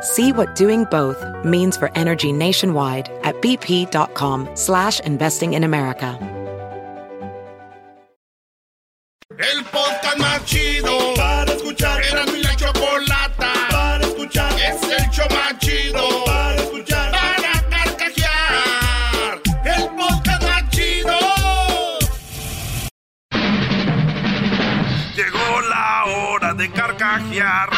See what doing both means for energy nationwide at bp.com slash investing in America. El podcast más chido para escuchar. Era mi la chocolata para escuchar. Es el show más chido para escuchar. Para carcajear. El podcast más chido. Llegó la hora de carcajear.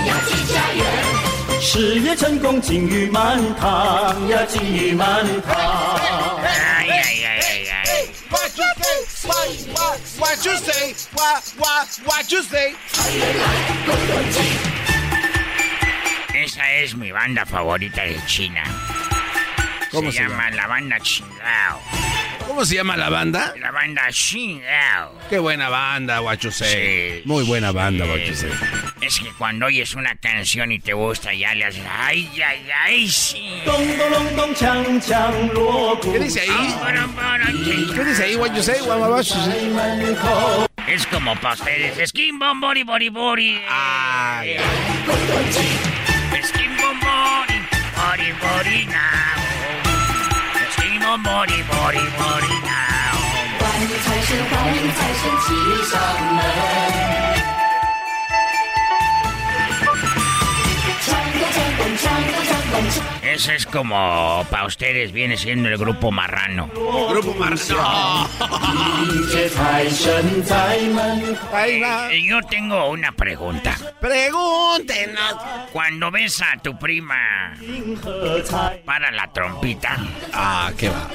Ay, ay, ay, ay, ay. What you say? What, what, what you say? What, what, what you say? Esa es mi banda favorita de China. ¿Cómo se, se llama llama? la banda Chingao. ¿Cómo se llama la banda? La banda Chingao. Qué buena banda, Guachusei. Sí, Muy buena banda, sí. Guachusei. Es que cuando oyes una canción y te gusta, ya le haces. ¡Ay, ay, ay! Sí. ¿Qué dice ahí? ¿Qué dice ahí? Guachusei. Es como para ustedes. Skin bombori, bori, bori. Ay. Skin bombori, bori, bori, now. 欢迎财神，欢迎财神骑上门。抢个抢个抢个！Ese es como para ustedes viene siendo el grupo marrano. Grupo marrano. Yo tengo una pregunta. Pregúntenos. Cuando ves a tu prima para la trompita. Ah, qué va.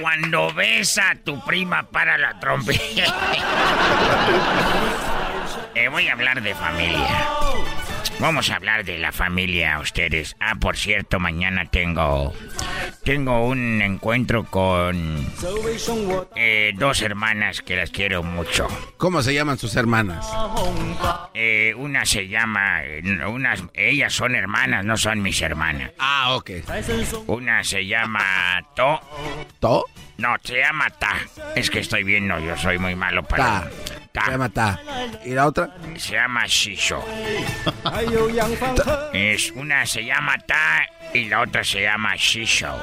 Cuando ves a tu prima para la trompita. eh, voy a hablar de familia. Vamos a hablar de la familia, a ustedes. Ah, por cierto, mañana tengo. Tengo un encuentro con. Eh, dos hermanas que las quiero mucho. ¿Cómo se llaman sus hermanas? Eh, una se llama. Unas, ellas son hermanas, no son mis hermanas. Ah, ok. Una se llama To. ¿To? No, se llama Ta. Es que estoy viendo, yo soy muy malo para. Ta. Se llama Matá. ¿Y la otra? Se llama Shisho. es, una se llama Ta y la otra se llama Shisho.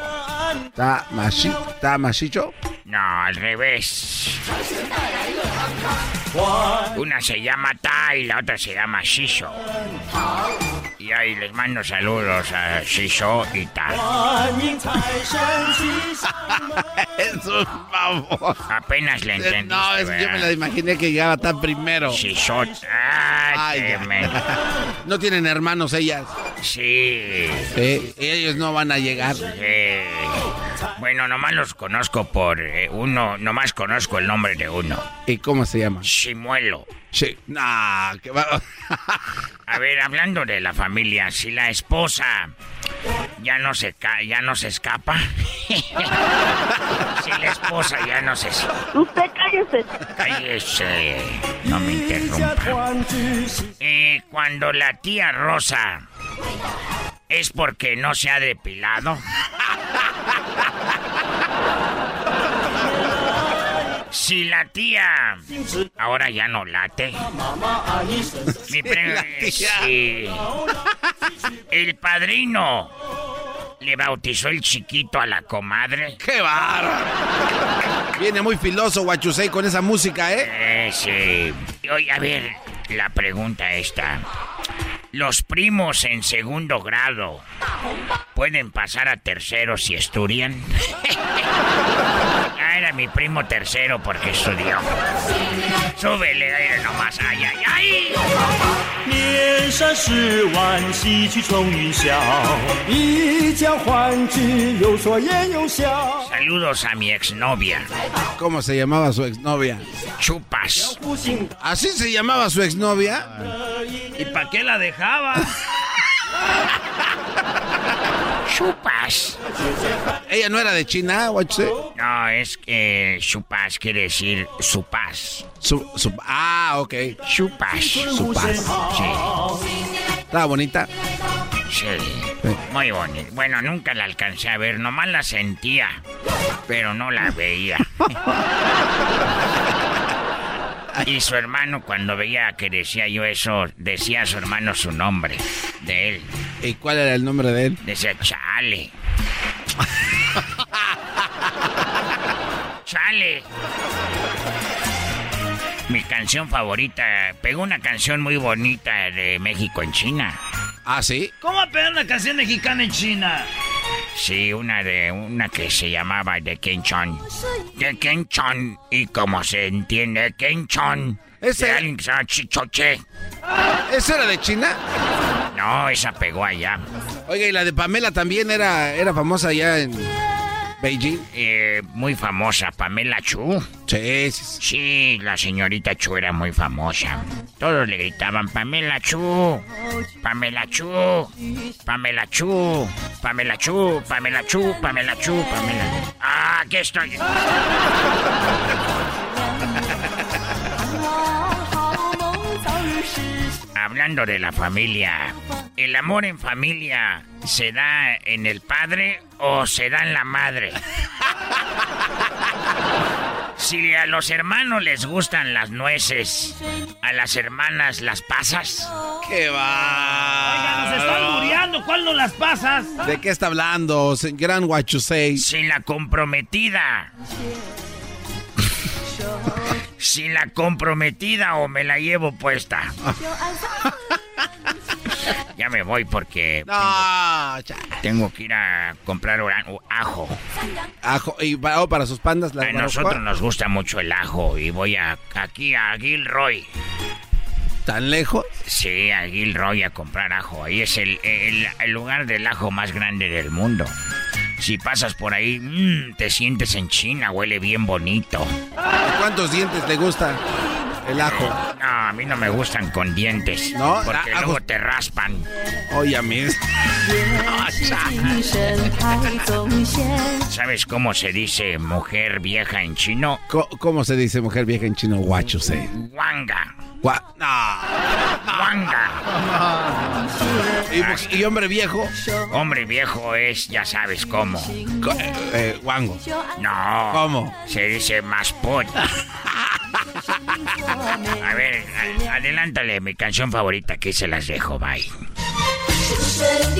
¿Ta, mashi, ta Mashicho? No, al revés. Una se llama Ta y la otra se llama Shisho. Y ahí les mando saludos a Shisho y tal. es un. Apenas le entendí. No, es que yo me la imaginé que llegaba tan primero. Shisho. Ay, Ay me... no tienen hermanos ellas. Sí. sí. Ellos no van a llegar. Sí. Bueno, nomás los conozco por eh, uno, nomás conozco el nombre de uno. ¿Y cómo se llama? Chimuelo. Sí. Nah, que va. A ver, hablando de la familia, si la esposa ya no se ca ya no se escapa. si la esposa ya no se Usted cállese. Cállese. No me interrumpa. Eh, cuando la tía Rosa es porque no se ha depilado. Si la tía ahora ya no late. Mi pre- sí. El padrino le bautizó el chiquito a la comadre. ¡Qué bárbaro! Viene muy filoso Guachusei con esa música, ¿eh? Eh, sí. Oye, a ver, la pregunta esta. ¿Los primos en segundo grado pueden pasar a tercero si estudian? ah, era mi primo tercero porque estudió. Súbele aire nomás. ¡Ay, ay, ay! 年少时玩戏曲冲云霄，一将欢聚，有说言有笑。 Saludos a mi exnovia, ¿Cómo se llamaba su exnovia? Chupas. 不幸 ¿Así se llamaba su exnovia? ¿Y para qué la Dejaba? Chupas. ¿Ella no era de China, Guachusei? No, es que chupas quiere decir su paz. Su, su- ah, ok. Chupas. Su paz. Sí, Estaba bonita. sí. Muy bonito. Bueno, nunca la alcancé a ver, nomás la sentía, pero no la veía. Y su hermano, cuando veía que decía yo eso, decía a su hermano su nombre de él. ¿Y cuál era el nombre de él? Decía, chale. chale. Mi canción favorita, pegó una canción muy bonita de México en China. Ah, sí. ¿Cómo pegar una canción mexicana en China? Sí, una de una que se llamaba de Kenchon. De Kenchon. Y como se entiende, Kenchon. Ese- De alguien que se llama Chichoche. ¿Esa era de China? No, esa pegó allá. Oiga, y la de Pamela también era, era famosa allá en Beijing. Eh, muy famosa, Pamela Chu. Sí, sí, sí. Sí, la señorita Chu era muy famosa. Todos le gritaban Pamela Chu, Pamela Chu, Pamela Chu, Pamela Chu, Pamela Chu, Pamela Chu, Pamela. Ah, aquí estoy. Hablando de la familia, ¿el amor en familia se da en el padre o se da en la madre? Si a los hermanos les gustan las nueces, a las hermanas las pasas. ¡Qué Oiga, nos va! están muriendo. ¿Cuál no las pasas? ¿De qué está hablando, gran Guachusei? Si la comprometida. Si la comprometida o me la llevo puesta. Ya me voy porque No, tengo que ir a comprar ajo. ajo. ¿Y para, oh, para sus pandas? La A nosotros nos gusta mucho el ajo y voy a, aquí a Gilroy. ¿Tan lejos? Sí, a Gilroy a comprar ajo. Ahí es el, el- el lugar del ajo más grande del mundo. Si pasas por ahí, mmm, te sientes en China, huele bien bonito. ¿Cuántos dientes te gusta El ajo. No, a mí no me gustan con dientes. No, porque ah, ah, luego pues- te raspan. Oye, a mí. ¿Sabes cómo se dice mujer vieja en chino? ¿Cómo, se dice mujer vieja en chino? Guachuse. Wanga. Gua- no. Wanga. ¿Y, mu- y hombre viejo? Hombre viejo es, ya sabes cómo. Co- eh, eh, guango. No. ¿Cómo? Se dice más pot. A ver, a- adelántale mi canción favorita que se las dejo, bye. 神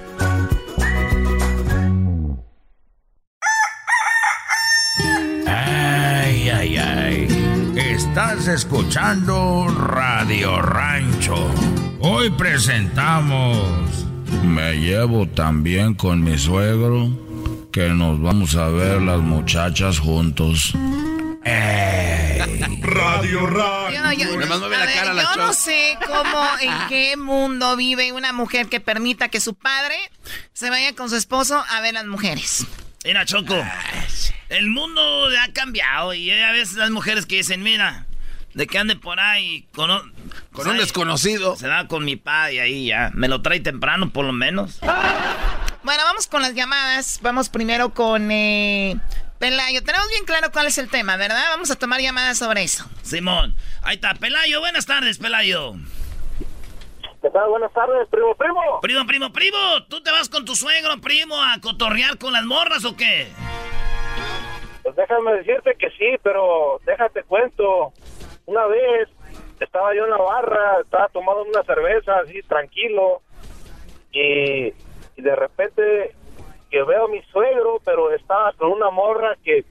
Estás escuchando Radio Rancho. Hoy presentamos. Me llevo tan bien con mi suegro que nos vamos a ver las muchachas juntos. ¡Ey! Radio, radio. Yo, no- yo- a ver, cara yo sé cómo, en qué mundo vive una mujer que permita que su padre se vaya con su esposo a ver las mujeres. Mira, Choco. El mundo ha cambiado y hay a veces las mujeres que dicen, mira, de que ande por ahí con, o- Con un desconocido. Se da con mi padre y ahí ya. Me lo trae temprano, por lo menos. Bueno, vamos con las llamadas. Vamos primero con eh, Pelayo. Tenemos bien claro cuál es el tema, ¿verdad? Vamos a tomar llamadas sobre eso. Simón. Ahí está, Pelayo. Buenas tardes, Pelayo. ¿Qué tal? Buenas tardes, primo, primo. Primo, primo, primo. ¿Tú te vas con tu suegro, primo, a cotorrear con las morras o qué? Pues déjame decirte que sí, pero déjate cuento. Una vez estaba yo en la barra, estaba tomando una cerveza así tranquilo y, y de repente que veo a mi suegro, pero estaba con una morra que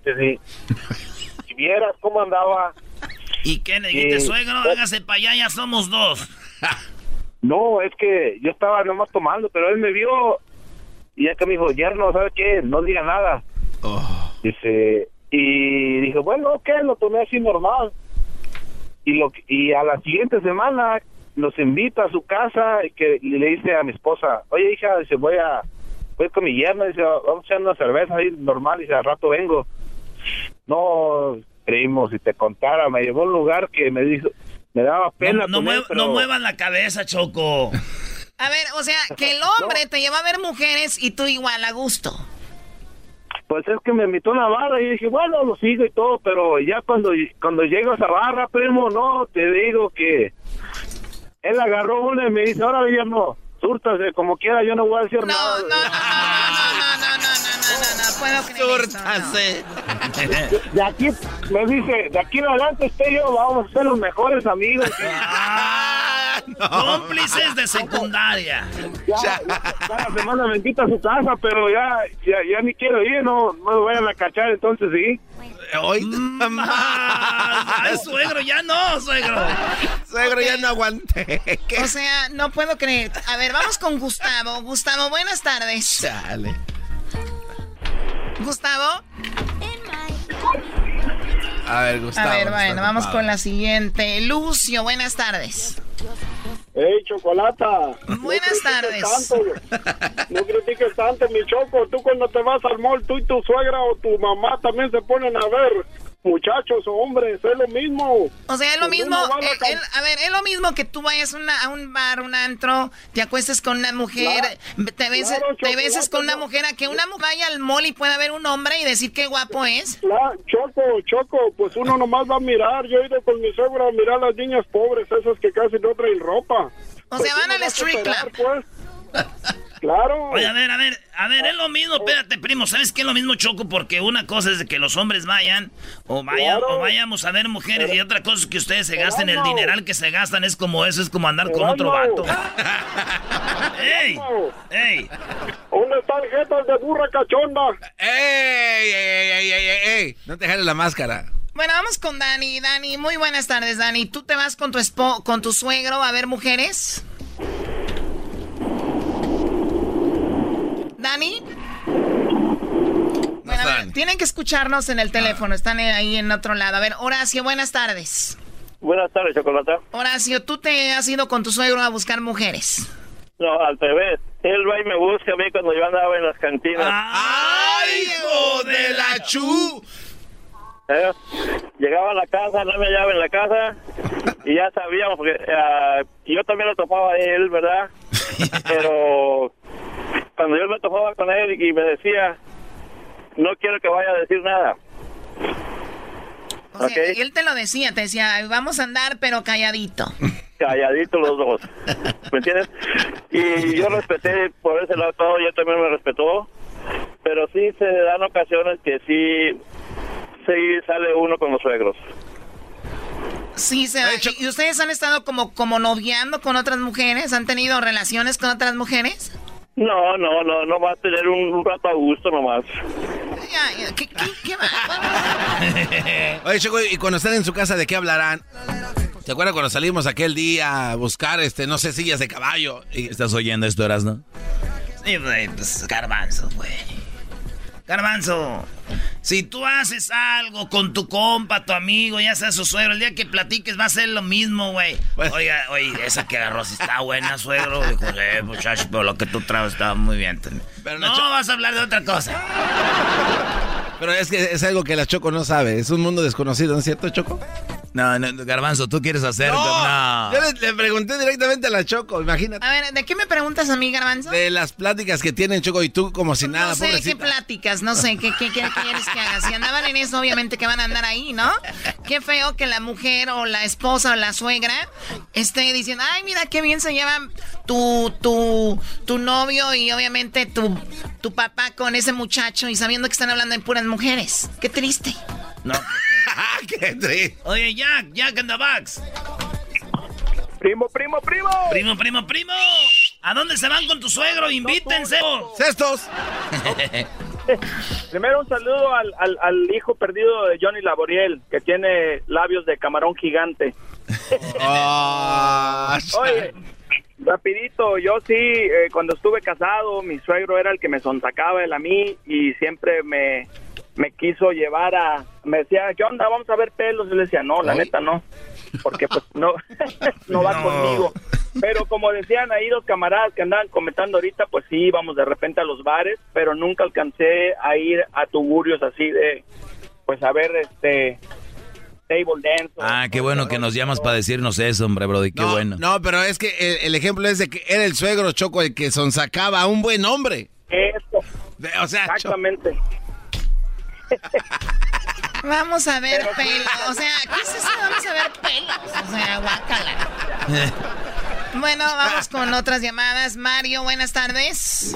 si vieras cómo andaba. ¿Y qué le dijiste, suegro? Hágase para allá, ya somos dos. No, es que yo estaba nomás tomando, pero él me vio y ya que me dijo, yerno, ¿sabe qué? No diga nada. Oh. Dice, y dije, bueno, ok, lo tomé así normal. Y, lo, y a la siguiente semana nos invita a su casa y, que, y le dice a mi esposa, oye hija, dice, voy a, voy con mi yerno, dice, vamos a echar una cerveza ahí normal, dice, al rato vengo. No, creímos, si te contara, me llevó a un lugar que me dijo, me daba pena. No, no, con él, muev- pero- no muevas la cabeza, Choco. A ver, o sea, que el hombre te lleva a ver mujeres y tú igual a gusto. Pues es que me invitó a una barra y dije, bueno, lo sigo y todo, pero ya cuando, cuando llego a esa barra, primo, no, te digo que él agarró una y me dice, ahora no, súrtase como quiera, yo no voy a decir nada. No, no, no, no, no, no, no, no, no puedo creer esto, no. De aquí, me dice, de aquí en adelante usted y yo vamos a ser los mejores amigos. Cómplices de secundaria. Ya, cada semana me invita a su casa, pero ya, ya, ya ni quiero ir, no, no me vayan a cachar, entonces sí. Hoy, Ay, suegro, ya no, suegro. Suegro, ya no aguanté. O sea, no puedo creer. A ver, vamos con Gustavo. Gustavo, buenas tardes. Chale. Gustavo. A ver, Gustavo. A ver, bueno, vamos con la siguiente. Lucio, buenas tardes. ¡Ey, Chocolata! Buenas tardes. No critiques tanto, mi Choco. Tú cuando te vas al mall, tú y tu suegra o tu mamá también se ponen a ver muchachos o hombres. Es lo mismo. O sea, es lo Pues mismo, eh, el- a ver, es lo mismo que tú vayas una- a un bar, un antro, te acuestes con una mujer, te beses, claro, te beses chocolate, con una mujer, a que una mujer vaya al mall y pueda ver un hombre y decir qué guapo es. La- Choco, Choco, pues uno nomás va a mirar. Yo he ido con mi suegra a mirar a las niñas pobres, esas que casi no traen ropa. O Pues sea, van uno al street club. pues. Claro. Oye, a ver, a ver, a ver, es lo mismo, espérate, primo, ¿sabes qué es lo mismo, Choco? Porque una cosa es de que los hombres vayan, o vayan, Claro. o vayamos a ver mujeres, y otra cosa es que ustedes se gasten el dineral que se gastan, es como eso, es como andar con otro vato. ¡Ey! ¡Ey! ¿Dónde están jetas de burra cachonda? ¡Ey, ey, ey, ey, ey, ey! No te jales la máscara. Bueno, vamos con Dani. Dani, muy buenas tardes, Dani. ¿Tú te vas con tu espo con tu suegro a ver mujeres? ¿Dani? Bueno, a ver, tienen que escucharnos en el teléfono, están ahí en otro lado. A ver, Horacio, buenas tardes. Buenas tardes, Chocolata. Horacio, ¿tú te has ido con tu suegro a buscar mujeres? No, al revés. Él va y me busca a mí cuando yo andaba en las cantinas. ¡Ay, hijo de la chu! ¿eh? Llegaba a la casa, no me hallaba en la casa y ya sabíamos, porque ah, yo también lo topaba a él, ¿verdad? Pero cuando yo me topaba con él y me decía, no quiero que vaya a decir nada. O sea, Ok. él te lo decía, te decía, "Ay, vamos a andar, pero calladito. Calladitos los dos. ¿Me entiendes? Y yo respeté por ese lado todo, y él también me respetó. Pero sí se dan ocasiones que sí, sí sale uno con los suegros. Sí, se ¿Y ustedes han estado como, como noviando con otras mujeres? ¿Han tenido relaciones con otras mujeres? No, no, no, no va a tener un, un rato a gusto nomás. Ya, ya, ¿qué, qué, qué va? Oye, Choco, y cuando están en su casa, ¿de qué hablarán? ¿Te acuerdas cuando salimos aquel día a buscar, este, no sé, sillas de caballo? Y- ¿Estás oyendo esto, Erasno? Sí, güey, pues garbanzo, güey. Garbanzo, si tú haces algo con tu compa, tu amigo, ya sea su suegro, el día que platiques va a ser lo mismo, güey. Pues- Oiga, oye, esa que agarró si está buena, suegro. Dijo, eh, muchacho, pero lo que tú traes está muy bien. Pero no, Nacho- vas a hablar de otra cosa. Pero es que es algo que la Choco no sabe. Es un mundo desconocido, ¿no es cierto, Choco? No, no, Garbanzo, tú quieres hacer. No. Yo le, le pregunté directamente a la Choco, imagínate. A ver, ¿de qué me preguntas a mí, Garbanzo? De las pláticas que tienen Choco y tú como si nada, no sé qué pobrecita. Pláticas, no sé qué, qué, qué quieres que haga. Si andaban en eso, obviamente que van a andar ahí, ¿no? Qué feo que la mujer o la esposa o la suegra esté diciendo, ay, mira qué bien se llevan tu, tu, tu novio y obviamente tu, tu papá con ese muchacho y sabiendo que están hablando de puras mujeres. Qué triste. No. qué triste. Oye, Jack, Jack in the box. Primo, primo, primo. Primo, primo, primo. ¿A dónde se van con tu suegro? Invítense. ¡Cestos! Primero un saludo al, al, al hijo perdido de Johnny Laboriel, que tiene labios de camarón gigante. Ah, Oye, rapidito, yo sí, eh, cuando estuve casado, mi suegro era el que me sonsacaba él a mí y siempre me, me quiso llevar a... Me decía, ¿qué onda? Vamos a ver pelos. Y le decía, no, la neta no, porque pues no, no va No. conmigo. Pero como decían ahí los camaradas que andaban comentando ahorita, pues sí, íbamos de repente a los bares, pero nunca alcancé a ir a tuburios así de, pues a ver, este, table dance. Ah, qué bueno que nos llamas para decirnos eso, hombre, Brody. Qué no, bueno. No, pero es que el, el ejemplo es de que era el suegro Choco el que sonsacaba a un buen hombre. Eso. O sea, Exactamente. Vamos a ver pelos. O sea, ¿qué es eso? Vamos a ver pelos. O sea, guácala. Bueno, vamos con otras llamadas. Mario, buenas tardes.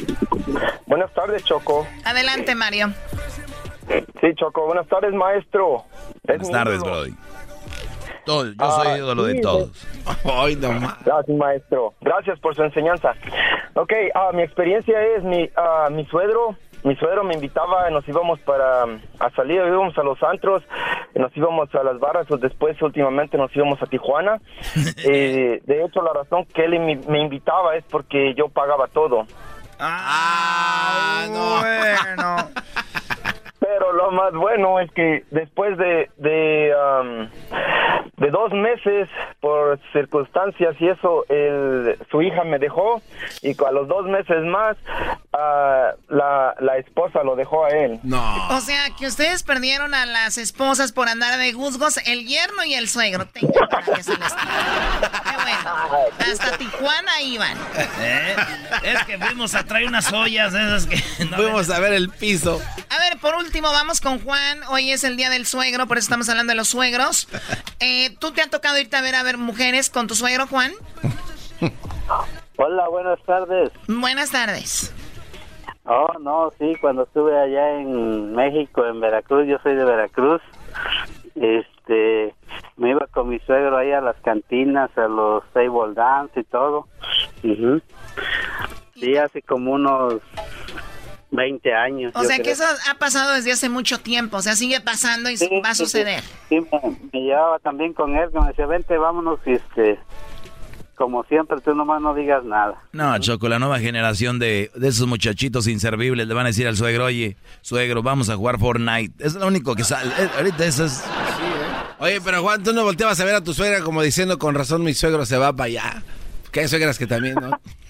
Buenas tardes, Choco. Adelante, Mario. Sí, Choco, buenas tardes, maestro. Es Buenas tardes. Brody. Todo- yo soy Ah, ídolo de sí, todos. Ay, no más. Gracias, maestro. Gracias por su enseñanza. Ok, ah, mi experiencia es mi, ah, mi suegro. Mi suegro me invitaba, nos íbamos para a salir, íbamos a los antros, nos íbamos a las barras, o después últimamente nos íbamos a Tijuana. Eh, de hecho, la razón que él me, me invitaba es porque yo pagaba todo. Ah, no. Bueno. Pero lo más bueno es que después de, de, um, de dos meses, por circunstancias y eso, el, su hija me dejó y a los dos meses más, ah, la, la esposa lo dejó a él. No. O sea, que ustedes perdieron a las esposas por andar de juzgos, el yerno y el suegro. Para que se les bueno. Hasta Tijuana iban. ¿Eh? Es que fuimos a traer unas ollas esas que... no Fuimos a ver el piso. A ver, por último, vamos con Juan. Hoy es el día del suegro, por eso estamos hablando de los suegros. Eh, ¿Tú te ha tocado irte a ver a ver mujeres con tu suegro, Juan? Hola, buenas tardes. Buenas tardes. Oh, no, sí, cuando estuve allá en México, en Veracruz, yo soy de Veracruz, este, me iba con mi suegro ahí a las cantinas, a los table dance y todo. Ujú. Sí, hace como unos 20 años. O sea que creo. eso ha pasado desde hace mucho tiempo. O sea, sigue pasando y Sí, va a sí, sí. suceder. Sí, me, me llevaba también con él, que me decía, vente, vámonos, y este, como siempre, tú nomás no digas nada. No, Choco, la nueva generación de, de esos muchachitos inservibles le van a decir al suegro, oye, suegro, vamos a jugar Fortnite. Es lo único que sale. Eh, Ahorita eso es... Oye, pero Juan, tú no volteabas a ver a tu suegra como diciendo con razón mi suegro se va para allá. Que hay suegras que también, ¿no?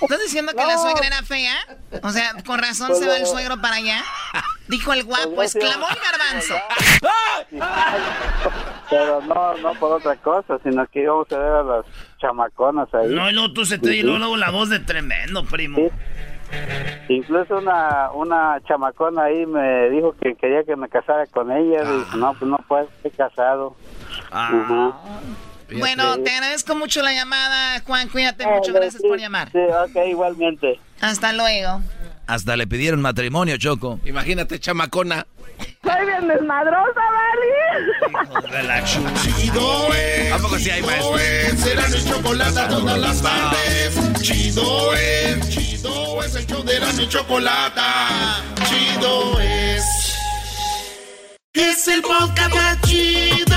¿Estás diciendo que la suegra era fea? O sea, con razón Pues se va no. el suegro para allá. Dijo el guapo, Pues no, sí. exclamó el garbanzo. Pero no, no por otra cosa, sino que íbamos a ver a las chamaconas ahí. No, y luego tú se te y luego, la voz de tremendo, primo. Incluso una, una chamacona ahí me dijo que quería que me casara con ella. Ah. Dije, no, pues no puedo, estoy casado. Bueno, te agradezco mucho la llamada, Juan. Cuídate Ah, mucho. Gracias sí, por llamar. Sí, ok, igualmente. Hasta luego. Hasta le pidieron matrimonio, Choco. Imagínate, chamacona. Soy bien desmadrosa, Vali. Chido es. ¿A poco sí hay chido es. Será mi chocolate todas las tardes. Chido es. Chido es el show de la mi chocolate. Chido es. Es el podcast más chido.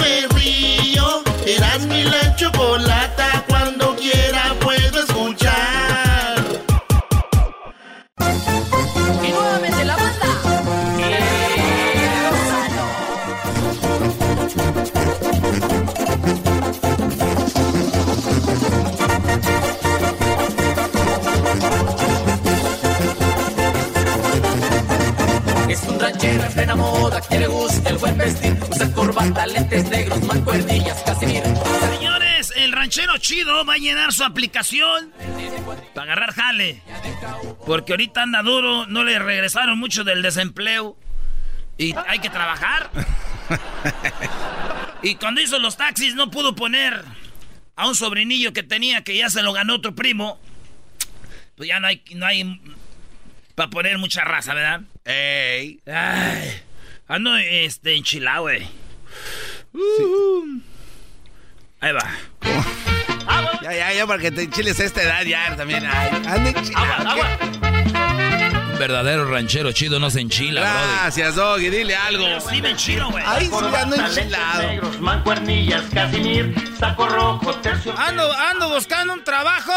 Me río. Eras mi la chocolata. Cuando quiera puedo escuchar. Buena moda, quiere gusto, el buen vestir, usa corbata, lentes negros, mancuernillas, casimir. Señores, el ranchero chido va a llenar su aplicación para agarrar jale. Porque ahorita anda duro, no le regresaron mucho del desempleo. Y hay que trabajar. Y cuando hizo los taxis no pudo poner a un sobrinillo que tenía que ya se lo ganó otro primo. Pues ya no hay, no hay para poner mucha raza, ¿verdad? ¡Ey! Ay, ando este, enchilado, güey. Uh. Ahí va. Ya, ya, ya, porque te enchiles a esta edad ya también. Ay, anda enchilado. Un verdadero ranchero chido no se enchila, brother. Gracias, Doggy, dile algo. Sí me enchilo, güey. Ay, sí, ando enchilado. mancuernillas, casimir, saco rojo, tercio. Ando, ando buscando un trabajo.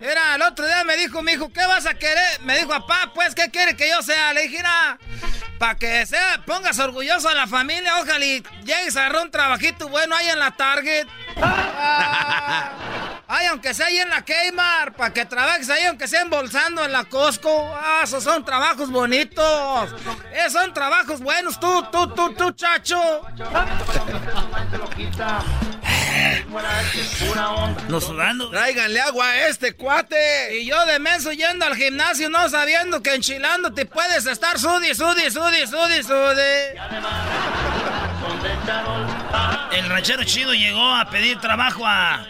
Era, el otro día me dijo mi hijo, ¿qué vas a querer? Me dijo, papá, pues, ¿qué quiere que yo sea? Le dije, para que sea, pongas orgulloso a la familia, ojalá y llegues a agarrar un trabajito bueno ahí en la Target. Ah, ay, aunque sea ahí en la Kmart, para que trabajes ahí, aunque sea embolsando en la Costco. Esos son trabajos bonitos. Esos son trabajos buenos, tú, tú, tú, tú, chacho. No sudando. Tráiganle agua a este cuate. Y yo de menso yendo al gimnasio no sabiendo que enchilándote puedes estar sudi, sudi, sudi, sudi, sudi. El ranchero chido llegó a pedir trabajo a...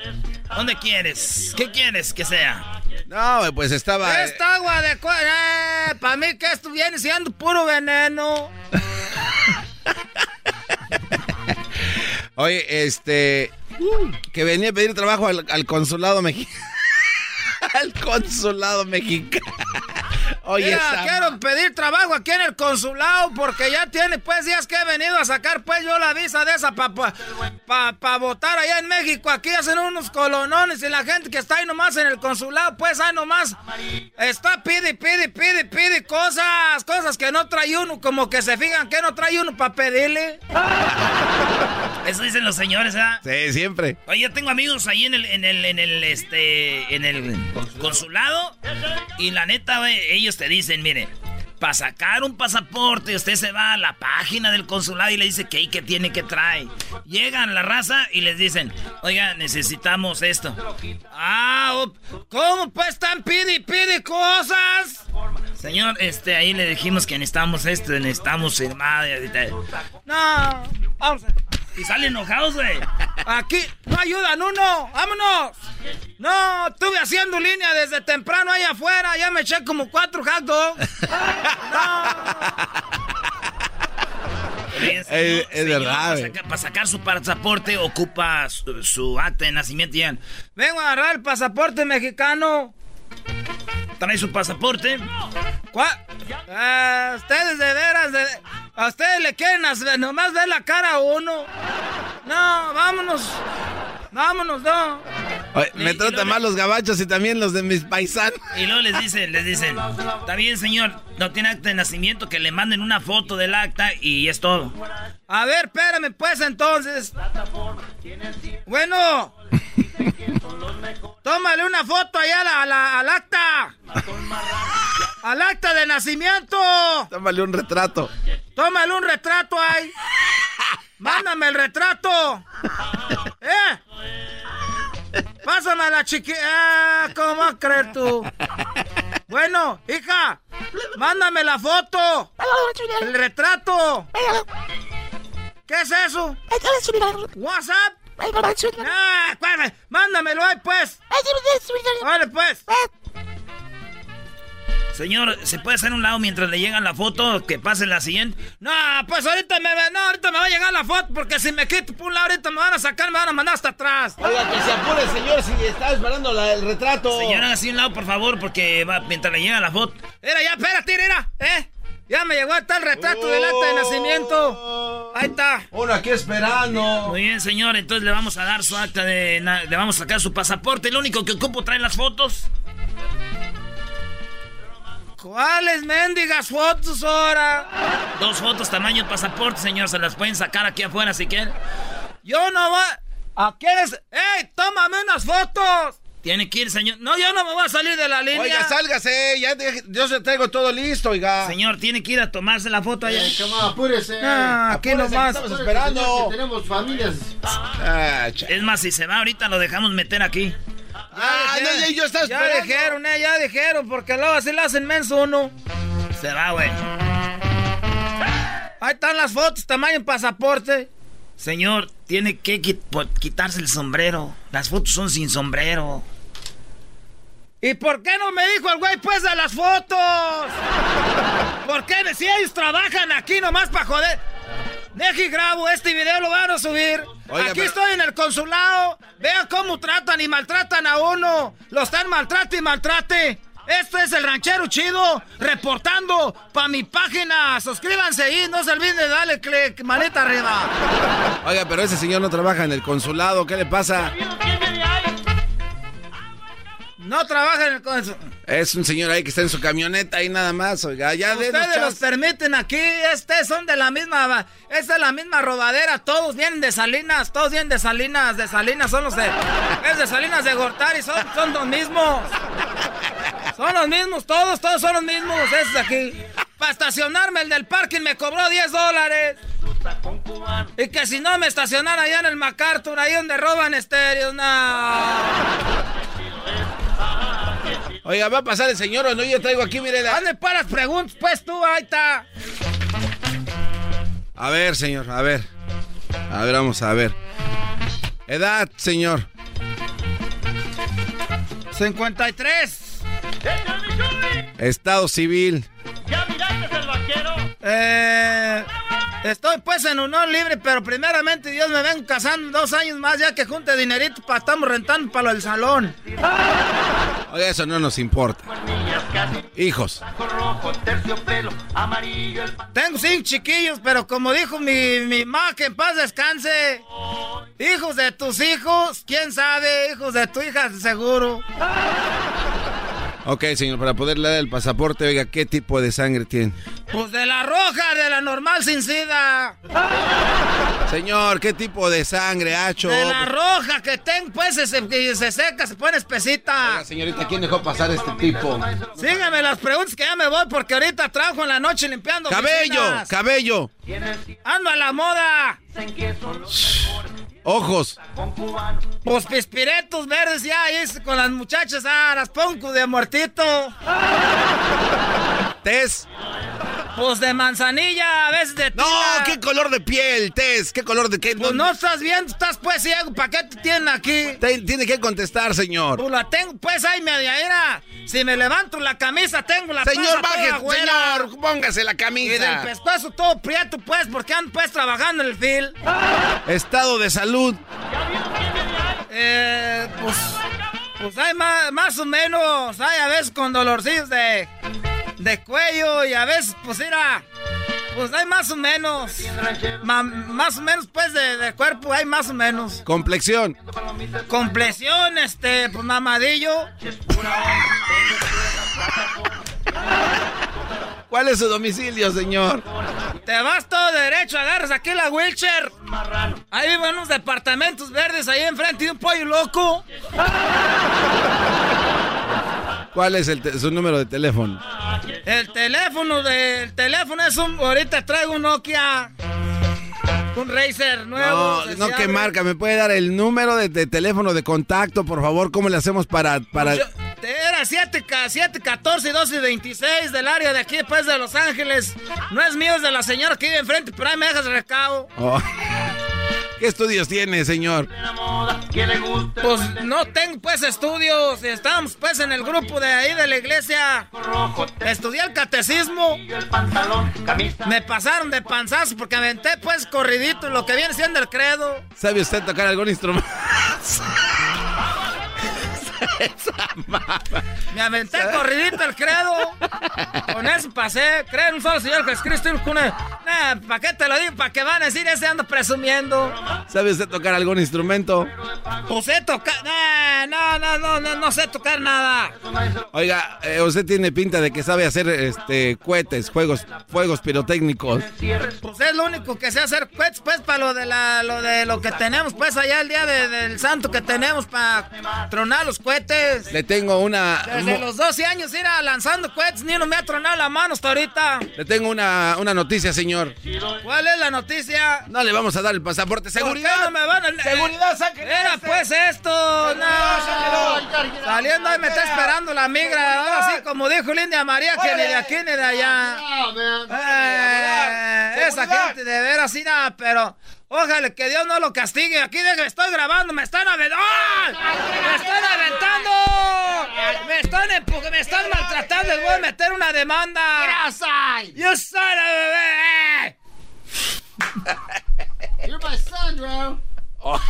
¿Dónde quieres? ¿Qué quieres que sea? No, pues estaba... Esta agua de... Eh, para mí que esto viene siendo puro veneno. Oye, este... Que venía a pedir trabajo al, al consulado mexicano. Al consulado mexicano. Oye, Mira, quiero pedir trabajo aquí en el consulado porque ya tiene pues días que he venido a sacar pues yo la visa de esa para pa, pa, pa votar allá en México. Aquí hacen unos colonones y la gente que está ahí nomás en el consulado pues ahí nomás está pide, pide, pide, pide cosas, cosas que no trae uno, como que se fijan que no trae uno para pedirle. Eso dicen los señores, ¿verdad? Sí, siempre. Oye, yo tengo amigos ahí en el, en el, en el, este, en el consulado y la neta, ellos te dicen, mire, para sacar un pasaporte usted se va a la página del consulado y le dice que que tiene que traer. Llegan la raza y les dicen, oiga, necesitamos esto. Ah, ¿cómo pues están pide pide cosas? Señor, este, ahí le dijimos que necesitamos esto, necesitamos firmado. No, vamos a... Y salen enojados, güey. Aquí no ayudan uno. ¡Vámonos! No, estuve haciendo línea desde temprano allá afuera. Ya me eché como cuatro hot dogs. Es, es verdad, para, sacar, para sacar su pasaporte ocupa su, su acta de nacimiento. Ya. Vengo a agarrar el pasaporte mexicano. ¿Trae su pasaporte? ¿Cuál? Uh, ustedes de veras, de... a ustedes le quieren hacer, nomás ver la cara a uno. No, vámonos. Vámonos, no. Oye, me y, tratan y mal los gabachos y también los de mis paisanos. Y luego les dicen, les dicen, está bien, señor, no tiene acta de nacimiento, que le manden una foto del acta y es todo. A ver, espérame, pues, entonces. Bueno. Tómale una foto allá a la, a la, al acta. Al acta de nacimiento. Tómale un retrato. Tómale un retrato ahí. Mándame el retrato. ¿Eh? Pásame a la chiquita. Ah, ¿Cómo vas a creer tú? Bueno, hija, mándame la foto. El retrato. ¿Qué es eso? WhatsApp. Ah, mándamelo ahí, pues. Vale, pues. Señor, ¿se puede hacer un lado mientras le llega la foto? Que pase la siguiente. No, pues ahorita me, no, ahorita me va a llegar la foto porque si me quito por un lado ahorita me van a sacar, me van a mandar hasta atrás. Oiga, que se apure, señor, si está esperando la, el retrato. Señora, así un lado, por favor, porque va, mientras le llega la foto. Mira, ya, espérate, mira, ¿eh? Ya me llegó hasta el retrato oh. del acta de nacimiento. Ahí está. Uno aquí esperando. Muy bien, señor. Entonces le vamos a dar su acta de. Le vamos a sacar su pasaporte. Lo único que ocupo trae las fotos. ¿Cuáles mendigas fotos ahora? Dos fotos tamaño pasaporte, señor. Se las pueden sacar aquí afuera si quieren. Yo no voy. ¿A quiénes? ¡Ey! ¡Tómame unas fotos! Tiene que ir, señor. No, yo no me voy a salir de la línea. Oiga, sálgase, ya yo se traigo todo listo, oiga. Señor, tiene que ir a tomarse la foto allá. Eh, apúrese. Ah, aquí nomás. Estamos esperando. tenemos familias. Ah, es más, si se va ahorita lo dejamos meter aquí. Ah, no, ya, yo estaba Ya dijeron, eh, ya dijeron, porque luego así le hacen menso uno. Se va, güey. Ahí están las fotos, tamaño en pasaporte. Señor, tiene que quitarse el sombrero. Las fotos son sin sombrero. ¿Y por qué no me dijo el güey pues de las fotos? ¿Por qué? Si ellos trabajan aquí nomás para joder. Deje y grabo este video, lo van a subir. Aquí estoy en el consulado. Vean cómo tratan y maltratan a uno. Lo están maltrate y maltrate. Este es el ranchero chido reportando para mi página. Suscríbanse ahí, no se olviden de darle click, manita arriba. Oiga, pero ese señor no trabaja en el consulado, ¿qué le pasa? No trabaja en el consulado. Es un señor ahí que está en su camioneta y nada más, oiga, ya de Ustedes los permiten aquí, este son de la misma, esta es la misma robadera, todos vienen de Salinas, todos vienen de Salinas, de Salinas, son los de, es de Salinas de Gortari, son, son los mismos. Son los mismos, todos, todos son los mismos, esos aquí. Para estacionarme el del parking me cobró 10 dólares. Y que si no me estacionara allá en el MacArthur, ahí donde roban estéreos, no. Oiga, ¿va a pasar el señor o no? Yo traigo aquí, mire. La... ¿Dónde paras preguntas? Pues tú, ahí está. A ver, señor, a ver. A ver, vamos a ver. Edad, señor. 53. Estado civil. ¿Ya miraste el vaquero? Eh. Estoy pues en unión libre, pero primeramente Dios me ven casando dos años más ya que junte dinerito para estamos rentando para el salón. Oye, eso no nos importa. Hijos. Tengo cinco chiquillos, pero como dijo mi, mi mamá, que en paz descanse. Hijos de tus hijos, quién sabe, hijos de tu hija, seguro. Ok, señor, para poder leer el pasaporte, oiga, ¿qué tipo de sangre tiene? Pues de la roja, de la normal sin sida. Señor, ¿qué tipo de sangre ha hecho? De la roja que tengo, pues se, se, seca, se pone espesita. Oiga, señorita, ¿quién dejó pasar este tipo? Síganme las preguntas que ya me voy porque ahorita trabajo en la noche limpiando. Cabello, cabello. Ando a la moda. Ojos. Pues pispiretos verdes ya, con las muchachas, ah, las pongo de muertito. Tez. Pues de manzanilla, a veces de tila. No, ¿qué color de piel, Tess? ¿Qué color de qué? Pues no, estás viendo, estás pues ciego. ¿Para qué te tienen aquí? tiene que contestar, señor. Pues la tengo, pues ahí media era. Si me levanto la camisa, tengo la Señor, baje, señor, póngase la camisa. Y del pescuezo todo prieto, pues, porque ando pues trabajando en el fil. Estado de salud. Eh, pues, pues hay más, más o menos, hay a veces con dolorcillos de de cuello y a veces, pues mira, pues hay más o menos. más o menos, pues, de, cuerpo hay más o menos. Complexión. Complexión, este, pues mamadillo. ¿Cuál es su domicilio, señor? Te vas todo derecho, agarras aquí la wheelchair. Ahí viven unos departamentos verdes ahí enfrente de un pollo loco. ¿Cuál es el su número de teléfono? El teléfono del teléfono es un. Ahorita traigo un Nokia. Un Razer nuevo. No, no, ¿qué marca? ¿Me puede dar el número de, teléfono de contacto, por favor? ¿Cómo le hacemos para...? para... era 7, 7, 14, 12 26 del área de aquí, después de Los Ángeles. No es mío, es de la señora que vive enfrente, pero ahí me dejas recado. Oh. ¿Qué estudios tiene, señor? Pues no tengo pues estudios. Estamos pues en el grupo de ahí de la iglesia. Estudié el catecismo. Me pasaron de panzazo porque aventé pues corridito lo que viene siendo el credo. ¿Sabe usted tocar algún instrumento? Me aventé corridito el credo. Con eso pasé. Creen un solo Señor Jesucristo. Nah, ¿para qué te lo digo? ¿Para qué van a decir ese ando presumiendo? ¿Sabe usted tocar algún instrumento? Pues sé tocar. Nah, no, no, no, no, no sé tocar nada. Oiga, eh, usted tiene pinta de que sabe hacer este cohetes, juegos, fuegos pirotécnicos. Pues es lo único que sé hacer cohetes, pues, para lo de la, lo de lo que tenemos, pues, allá el día del santo que tenemos para tronar los cohetes. Le tengo una. Desde los 12 años ir lanzando cohetes, ni uno me ha tronado la mano hasta ahorita. Le tengo una, una noticia, señor. ¿Cuál es la noticia? No le vamos a dar el pasaporte. Seguridad. no me van a... Seguridad, sáquenlo. Era pues esto. No. Saliendo ahí me está esperando la migra. Ahora sí, como dijo Lindia María, que ni de aquí ni de allá. Eh, esa gente de veras, sí, nada, pero. Ojalá que Dios no lo castigue. Aquí estoy grabando, me están aventando. ¡Me están aventando! Me están me están maltratando. Les voy a meter una demanda. ¡Yo soy bebé! You're my son, bro.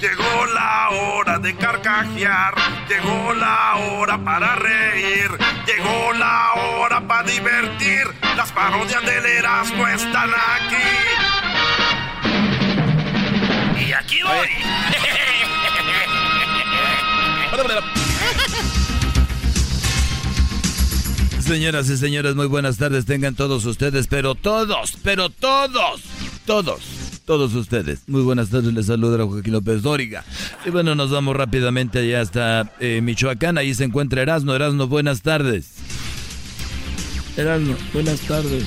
Llegó la hora de carcajear, llegó la hora para reír, llegó la hora para divertir. Las parodias del Erasmo están aquí. Y aquí voy. Señoras y señores, muy buenas tardes tengan todos ustedes, pero todos, pero todos, todos todos ustedes. Muy buenas tardes, les saluda Joaquín López Dóriga. Y bueno, nos vamos rápidamente allá hasta eh, Michoacán, ahí se encuentra Erasno. Erasno, buenas tardes. Erasno, buenas tardes.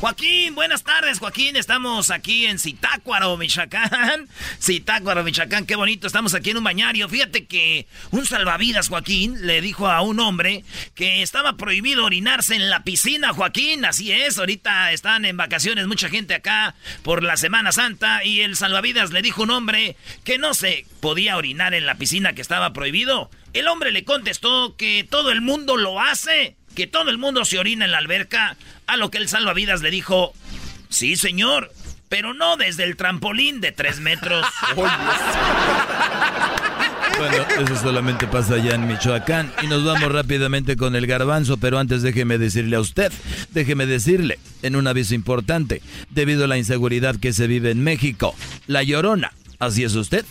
Joaquín, buenas tardes, Joaquín. Estamos aquí en Zitácuaro, Michoacán. Zitácuaro, Michoacán, qué bonito. Estamos aquí en un bañario. Fíjate que un salvavidas, Joaquín, le dijo a un hombre que estaba prohibido orinarse en la piscina, Joaquín. Así es, ahorita están en vacaciones mucha gente acá por la Semana Santa y el salvavidas le dijo a un hombre que no se podía orinar en la piscina que estaba prohibido. El hombre le contestó que todo el mundo lo hace que todo el mundo se orina en la alberca, a lo que el salvavidas le dijo, sí señor, pero no desde el trampolín de tres metros. Bueno, eso solamente pasa allá en Michoacán. Y nos vamos rápidamente con el garbanzo, pero antes déjeme decirle a usted, déjeme decirle, en un aviso importante, debido a la inseguridad que se vive en México, la llorona, así es usted,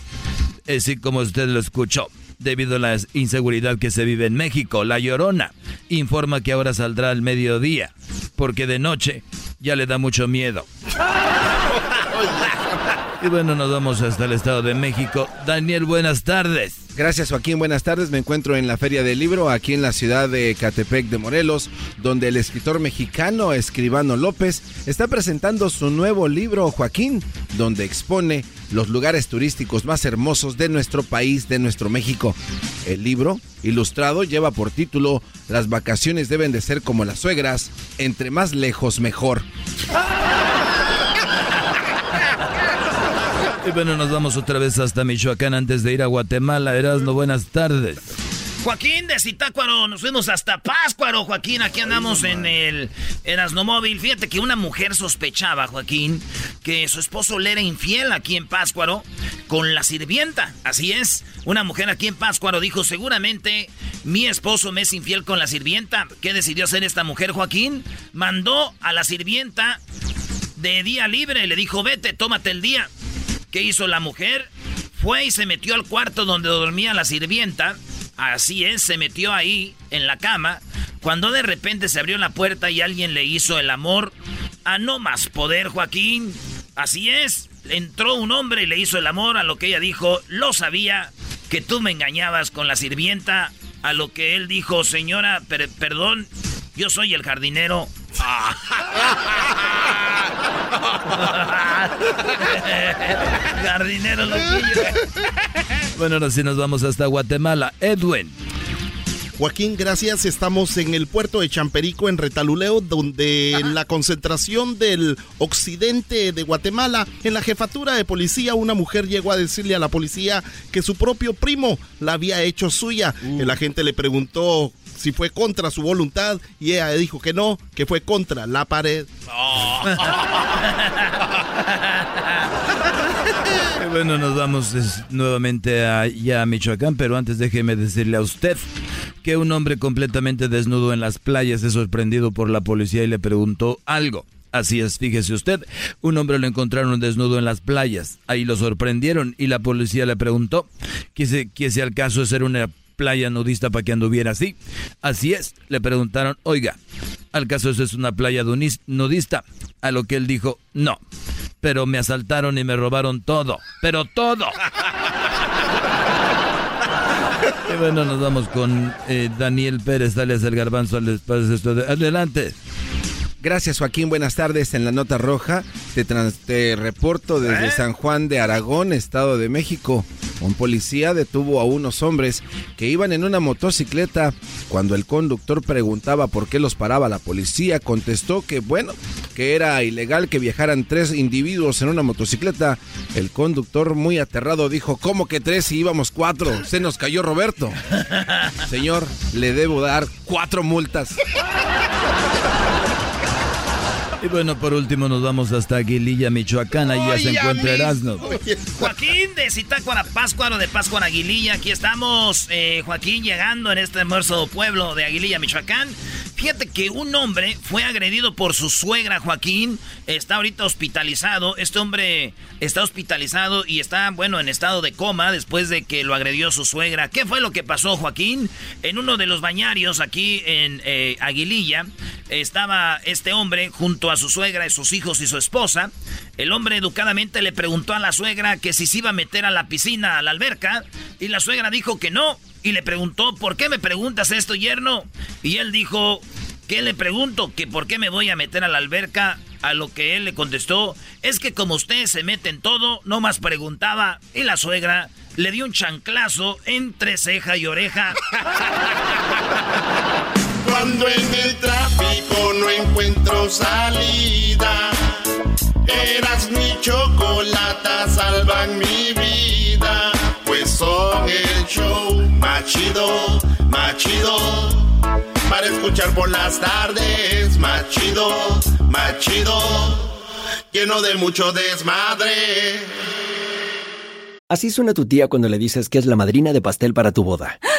así como usted lo escuchó, debido a la inseguridad que se vive en México. La Llorona informa que ahora saldrá al mediodía, porque de noche ya le da mucho miedo. Y bueno, nos vamos hasta el Estado de México. Daniel, buenas tardes. Gracias Joaquín, buenas tardes. Me encuentro en la Feria del Libro, aquí en la ciudad de Catepec de Morelos, donde el escritor mexicano Escribano López está presentando su nuevo libro Joaquín, donde expone los lugares turísticos más hermosos de nuestro país, de nuestro México. El libro, ilustrado, lleva por título Las vacaciones deben de ser como las suegras, entre más lejos mejor. Y bueno, nos vamos otra vez hasta Michoacán antes de ir a Guatemala. Erasno, buenas tardes. Joaquín de Zitácuaro, nos fuimos hasta Páscuaro, Joaquín. Aquí andamos en el Móvil. Fíjate que una mujer sospechaba, Joaquín, que su esposo le era infiel aquí en Páscuaro con la sirvienta. Así es, una mujer aquí en Páscuaro dijo, seguramente mi esposo me es infiel con la sirvienta. ¿Qué decidió hacer esta mujer, Joaquín? Mandó a la sirvienta de día libre, le dijo, vete, tómate el día. ¿Qué hizo la mujer? Fue y se metió al cuarto donde dormía la sirvienta. Así es, se metió ahí, en la cama, cuando de repente se abrió la puerta y alguien le hizo el amor a no más poder, Joaquín. Así es, entró un hombre y le hizo el amor a lo que ella dijo, lo sabía, que tú me engañabas con la sirvienta, a lo que él dijo, señora, perdón, yo soy el jardinero. Jardinero loquillo. Bueno, ahora sí nos vamos hasta Guatemala. Edwin. Joaquín, gracias. Estamos en el puerto de Champerico, en Retaluleo, donde la concentración del occidente de Guatemala, en la jefatura de policía, una mujer llegó a decirle a la policía que su propio primo la había hecho suya. Uh. El agente le preguntó si fue contra su voluntad y ella dijo que no, que fue contra la pared. bueno, nos vamos nuevamente allá a Michoacán, pero antes déjeme decirle a usted que un hombre completamente desnudo en las playas es sorprendido por la policía y le preguntó algo. Así es, fíjese usted, un hombre lo encontraron desnudo en las playas, ahí lo sorprendieron y la policía le preguntó que si, al caso de ser una playa nudista para que anduviera así. Así es, le preguntaron, oiga, al caso eso es una playa nudista, a lo que él dijo, no, pero me asaltaron y me robaron todo, pero todo. y bueno, nos vamos con eh, Daniel Pérez, dale el garbanzo al espacio. Adelante. Gracias Joaquín, buenas tardes. En la nota roja te, reporto desde ¿Eh? San Juan de Aragón, Estado de México. Un policía detuvo a unos hombres que iban en una motocicleta. Cuando el conductor preguntaba por qué los paraba la policía, contestó que bueno, que era ilegal que viajaran tres individuos en una motocicleta. El conductor muy aterrado dijo, ¿cómo que tres si íbamos cuatro? Se nos cayó Roberto. Señor, le debo dar cuatro multas. Y bueno, por último nos vamos hasta Aguililla, Michoacán. Ya se encuentra Erasmo. Joaquín de Zitácuara, Páscuaro de Páscuaro, Aguililla. Aquí estamos, eh, Joaquín, llegando en este hermoso pueblo de Aguililla, Michoacán. Fíjate que un hombre fue agredido por su suegra, Joaquín. Está ahorita hospitalizado. Este hombre está hospitalizado y está, bueno, en estado de coma después de que lo agredió su suegra. ¿Qué fue lo que pasó, Joaquín? En uno de los bañarios aquí en eh, Aguililla estaba este hombre junto a su suegra y sus hijos y su esposa. El hombre educadamente le preguntó a la suegra que si se iba a meter a la piscina, a la alberca, y la suegra dijo que no, y le preguntó, ¿por qué me preguntas esto, yerno? Y él dijo, ¿qué le pregunto? Que por qué me voy a meter a la alberca. A lo que él le contestó, es que como usted se mete en todo, no más preguntaba. Y la suegra le dio un chanclazo entre ceja y oreja. Cuando en el tráfico no encuentro salida, eras mi chocolata, salvan mi vida son el show más chido, más chido. Para escuchar por las tardes, más chido, más chido. Lleno de mucho desmadre. Así suena tu tía cuando le dices que es la madrina de pastel para tu boda.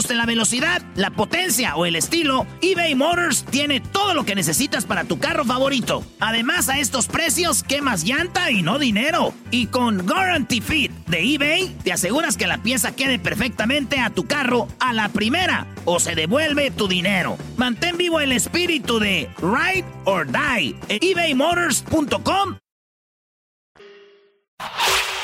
la velocidad, la potencia o el estilo, eBay Motors tiene todo lo que necesitas para tu carro favorito. Además, a estos precios, quemas llanta y no dinero. Y con Guarantee Fit de eBay, te aseguras que la pieza quede perfectamente a tu carro a la primera o se devuelve tu dinero. Mantén vivo el espíritu de Ride or Die en ebaymotors.com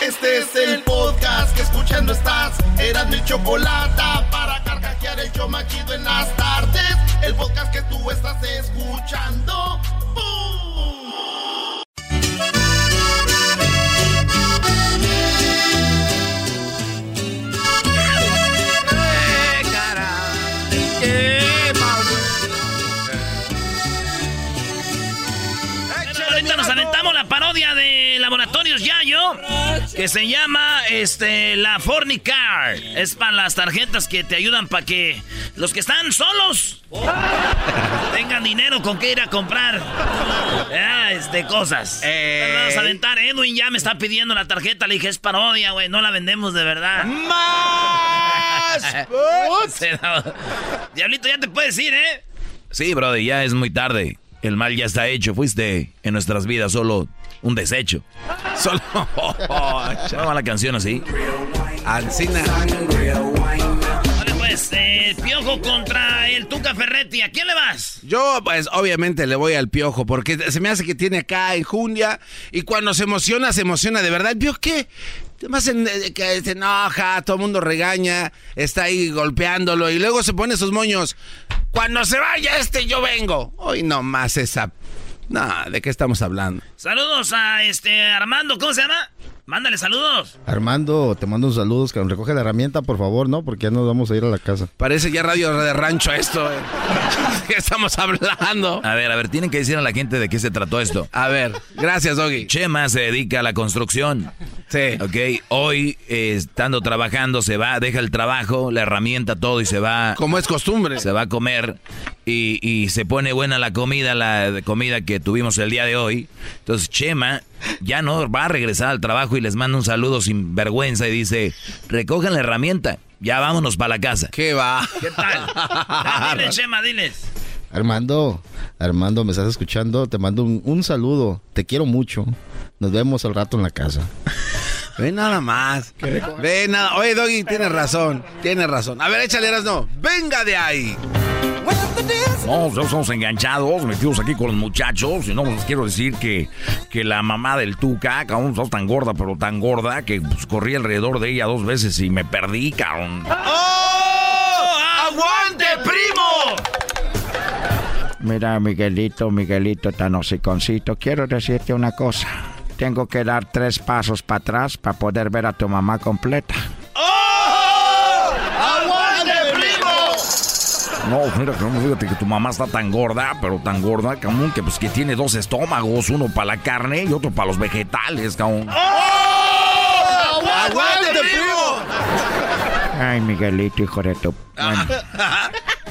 este es el podcast que escuchando estás. Eran mi chocolate para carcajear el yo machido en las tardes. El podcast que tú estás escuchando. ahorita Que se llama este la Fornicar. Es para las tarjetas que te ayudan para que los que están solos tengan dinero con que ir a comprar ah, este, cosas. Eh. Vamos a aventar. Edwin ya me está pidiendo la tarjeta. Le dije, es parodia, güey. No la vendemos de verdad. ¡Más! Diablito, ya te puedes ir, ¿eh? Sí, brother, ya es muy tarde. El mal ya está hecho. Fuiste en nuestras vidas solo un desecho. Solo. ¿Se llama la canción así? Alcina. Vale, pues, eh, Piojo contra el Tuca Ferretti. ¿A quién le vas? Yo, pues, obviamente le voy al Piojo, porque se me hace que tiene acá enjundia y cuando se emociona, se emociona de verdad. ¿Vio qué? Más eh, que se enoja, todo el mundo regaña, está ahí golpeándolo y luego se pone esos moños. Cuando se vaya este, yo vengo. Hoy nomás esa. No, ¿de qué estamos hablando? Saludos a este Armando, ¿cómo se llama? Mándale saludos. Armando, te mando un saludos, que recoge la herramienta, por favor, ¿no? Porque ya nos vamos a ir a la casa. Parece ya radio de rancho esto. ¿eh? ¿Qué estamos hablando? A ver, a ver, tienen que decir a la gente de qué se trató esto. A ver, gracias, Doggy. Chema se dedica a la construcción. Sí. Ok, hoy, eh, estando trabajando, se va, deja el trabajo, la herramienta, todo y se va. Como es costumbre. Se va a comer y, y se pone buena la comida, la comida que tuvimos el día de hoy. Entonces, Chema ya no va a regresar al trabajo y les manda un saludo sin vergüenza y dice, recojan la herramienta, ya vámonos para la casa. ¿Qué va? ¿Qué tal? diles, Chema, diles. Armando, Armando, ¿me estás escuchando? Te mando un, un saludo. Te quiero mucho. Nos vemos al rato en la casa. Ve nada más. Ve nada. Oye, Doggy, tienes razón. Tienes razón. A ver, échale, no. Venga de ahí. No, estamos enganchados, metidos aquí con los muchachos. Y no, les quiero decir que, que la mamá del Tuca, cabrón, está tan gorda, pero tan gorda, que pues, corrí alrededor de ella dos veces y me perdí, cabrón. ¡Oh! ¡Aguante, primo! Mira, Miguelito, Miguelito tan hociconcito, quiero decirte una cosa. Tengo que dar tres pasos para atrás para poder ver a tu mamá completa. ¡Oh! ¡Aguante, primo! No, mira, fíjate que tu mamá está tan gorda, pero tan gorda, cabrón, que pues que tiene dos estómagos, uno para la carne y otro para los vegetales, cabrón. ¡Oh! ¡Aguante, primo! Ay, Miguelito, hijo de tu... Bueno,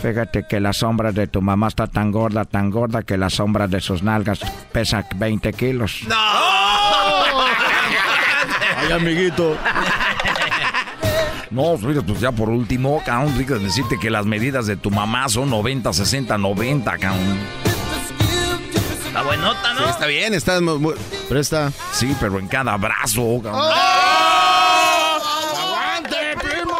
fíjate que la sombra de tu mamá está tan gorda, tan gorda, que la sombra de sus nalgas pesa 20 kilos. ¡No! Ay, amiguito. No, mira, pues ya por último, cabrón, digo, decirte que las medidas de tu mamá son 90, 60, 90, cabrón. Está buenota, ¿no? Sí, está bien, está muy, muy- Presta. Sí, pero en cada brazo, cabrón. ¡Aguante, primo!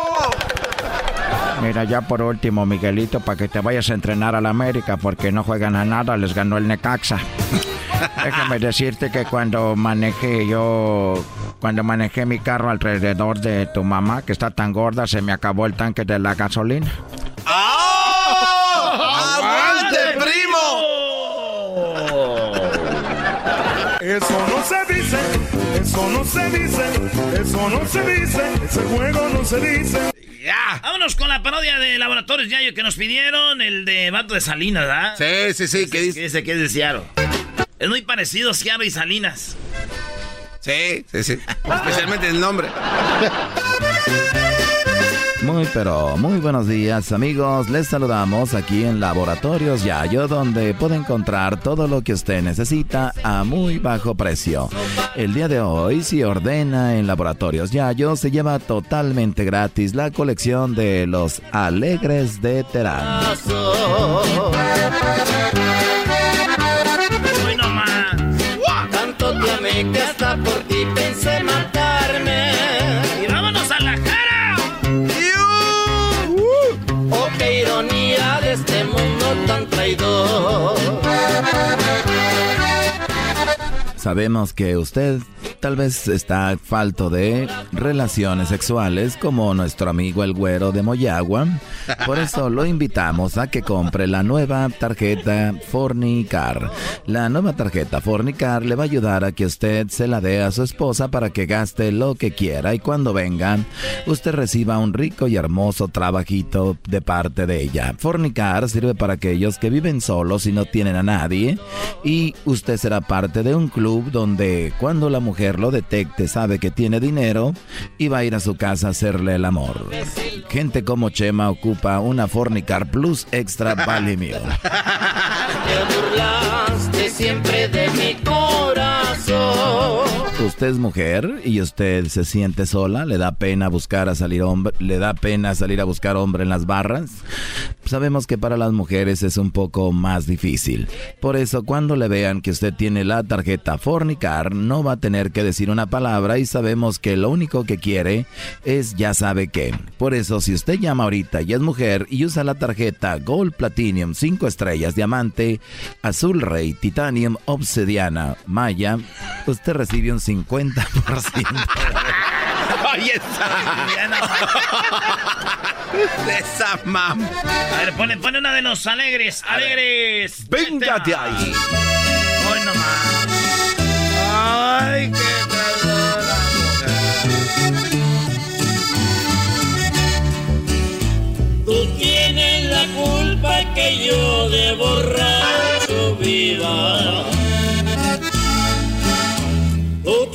Mira, ya por último, Miguelito, para que te vayas a entrenar a la América, porque no juegan a nada, les ganó el Necaxa. Déjame decirte que cuando manejé yo, cuando manejé mi carro alrededor de tu mamá, que está tan gorda, se me acabó el tanque de la gasolina. ¡Oh! ¡Aguante, primo! Eso no se dice, eso no se dice, eso no se dice, ese juego no se dice. ¡Ya! Vámonos con la parodia de Laboratorios Yayo que nos pidieron, el de Vato de Salinas, ¿verdad? Sí, sí, sí, ¿qué Que dice? dice que es de Seattle. Es muy parecido Seattle y Salinas. Sí, sí, sí. Especialmente el nombre. Muy pero muy buenos días amigos, les saludamos aquí en Laboratorios Yayo donde puede encontrar todo lo que usted necesita a muy bajo precio. El día de hoy si ordena en Laboratorios Yayo se lleva totalmente gratis la colección de los Alegres de Terán. Que hasta por ti pensé matarme. Sabemos que usted tal vez está falto de relaciones sexuales como nuestro amigo el güero de Moyagua. Por eso lo invitamos a que compre la nueva tarjeta Fornicar. La nueva tarjeta Fornicar le va a ayudar a que usted se la dé a su esposa para que gaste lo que quiera y cuando venga usted reciba un rico y hermoso trabajito de parte de ella. Fornicar sirve para aquellos que viven solos y no tienen a nadie y usted será parte de un club donde cuando la mujer lo detecte sabe que tiene dinero y va a ir a su casa a hacerle el amor. Gente como Chema ocupa una Fornicar Plus Extra Vale Mío. Te siempre de mi. Usted es mujer y usted se siente sola, le da pena buscar a salir hombre, le da pena salir a buscar hombre en las barras. Sabemos que para las mujeres es un poco más difícil. Por eso cuando le vean que usted tiene la tarjeta fornicar, no va a tener que decir una palabra y sabemos que lo único que quiere es ya sabe qué. Por eso si usted llama ahorita y es mujer y usa la tarjeta Gold Platinum 5 estrellas, diamante, azul rey, titanium, obsidiana, maya, usted recibe un 50%. Ahí está. Esa mam. A ver, pone, pone una de los alegres. Alegres. Venga de ahí. Hoy nomás. Ay, qué Tú tienes la culpa que yo de borracho viva.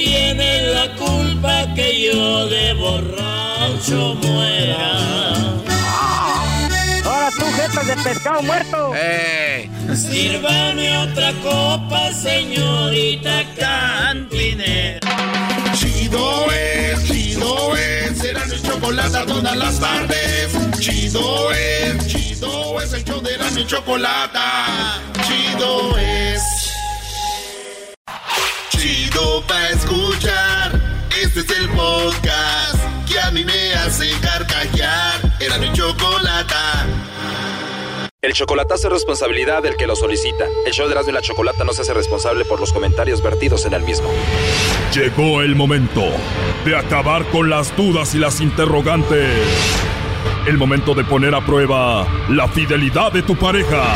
Tú tienes la culpa que yo de borracho muera. Ahora tú, jetas de pescado muerto. Sírvame otra copa, señorita cantinera. Chido es, chido es, será mi chocolate todas las tardes. Chido es, chido es, el show de la mi chocolate. Chido es. Chido pa' escuchar. Este es el podcast que a mí me hace carcajear. Era mi. El chocolatazo es responsabilidad del que lo solicita. El show de Erasmo y la Chocolata no se hace responsable por los comentarios vertidos en el mismo. Llegó el momento de acabar con las dudas y las interrogantes. El momento de poner a prueba la fidelidad de tu pareja.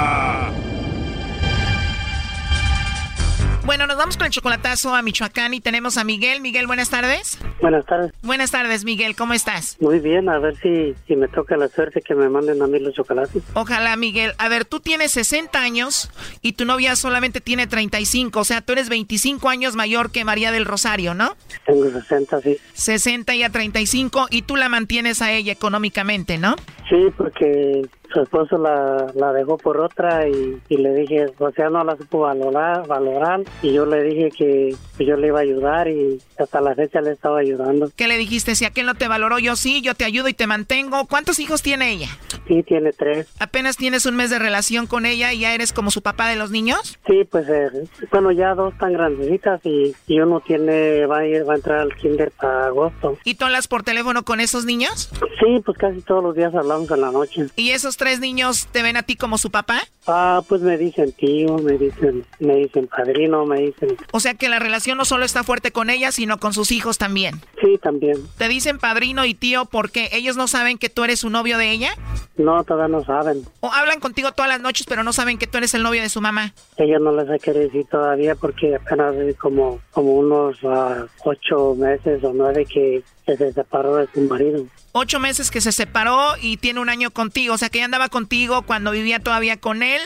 Bueno, nos vamos con el chocolatazo a Michoacán y tenemos a Miguel. Miguel, buenas tardes. Buenas tardes. Buenas tardes, Miguel. ¿Cómo estás? Muy bien, a ver si, si me toca la suerte que me manden a mí los chocolates. Ojalá, Miguel. A ver, tú tienes 60 años y tu novia solamente tiene 35. O sea, tú eres 25 años mayor que María del Rosario, ¿no? Tengo 60, sí. 60 y a 35 y tú la mantienes a ella económicamente, ¿no? Sí, porque su esposo la, la dejó por otra y, y le dije, o sea, no la supo valorar, valorar y yo le dije que yo le iba a ayudar y hasta la fecha le estaba ayudando. ¿Qué le dijiste? Si aquel no te valoró, yo sí, yo te ayudo y te mantengo. ¿Cuántos hijos tiene ella? Sí, tiene tres. ¿Apenas tienes un mes de relación con ella y ya eres como su papá de los niños? Sí, pues eh, bueno, ya dos tan grandecitas y, y uno tiene, va a ir, va a entrar al kinder para agosto. ¿Y tú hablas por teléfono con esos niños? Sí, pues casi todos los días hablamos en la noche. ¿Y esos tres niños te ven a ti como su papá? Ah, pues me dicen tío, me dicen, me dicen padrino, me dicen. O sea que la relación no solo está fuerte con ella, sino con sus hijos también. Sí, también. ¿Te dicen padrino y tío porque ellos no saben que tú eres su novio de ella? No, todavía no saben. ¿O hablan contigo todas las noches pero no saben que tú eres el novio de su mamá? Ella no les ha querido decir todavía porque apenas como, como unos ah, ocho meses o nueve que, que se separó de su marido. Ocho meses que se separó y tiene un año contigo. O sea que ella andaba contigo cuando vivía todavía con él.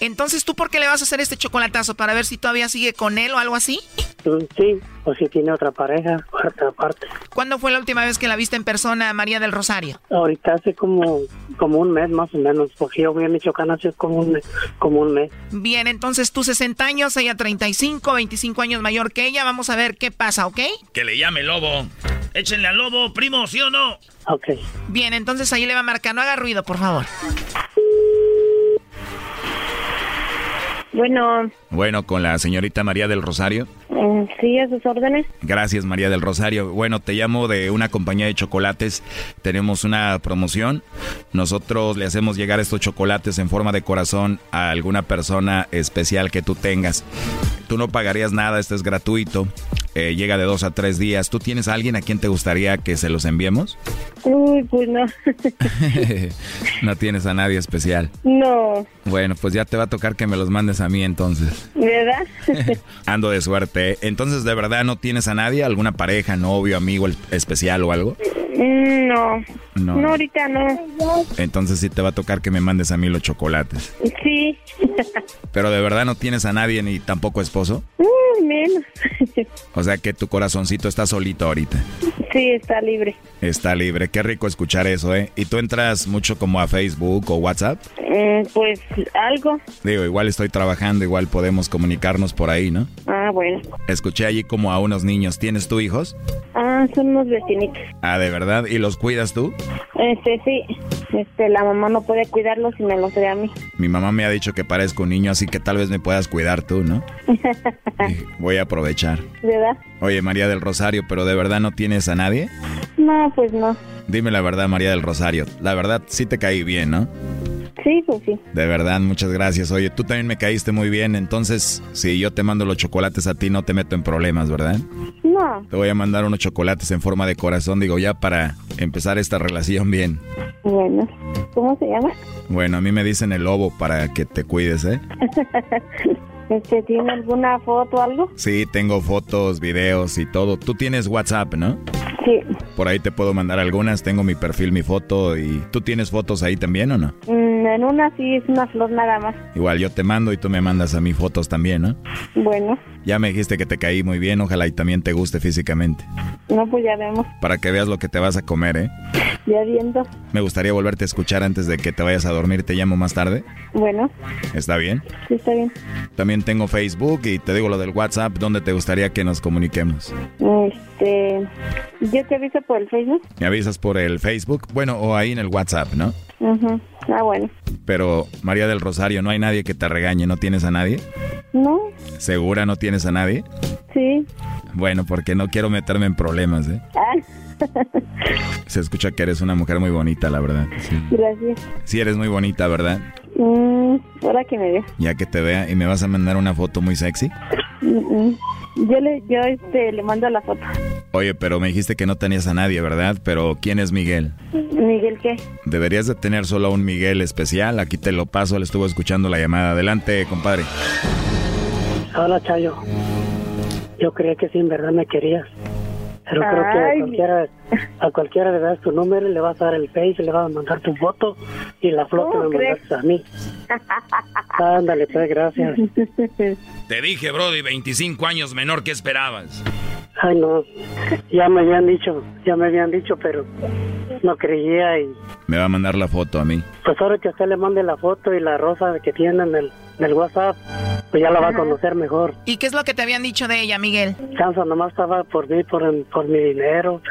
Entonces, ¿tú por qué le vas a hacer este chocolatazo? ¿Para ver si todavía sigue con él o algo así? Mm, Sí, o si tiene otra pareja, otra parte. ¿Cuándo fue la última vez que la viste en persona, María del Rosario? Ahorita hace como, como un mes más o menos, porque yo voy a Michoacán hace como un, mes- como un mes. Bien, entonces tú 60 años, ella 35, 25 años mayor que ella. Vamos a ver qué pasa, ¿ok? Que le llame lobo. Échenle al lobo, primo, ¿sí o no? Ok. Bien, entonces ahí le va a marcar. No haga ruido, por favor. Bueno, Bueno, con la señorita María del Rosario. Sí, a sus órdenes. Gracias, María del Rosario. Bueno, te llamo de una compañía de chocolates. Tenemos una promoción. Nosotros le hacemos llegar estos chocolates en forma de corazón a alguna persona especial que tú tengas. Tú no pagarías nada, esto es gratuito. Eh, llega de dos a tres días. ¿Tú tienes a alguien a quien te gustaría que se los enviemos? Uy, pues no. no tienes a nadie especial. no, Bueno, pues ya te va a tocar que me los mandes a mí entonces. ¿verdad? Ando de suerte. Entonces, ¿de verdad no tienes a nadie? ¿Alguna pareja, novio, amigo especial o algo? No. No. No, ahorita no. Entonces sí te va a tocar que me mandes a mí los chocolates. Sí. Pero de verdad no tienes a nadie ni tampoco esposo. Menos. O sea que tu corazoncito está solito ahorita. Sí, está libre. Está libre. Qué rico escuchar eso, ¿eh? ¿Y tú entras mucho como a Facebook o WhatsApp? Eh, pues algo. Digo, igual estoy trabajando, igual podemos comunicarnos por ahí, ¿no? Ah, bueno. Escuché allí como a unos niños. ¿Tienes tú hijos? Ah, son unos vecinitos. Ah, ¿de verdad? ¿Y los cuidas tú? Este, sí. Este, la mamá no puede cuidarlos y me los da a mí. Mi mamá me ha dicho que parezco un niño, así que tal vez me puedas cuidar tú, ¿no? Voy a aprovechar. ¿Verdad? Oye, María del Rosario, ¿pero de verdad no tienes a nadie? No, pues no. Dime la verdad, María del Rosario. La verdad, sí te caí bien, ¿no? Sí, pues sí. De verdad, muchas gracias. Oye, tú también me caíste muy bien, entonces si yo te mando los chocolates a ti no te meto en problemas, ¿verdad? No. Te voy a mandar unos chocolates en forma de corazón, digo, ya para empezar esta relación bien. Bueno, ¿cómo se llama? Bueno, a mí me dicen el lobo para que te cuides, ¿eh? este, ¿Tiene alguna foto o algo? Sí, tengo fotos, videos y todo. Tú tienes WhatsApp, ¿no? Sí. Por ahí te puedo mandar algunas, tengo mi perfil, mi foto y ¿tú tienes fotos ahí también o no? Mm, en una sí es una flor nada más. Igual yo te mando y tú me mandas a mí fotos también, ¿no? Bueno. Ya me dijiste que te caí muy bien, ojalá y también te guste físicamente. No, pues ya vemos. Para que veas lo que te vas a comer, ¿eh? Ya viendo. Me gustaría volverte a escuchar antes de que te vayas a dormir, te llamo más tarde. Bueno. ¿Está bien? Sí, está bien. También tengo Facebook y te digo lo del WhatsApp, ¿dónde te gustaría que nos comuniquemos? Este, yo te aviso por el Facebook. Me avisas por el Facebook, bueno, o ahí en el WhatsApp, ¿no? Ajá. Ah, bueno. Pero, María del Rosario, ¿no hay nadie que te regañe? ¿No tienes a nadie? No. ¿Segura no tienes a nadie? Sí. Bueno, porque no quiero meterme en problemas, ¿eh? Ah. Se escucha que eres una mujer muy bonita, la verdad. Sí, Gracias. sí eres muy bonita, ¿verdad? Mm, ahora que me vea. Ya que te vea y me vas a mandar una foto muy sexy. Mm, mm. Yo le, yo este, le mando la foto. Oye, pero me dijiste que no tenías a nadie, ¿verdad? Pero ¿quién es Miguel? Miguel, ¿qué? Deberías de tener solo a un Miguel especial. Aquí te lo paso, le estuvo escuchando la llamada. Adelante, compadre. Hola, Chayo. Yo creía que sí, en verdad me querías. Pero creo que a cualquiera, a cualquiera le das tu número y le vas a dar el face, le vas a mandar tu foto y la ¿Cómo me mandaste a mí. Ándale, pues, gracias. Te dije, Brody, 25 años menor que esperabas. Ay, no. Ya me habían dicho, ya me habían dicho, pero no creía y Me va a mandar la foto a mí. pues ahora que usted le mande la foto y la rosa que tiene en el, en el WhatsApp, pues ya la va a conocer mejor. ¿Y qué es lo que te habían dicho de ella, Miguel? Chanza nomás estaba por mí, por, por mi dinero.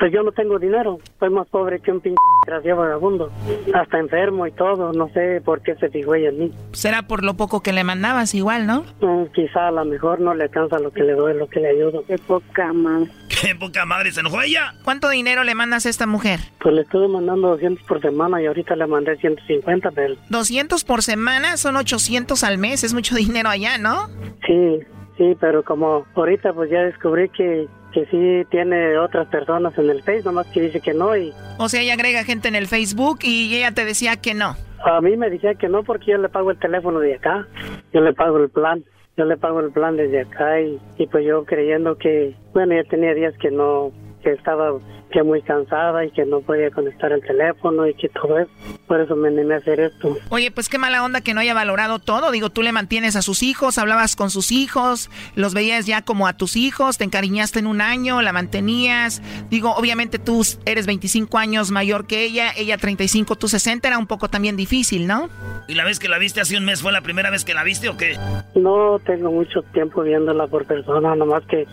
Pues yo no tengo dinero. Soy más pobre que un pinche desgraciado vagabundo. Hasta enfermo y todo. No sé por qué se fijó ella en mí. Será por lo poco que le mandabas igual, ¿no? Mm, quizá a lo mejor no le alcanza lo que le doy, lo que le ayudo. Qué poca madre. ¿Qué poca madre se enojó ella? ¿Cuánto dinero le mandas a esta mujer? Pues le estuve mandando 200 por semana y ahorita le mandé 150, pero 200 por semana, son 800 al mes, es mucho dinero allá, ¿no? sí, sí, pero como ahorita pues ya descubrí que, que sí tiene otras personas en el Face, nomás que dice que no y O sea, ella agrega gente en el Facebook y ella te decía que no. A mí me decía que no porque yo le pago el teléfono de acá, yo le pago el plan, yo le pago el plan desde acá y, y pues yo creyendo que, bueno, ya tenía días que no, que estaba que muy cansada y que no podía conectar el teléfono y que todo eso, por eso me animé a hacer esto. Oye, pues qué mala onda que no haya valorado todo. Digo, tú le mantienes a sus hijos, hablabas con sus hijos, los veías ya como a tus hijos, te encariñaste en un año, la mantenías. Digo, obviamente tú eres 25 años mayor que ella, ella 35, tú 60, era un poco también difícil, ¿no? ¿Y la vez que la viste hace un mes fue la primera vez que la viste o qué? No tengo mucho tiempo viéndola por persona, nomás que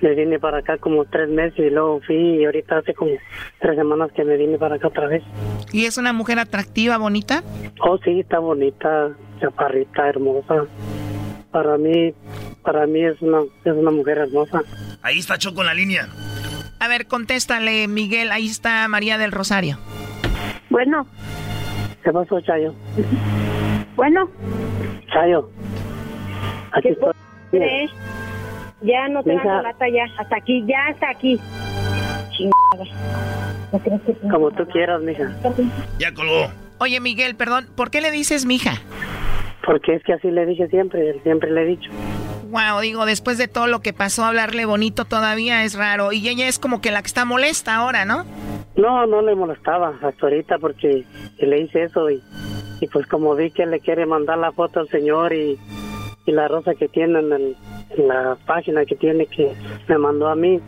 me vine para acá como tres meses y luego fui y ahorita hace como tres semanas que me vine para acá otra vez. ¿Y es una mujer atractiva, bonita? Oh, sí, está bonita, chaparrita, hermosa. Para mí, para mí es una, es una mujer hermosa. Ahí está Choco en la línea. A ver, contéstale, Miguel, ahí está María del Rosario. Bueno, ¿Qué pasó, Chayo? bueno, Chayo. Aquí estoy. Ya no te la lata ya. Hasta aquí, ya hasta aquí. Chingada. ¿No crees que te- Como tú quieras, mija. Ya colgó. Oye, Miguel, perdón, ¿por qué le dices mija? Porque es que así le dije siempre, siempre le he dicho. Wow, digo, después de todo lo que pasó, hablarle bonito todavía es raro. Y ella es como que la que está molesta ahora, ¿no? No, no le molestaba hasta ahorita porque le hice eso y, y pues como vi que le quiere mandar la foto al señor y, y la rosa que tiene en, el, en la página que tiene que me mandó a mí.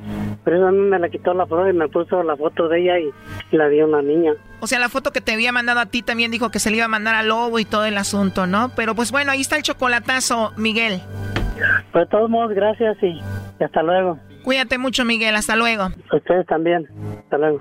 Pero eso a mí me la quitó la flor y me puso la foto de ella y, la dio una niña. O sea, la foto que te había mandado a ti también dijo que se le iba a mandar al lobo y todo el asunto, ¿no? Pero pues bueno, ahí está el chocolatazo, Miguel. Pues de todos modos, gracias y hasta luego. Cuídate mucho, Miguel. Hasta luego. Ustedes también. Hasta luego.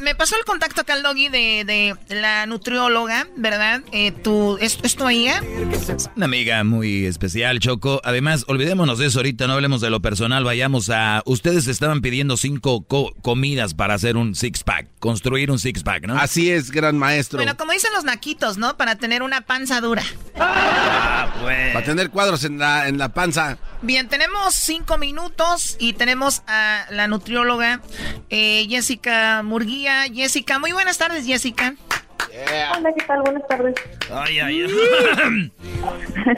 me pasó el contacto acá al doggy de, la nutrióloga, ¿verdad? Eh, ¿tú, ¿es, ¿Es tu amiga? Una amiga muy especial, Choco. Además, olvidémonos de eso ahorita, no hablemos de lo personal, vayamos a... Ustedes estaban pidiendo cinco comidas para hacer un six-pack, construir un six-pack, ¿no? Así es, gran maestro. Bueno, como dicen los naquitos, ¿no? Para tener una panza dura. Ah, pues. Para tener cuadros en la, en la panza. Bien, tenemos cinco minutos y tenemos a la nutrióloga eh, Jessica Murguía. Jessica, muy buenas tardes, Jessica. Hola, ¿qué tal? Buenas tardes. Ay, ay, ay.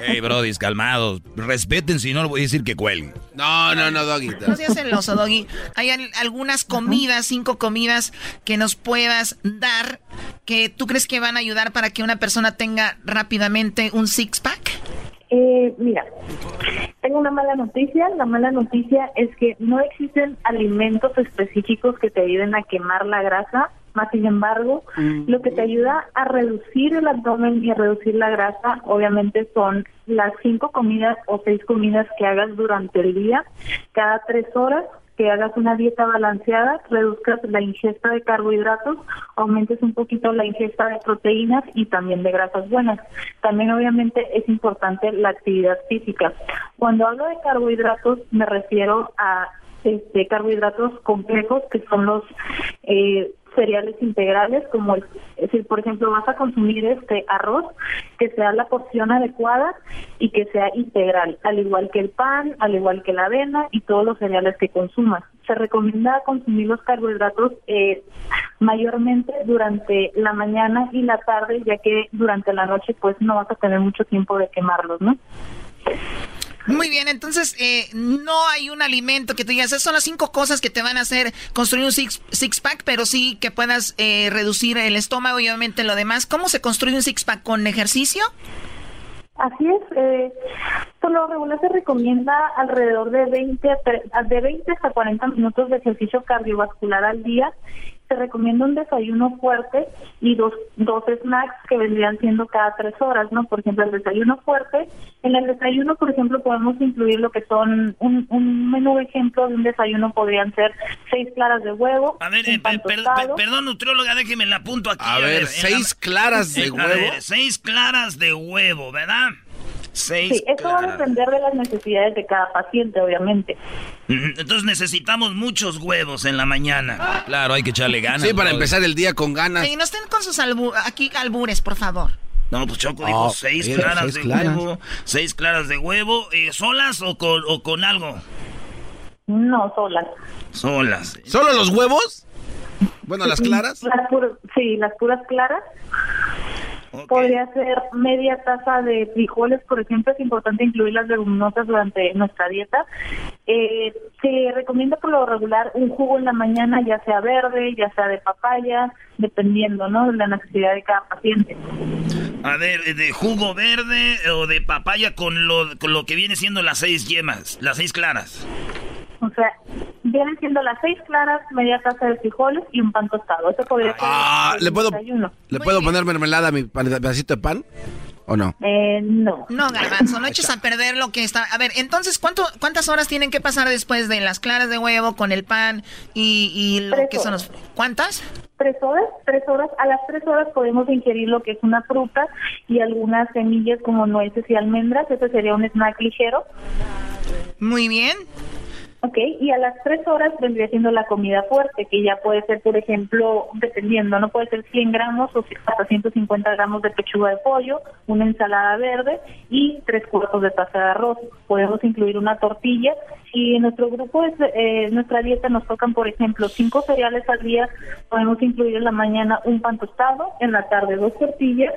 Hey, brodis, calmados. Respeten, si no, le voy a decir que cuelguen. No, no, no, Doggy. No seas celoso, Doggy. Hay algunas comidas, cinco comidas que nos puedas dar que tú crees que van a ayudar para que una persona tenga rápidamente un six-pack. Eh, mira, tengo una mala noticia. La mala noticia es que no existen alimentos específicos que te ayuden a quemar la grasa. Más sin embargo, lo que te ayuda a reducir el abdomen y a reducir la grasa, obviamente, son las cinco comidas o seis comidas que hagas durante el día, cada tres horas que hagas una dieta balanceada, reduzcas la ingesta de carbohidratos, aumentes un poquito la ingesta de proteínas y también de grasas buenas. También obviamente es importante la actividad física. Cuando hablo de carbohidratos me refiero a este, carbohidratos complejos que son los eh, cereales integrales, como el, si por ejemplo vas a consumir este arroz, que sea la porción adecuada y que sea integral, al igual que el pan, al igual que la avena y todos los cereales que consumas. Se recomienda consumir los carbohidratos eh, mayormente durante la mañana y la tarde, ya que durante la noche pues no vas a tener mucho tiempo de quemarlos, ¿no? Muy bien, entonces eh, no hay un alimento que tú digas, esas son las cinco cosas que te van a hacer construir un six, six pack, pero sí que puedas eh, reducir el estómago y obviamente lo demás. ¿Cómo se construye un six pack con ejercicio? Así es, eh, por lo regular se recomienda alrededor de 20, de 20 hasta 40 minutos de ejercicio cardiovascular al día te recomiendo un desayuno fuerte y dos, dos snacks que vendrían siendo cada tres horas, ¿no? Por ejemplo, el desayuno fuerte. En el desayuno, por ejemplo, podemos incluir lo que son un, un menú ejemplo de un desayuno podrían ser seis claras de huevo. A ver, eh, perdón, nutrióloga, déjeme la apunto aquí. A, ver, seis claras de huevo. seis claras de huevo, ¿verdad? Sí, esto va a depender de las necesidades de cada paciente, obviamente. Entonces necesitamos muchos huevos en la mañana. Claro, hay que echarle ganas. Sí, para empezar el día con ganas. Y no estén con sus aquí albures, por favor. No, pues Choco dijo oh, seis claras de huevo, seis claras de huevo, eh, ¿solas o con, o con algo? No, solas. Solas. ¿Solo los huevos? Bueno, las claras. sí, las puras claras. Podría ser media taza de frijoles, por ejemplo, es importante incluir las leguminosas durante nuestra dieta. Eh, se recomienda por lo regular un jugo en la mañana, ya sea verde, ya sea de papaya, dependiendo, ¿no? De la necesidad de cada paciente. A ver, de jugo verde o de papaya con lo, con lo que viene siendo las seis yemas, las seis claras. O sea, vienen siendo las seis claras, media taza de frijoles y un pan tostado. Eso podría ser ah, ¿le puedo, ¿Le puedo poner mermelada a mi pedacito de pan? ¿O no? Eh, no. No, garbanzo, no eches a perder lo que está... A ver, entonces, ¿cuánto, ¿cuántas horas tienen que pasar después de las claras de huevo con el pan y, y lo que son los... ¿Cuántas? Tres horas, tres horas. A las tres horas podemos ingerir lo que es una fruta y algunas semillas como nueces y almendras. Ese sería un snack ligero. Muy bien. Ok, y a las tres horas vendría siendo la comida fuerte, que ya puede ser, por ejemplo, dependiendo, no puede ser 100 gramos o hasta 150 gramos de pechuga de pollo, una ensalada verde y tres cuartos de taza de arroz. Podemos incluir una tortilla. Y en nuestro grupo, es, eh, nuestra dieta nos tocan, por ejemplo, cinco cereales al día, podemos incluir en la mañana un pan tostado, en la tarde dos tortillas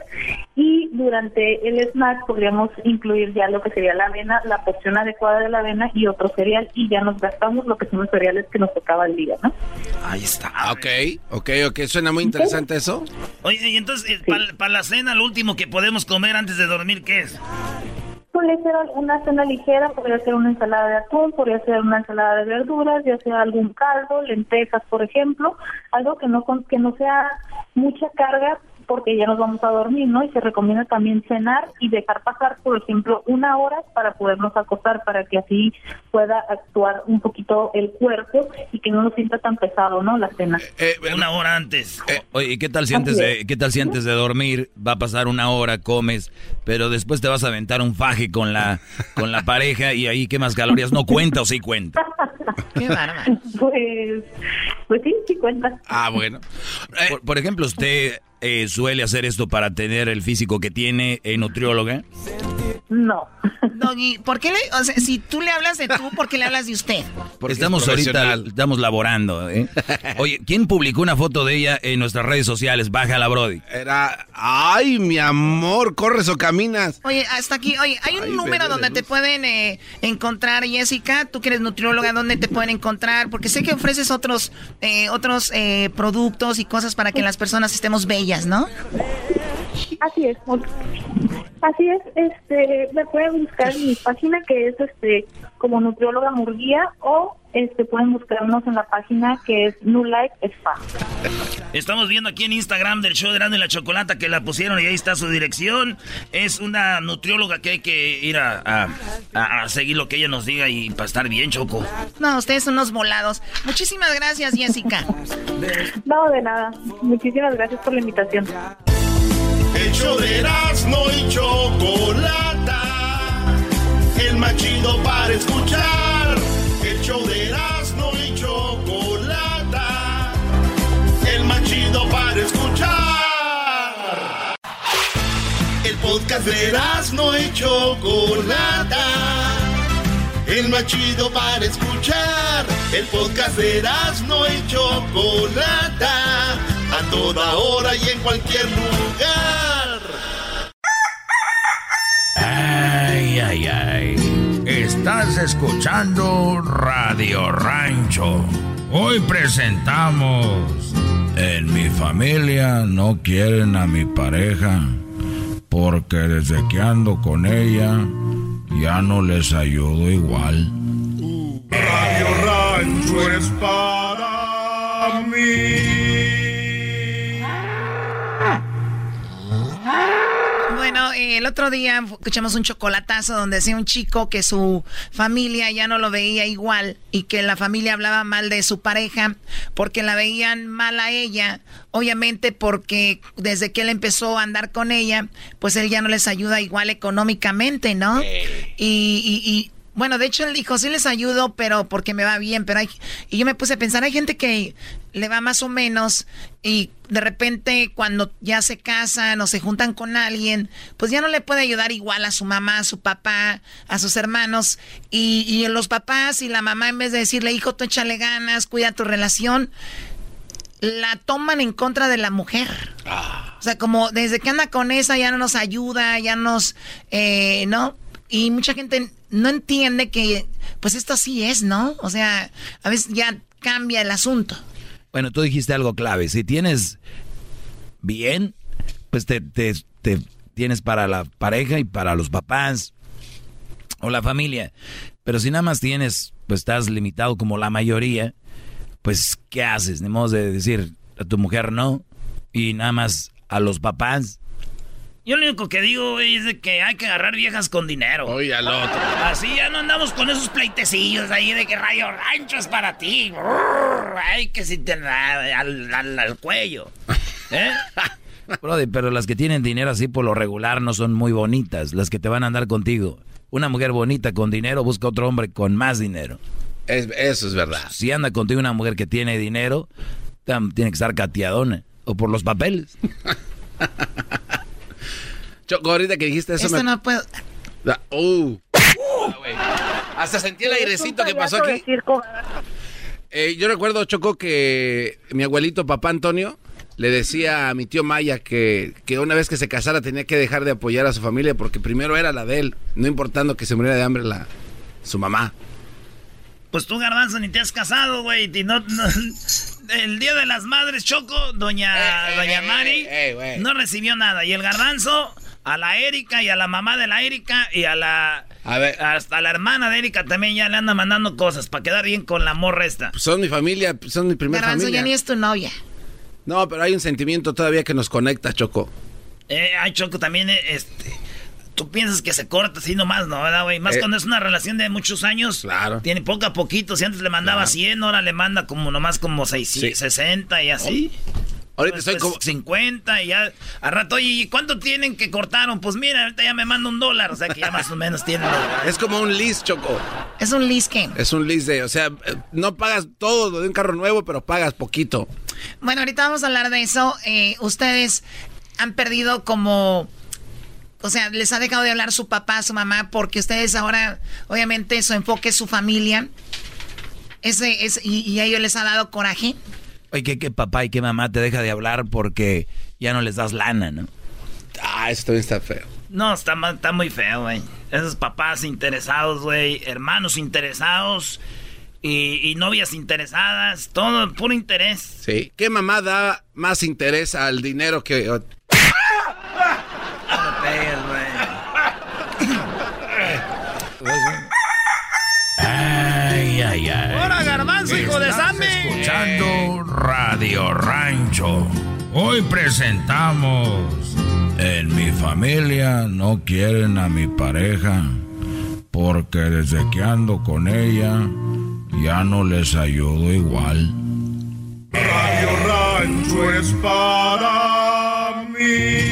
y durante el snack podríamos incluir ya lo que sería la avena, la porción adecuada de la avena y otro cereal y ya nos gastamos lo que son los cereales que nos tocaba el día, ¿no? Ahí está. Ok, ok, ok. Suena muy interesante eso. Oye, y entonces, eh, para la cena, lo último que podemos comer antes de dormir, ¿qué es? Puede ser una cena ligera, podría ser una ensalada de atún, podría ser una ensalada de verduras, ya sea algún caldo, lentejas, por ejemplo, algo que no que no sea mucha carga, porque ya nos vamos a dormir, ¿no? Y se recomienda también cenar y dejar pasar, por ejemplo, una hora para podernos acostar, para que así pueda actuar un poquito el cuerpo y que no nos sienta tan pesado, ¿no? La cena. Eh, eh, una hora antes. Eh, oye, ¿qué tal si antes de, qué tal si antes de dormir va a pasar una hora, comes, pero después te vas a aventar un faje con la, con la pareja y ahí quemas calorías? ¿No cuenta o sí cuenta? Qué bárbaro. Pues, pues sí, sí cuenta. Ah, bueno. por ejemplo, usted eh, suele hacer esto para tener el físico que tiene en nutrióloga? No. Doggy, ¿por qué le, o sea, si tú le hablas de tú, ¿por qué le hablas de usted? Porque estamos ahorita, estamos laborando, ¿eh? Oye, ¿quién publicó una foto de ella en nuestras redes sociales? Bájala, Brody. Era, ay, mi amor, corres o caminas. Oye, hasta aquí, oye, hay un número donde te pueden eh, encontrar, Jessica, tú que eres nutrióloga, ¿dónde te pueden encontrar? Porque sé que ofreces otros, eh, otros eh, productos y cosas para que las personas estemos bellas, ¿no? Así es. Así es, este, me pueden buscar en mi página que es este como nutrióloga Murguía o este pueden buscarnos en la página que es New Life Spa. Estamos viendo aquí en Instagram del show de Grande la Chocolata que la pusieron y ahí está su dirección. Es una nutrióloga que hay que ir a, a, seguir lo que ella nos diga y para estar bien, Choco. No, ustedes son unos volados. Muchísimas gracias, Jessica. no, de nada. Muchísimas gracias por la invitación. El show de Erasmo y Chocolata. El machido para escuchar. El show de Erasmo y Chocolata. El machido para escuchar. El podcast de Erasmo y Chocolata. El machido para escuchar. El podcast de Erasmo y Chocolata a toda hora y en cualquier lugar. Ay, ay, ay. Estás escuchando Radio Rancho. Hoy presentamos... En mi familia no quieren a mi pareja porque desde que ando con ella ya no les ayudo igual. Radio Rancho es para mí. El otro día escuchamos un chocolatazo donde decía un chico que su familia ya no lo veía igual y que la familia hablaba mal de su pareja porque la veían mal a ella, obviamente porque desde que él empezó a andar con ella, pues él ya no les ayuda igual económicamente, ¿no? Y, y, bueno, de hecho él dijo, sí les ayudo, pero porque me va bien, pero hay... Y yo me puse a pensar, hay gente que le va más o menos y de repente cuando ya se casan o se juntan con alguien, pues ya no le puede ayudar igual a su mamá, a su papá, a sus hermanos. Y, y los papás y la mamá en vez de decirle, hijo, tú échale ganas, cuida tu relación, la toman en contra de la mujer. O sea, como desde que anda con esa ya no nos ayuda, ya nos, eh, ¿no? Y mucha gente no entiende que, pues esto así es, ¿no? O sea, a veces ya cambia el asunto. Bueno, tú dijiste algo clave. Si tienes bien, pues te, te, tienes para la pareja y para los papás o la familia. Pero si nada más tienes, pues estás limitado como la mayoría, pues ¿qué haces? Ni modo de decir a tu mujer no y nada más a los papás. Yo lo único que digo es de que hay que agarrar viejas con dinero. Oye, al otro. Así ya no andamos con esos pleitecillos ahí de que rayo rancho es para ti. Ay, que si te al, al, cuello. ¿Eh? Brody, pero las que tienen dinero así por lo regular no son muy bonitas, las que te van a andar contigo. Una mujer bonita con dinero busca otro hombre con más dinero. eso es verdad. Si anda contigo una mujer que tiene dinero, tiene que estar cateadona. O por los papeles. Choco, ahorita que dijiste eso. Esto no puedo. Uh. Hasta sentí el airecito que pasó aquí. Eh, yo recuerdo, Choco, que mi abuelito, papá Antonio, le decía a mi tío Maya que, que, una vez que se casara tenía que dejar de apoyar a su familia porque primero era la de él, no importando que se muriera de hambre la, su mamá. Pues tú, Garbanzo, ni te has casado, güey. No, el Día de las Madres, Choco, doña, eh, eh, doña Mari, no recibió nada. Y el Garbanzo, a la Erika y a la mamá de la Erika y a la... A ver. Hasta la hermana de Erika también ya le anda mandando cosas para quedar bien con la morra esta. Pues son mi familia, son mi primera Garbanzo familia. ya ni es tu novia. No, pero hay un sentimiento todavía que nos conecta, Choco. Eh, hay Choco también, eh, este... Tú piensas que se corta así nomás, ¿no? ¿verdad, güey? Más eh. cuando es una relación de muchos años. Claro. Tiene poco a poquito. Si antes le mandaba 100, ahora le manda como nomás como 600, 60 y así. Ahorita estoy como... 50 y ya... A rato, oye, ¿y cuánto tienen que cortaron? Pues mira, ahorita ya me manda un dólar. O sea que ya más o menos tienen... es como un lease, Choco. ¿Es un lease qué? Es un lease de... O sea, no pagas todo de un carro nuevo, pero pagas poquito. Bueno, ahorita vamos a hablar de eso. Eh, ustedes han perdido como... O sea, les ha dejado de hablar su papá, su mamá, porque ustedes ahora, obviamente, su enfoque es su familia. Ese, es, y, y a ellos les ha dado coraje. Oye, ¿qué, papá y qué mamá te deja de hablar porque ya no les das lana, ¿no? Ah, eso también está feo. No, está, está muy feo, güey. Esos papás interesados, güey. Hermanos interesados. Y, novias interesadas, todo puro interés. Sí. ¿Qué mamá da más interés al dinero que... No Ay, ay, ay. ¡Hora, garbanzo, hijo de Sammy! escuchando Radio Rancho. Hoy presentamos... En mi familia no quieren a mi pareja porque desde que ando con ella ya no les ayudo igual. Radio Rancho es para mí.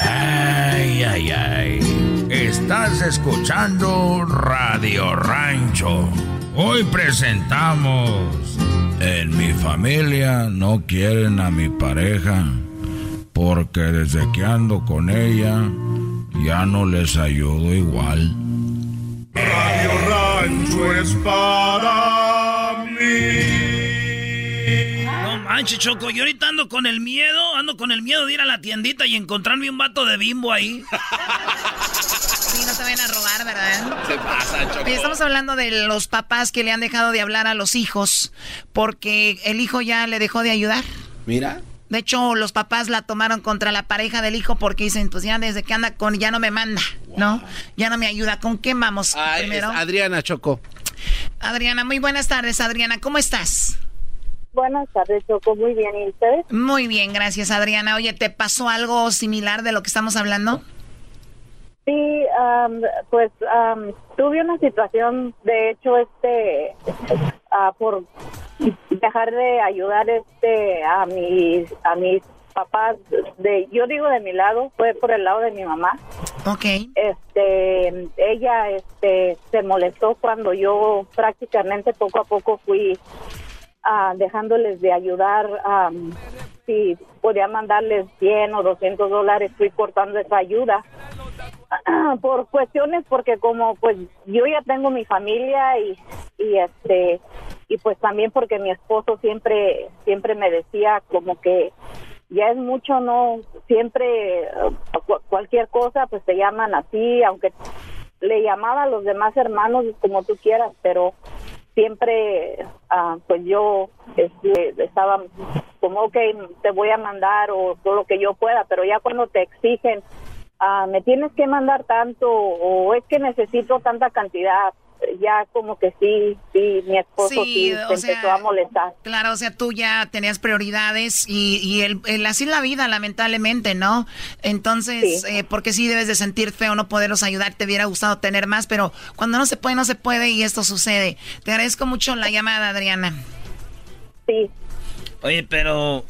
Ay, ay, ay. Estás escuchando Radio Rancho. Hoy presentamos... En mi familia no quieren a mi pareja porque desde que ando con ella ya no les ayudo igual. Radio Rancho es para mí. No manches, Choco, yo ahorita ando con el miedo, ando con el miedo de ir a la tiendita y encontrarme un vato de bimbo ahí. Sí, no te vayan a robar, ¿verdad? Se pasa, Choco. estamos hablando de los papás que le han dejado de hablar a los hijos porque el hijo ya le dejó de ayudar. Mira. De hecho, los papás la tomaron contra la pareja del hijo porque dicen, pues ya desde que anda con, ya no me manda, ¿no? Ya no me ayuda. ¿Con qué vamos primero? Adriana Choco. Adriana, muy buenas tardes, Adriana. ¿Cómo estás? Buenas tardes, Choco. Muy bien. ¿Y ustedes? Muy bien, gracias, Adriana. Oye, ¿te pasó algo similar de lo que estamos hablando? Sí, pues tuve una situación, de hecho, este, uh, por dejar de ayudar este a mis a mis papás de yo digo de mi lado fue por el lado de mi mamá Ok. este ella este se molestó cuando yo prácticamente poco a poco fui uh, dejándoles de ayudar um, si podía mandarles 100 o 200 dólares fui cortando esa ayuda por cuestiones porque como pues yo ya tengo mi familia y, y este y pues también porque mi esposo siempre siempre me decía como que ya es mucho no siempre cualquier cosa pues te llaman así aunque le llamaba a los demás hermanos como tú quieras pero siempre ah, pues yo este, estaba como ok te voy a mandar o todo lo que yo pueda pero ya cuando te exigen Ah, me tienes que mandar tanto o es que necesito tanta cantidad. Ya como que sí, sí, mi esposo sí, se empezó a molestar. Claro, o sea, tú ya tenías prioridades y, y el, así la vida, lamentablemente, ¿no? Entonces, eh, porque sí debes de sentir feo no poderlos ayudar, te hubiera gustado tener más, pero cuando no se puede, no se puede y esto sucede. Te agradezco mucho la llamada, Adriana. Sí. Oye, pero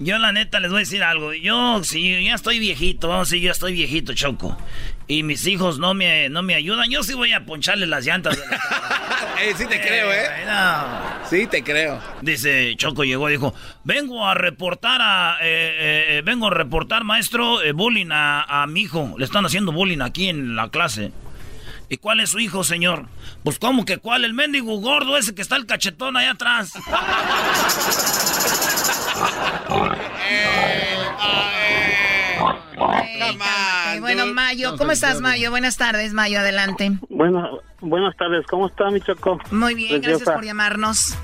Yo la neta les voy a decir algo. Yo, si ya estoy viejito, vamos a decir, yo estoy viejito, Choco. Y mis hijos no me, no me ayudan, yo sí voy a poncharles las llantas. De la eh, sí te creo, ¿eh? Sí te creo. Dice, Choco llegó y dijo, vengo a reportar a, eh, eh, vengo a reportar, maestro, bullying a, a mi hijo. Le están haciendo bullying aquí en la clase. ¿Y cuál es su hijo, señor? Pues, ¿cómo que cuál? El mendigo gordo ese que está el cachetón allá atrás. bueno, Mayo, ¿cómo estás, Mayo? Buenas tardes, Mayo, adelante. Bueno, buenas tardes, ¿cómo está, mi Choco? Muy bien, gracias por llamarnos.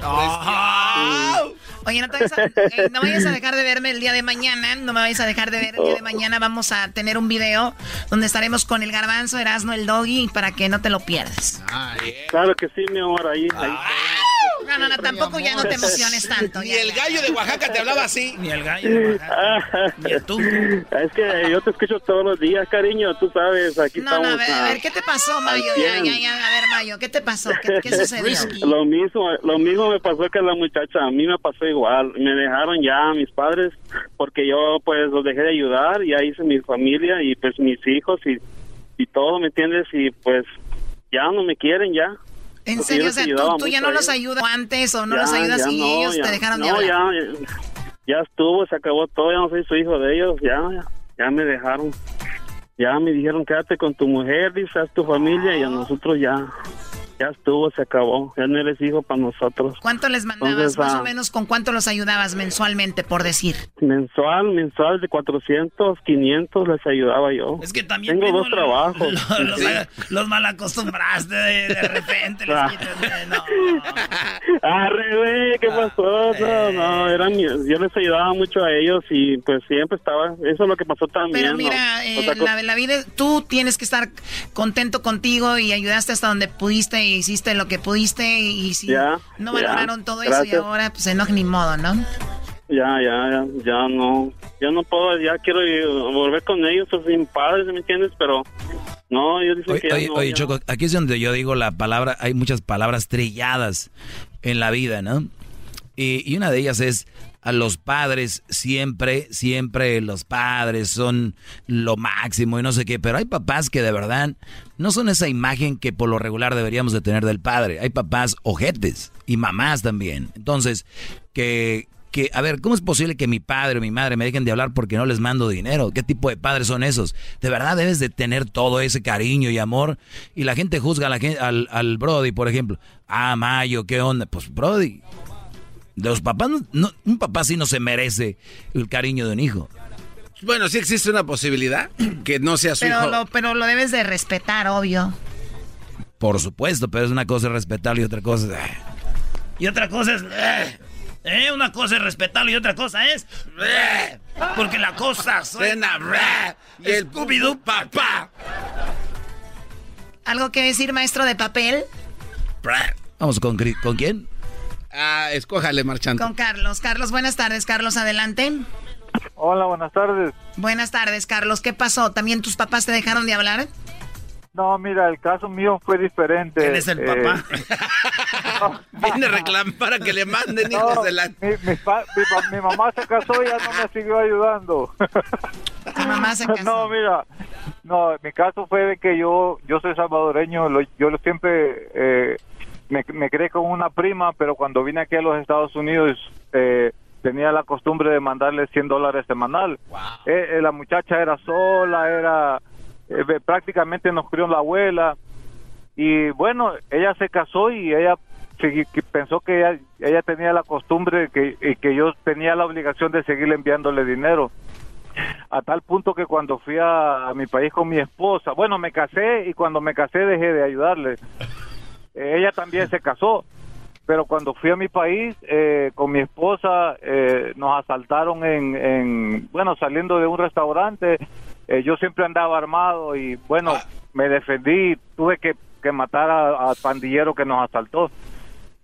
Oye, no, te vayas a, eh, no vayas a dejar de verme el día de mañana, no me vayas a dejar de ver el día de mañana. Vamos a tener un video donde estaremos con el garbanzo, Erasmo, el doggy, para que no te lo pierdas. Claro que sí, mi amor, ahí. ahí no, no, no, tampoco ya no te emociones tanto. Ni el gallo de Oaxaca te hablaba así. Ni el gallo de Oaxaca. Ni tú. Es que yo te escucho todos los días, cariño, tú sabes, aquí no, estamos. No, a ver, a ver, ¿qué te pasó, Mayo? Ya, ya, ya, a ver, Mayo, ¿qué te pasó? ¿Qué, qué sucedió? lo mismo, lo mismo me pasó que la muchacha, a mí me pasó igual. Me dejaron ya mis padres porque yo pues los dejé de ayudar, ya hice mi familia y pues mis hijos y, y todo, ¿me entiendes? Y pues ya no me quieren ya. ¿En serio? O sea, ¿tú, ya no los ayudas antes o no los ayudas y ellos te dejaron de hablar? Ya, ya estuvo, se acabó todo, ya no soy su hijo de ellos, ya, ya, ya me dejaron. Ya me dijeron, quédate con tu mujer, dice, haz tu familia y a nosotros ya, ya estuvo, se acabó. Ya no eres hijo para nosotros. ¿Cuánto les mandabas? más o menos, ¿con cuánto los ayudabas mensualmente, por decir? Mensual, mensual de 400, 500 les ayudaba yo. Es que también... Tengo dos trabajos. Los, malacostumbraste de, de repente. les quitas de, no. Arre, ¿qué pasó? No, no, eran, yo les ayudaba mucho a ellos y pues siempre estaba... Eso es lo que pasó también. Pero mira, eh, la, la vida, tú tienes que estar contento contigo y ayudaste hasta donde pudiste hiciste lo que pudiste y si no valoraron todo eso y ahora pues enoja ni modo, ¿no? Ya, ya, ya, ya no, ya no puedo, ya quiero volver con ellos, sin padres, ¿me entiendes? Pero no, yo dicen que oye, no, oye Choco, aquí es donde yo digo la palabra, hay muchas palabras trilladas en la vida, ¿no? Y, y una de ellas es a los padres siempre, siempre los padres son lo máximo y no sé qué, pero hay papás que de verdad no son esa imagen que por lo regular deberíamos de tener del padre. Hay papás ojetes y mamás también. Entonces, que, que, a ver, ¿cómo es posible que mi padre o mi madre me dejen de hablar porque no les mando dinero? ¿Qué tipo de padres son esos? De verdad debes de tener todo ese cariño y amor. Y la gente juzga a la gente, al, al Brody, por ejemplo. Ah, Mayo, ¿qué onda? Pues Brody, los papás, no, un papá sí no se merece el cariño de un hijo. Bueno, sí existe una posibilidad que no sea su pero hijo. Lo, pero lo debes de respetar, obvio. Por supuesto, pero es una cosa respetarlo y otra cosa es... Y otra cosa es... ¿Eh? Una cosa es respetarlo y otra cosa es... Porque la cosa suena... Y el Scooby-Doo papá. ¿Algo que decir, maestro de papel? Vamos con, ¿con quién? Ah, escójale, marchante. Con Carlos. Carlos, buenas tardes. Carlos, adelante. Hola, buenas tardes. Buenas tardes, Carlos. ¿Qué pasó? ¿También tus papás te dejaron de hablar? No, mira, el caso mío fue diferente. ¿Quién es el Eh, papá? Viene a reclamar para que le manden no, hijos de la... mi, mi pa- mi pa- mi mamá se casó y ya no me siguió ayudando. Tu mamá se casó. No, mira, no, mi caso fue de que yo yo soy salvadoreño, lo- yo lo siempre eh, me, me creé con una prima, pero cuando vine aquí a los Estados Unidos eh, tenía la costumbre de mandarle 100 dólares semanal. Eh, eh, la muchacha era sola, era eh, prácticamente nos crió la abuela y bueno, ella se casó y ella que pensó que ella, ella tenía la costumbre que, y que yo tenía la obligación de seguir enviándole dinero a tal punto que cuando fui a, a mi país con mi esposa, bueno, me casé y cuando me casé dejé de ayudarle. Eh, ella también se casó, pero cuando fui a mi país eh, con mi esposa eh, nos asaltaron en, en, bueno, saliendo de un restaurante. Eh, yo siempre andaba armado y bueno, me defendí, tuve que, que matar a- al pandillero que nos asaltó.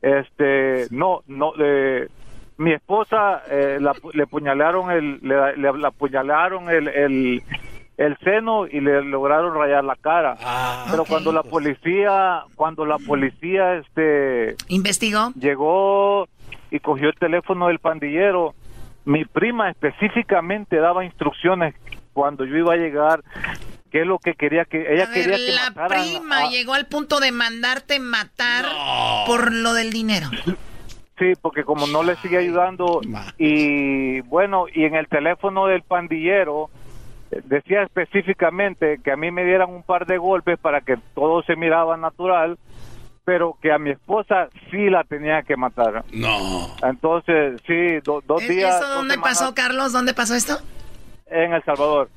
Este, no, no, eh, mi esposa eh, la- le puñalaron el, le, le- la apuñalaron el, el, el seno y le lograron rayar la cara. Pero cuando la policía, cuando la policía, este, ¿Investigó? llegó y cogió el teléfono del pandillero, mi prima específicamente daba instrucciones cuando yo iba a llegar qué es lo que quería que ella quería que la mataran prima a- llegó al punto de mandarte matar por lo del dinero. Sí, porque como no le sigue ayudando y bueno, y en el teléfono del pandillero decía específicamente que a mí me dieran un par de golpes para que todo se miraba natural, pero que a mi esposa sí la tenía que matar. No. Entonces, sí, do- dos ¿Es- días. ¿Eso dos dónde pasó, Carlos? ¿Dónde pasó esto? En El Salvador.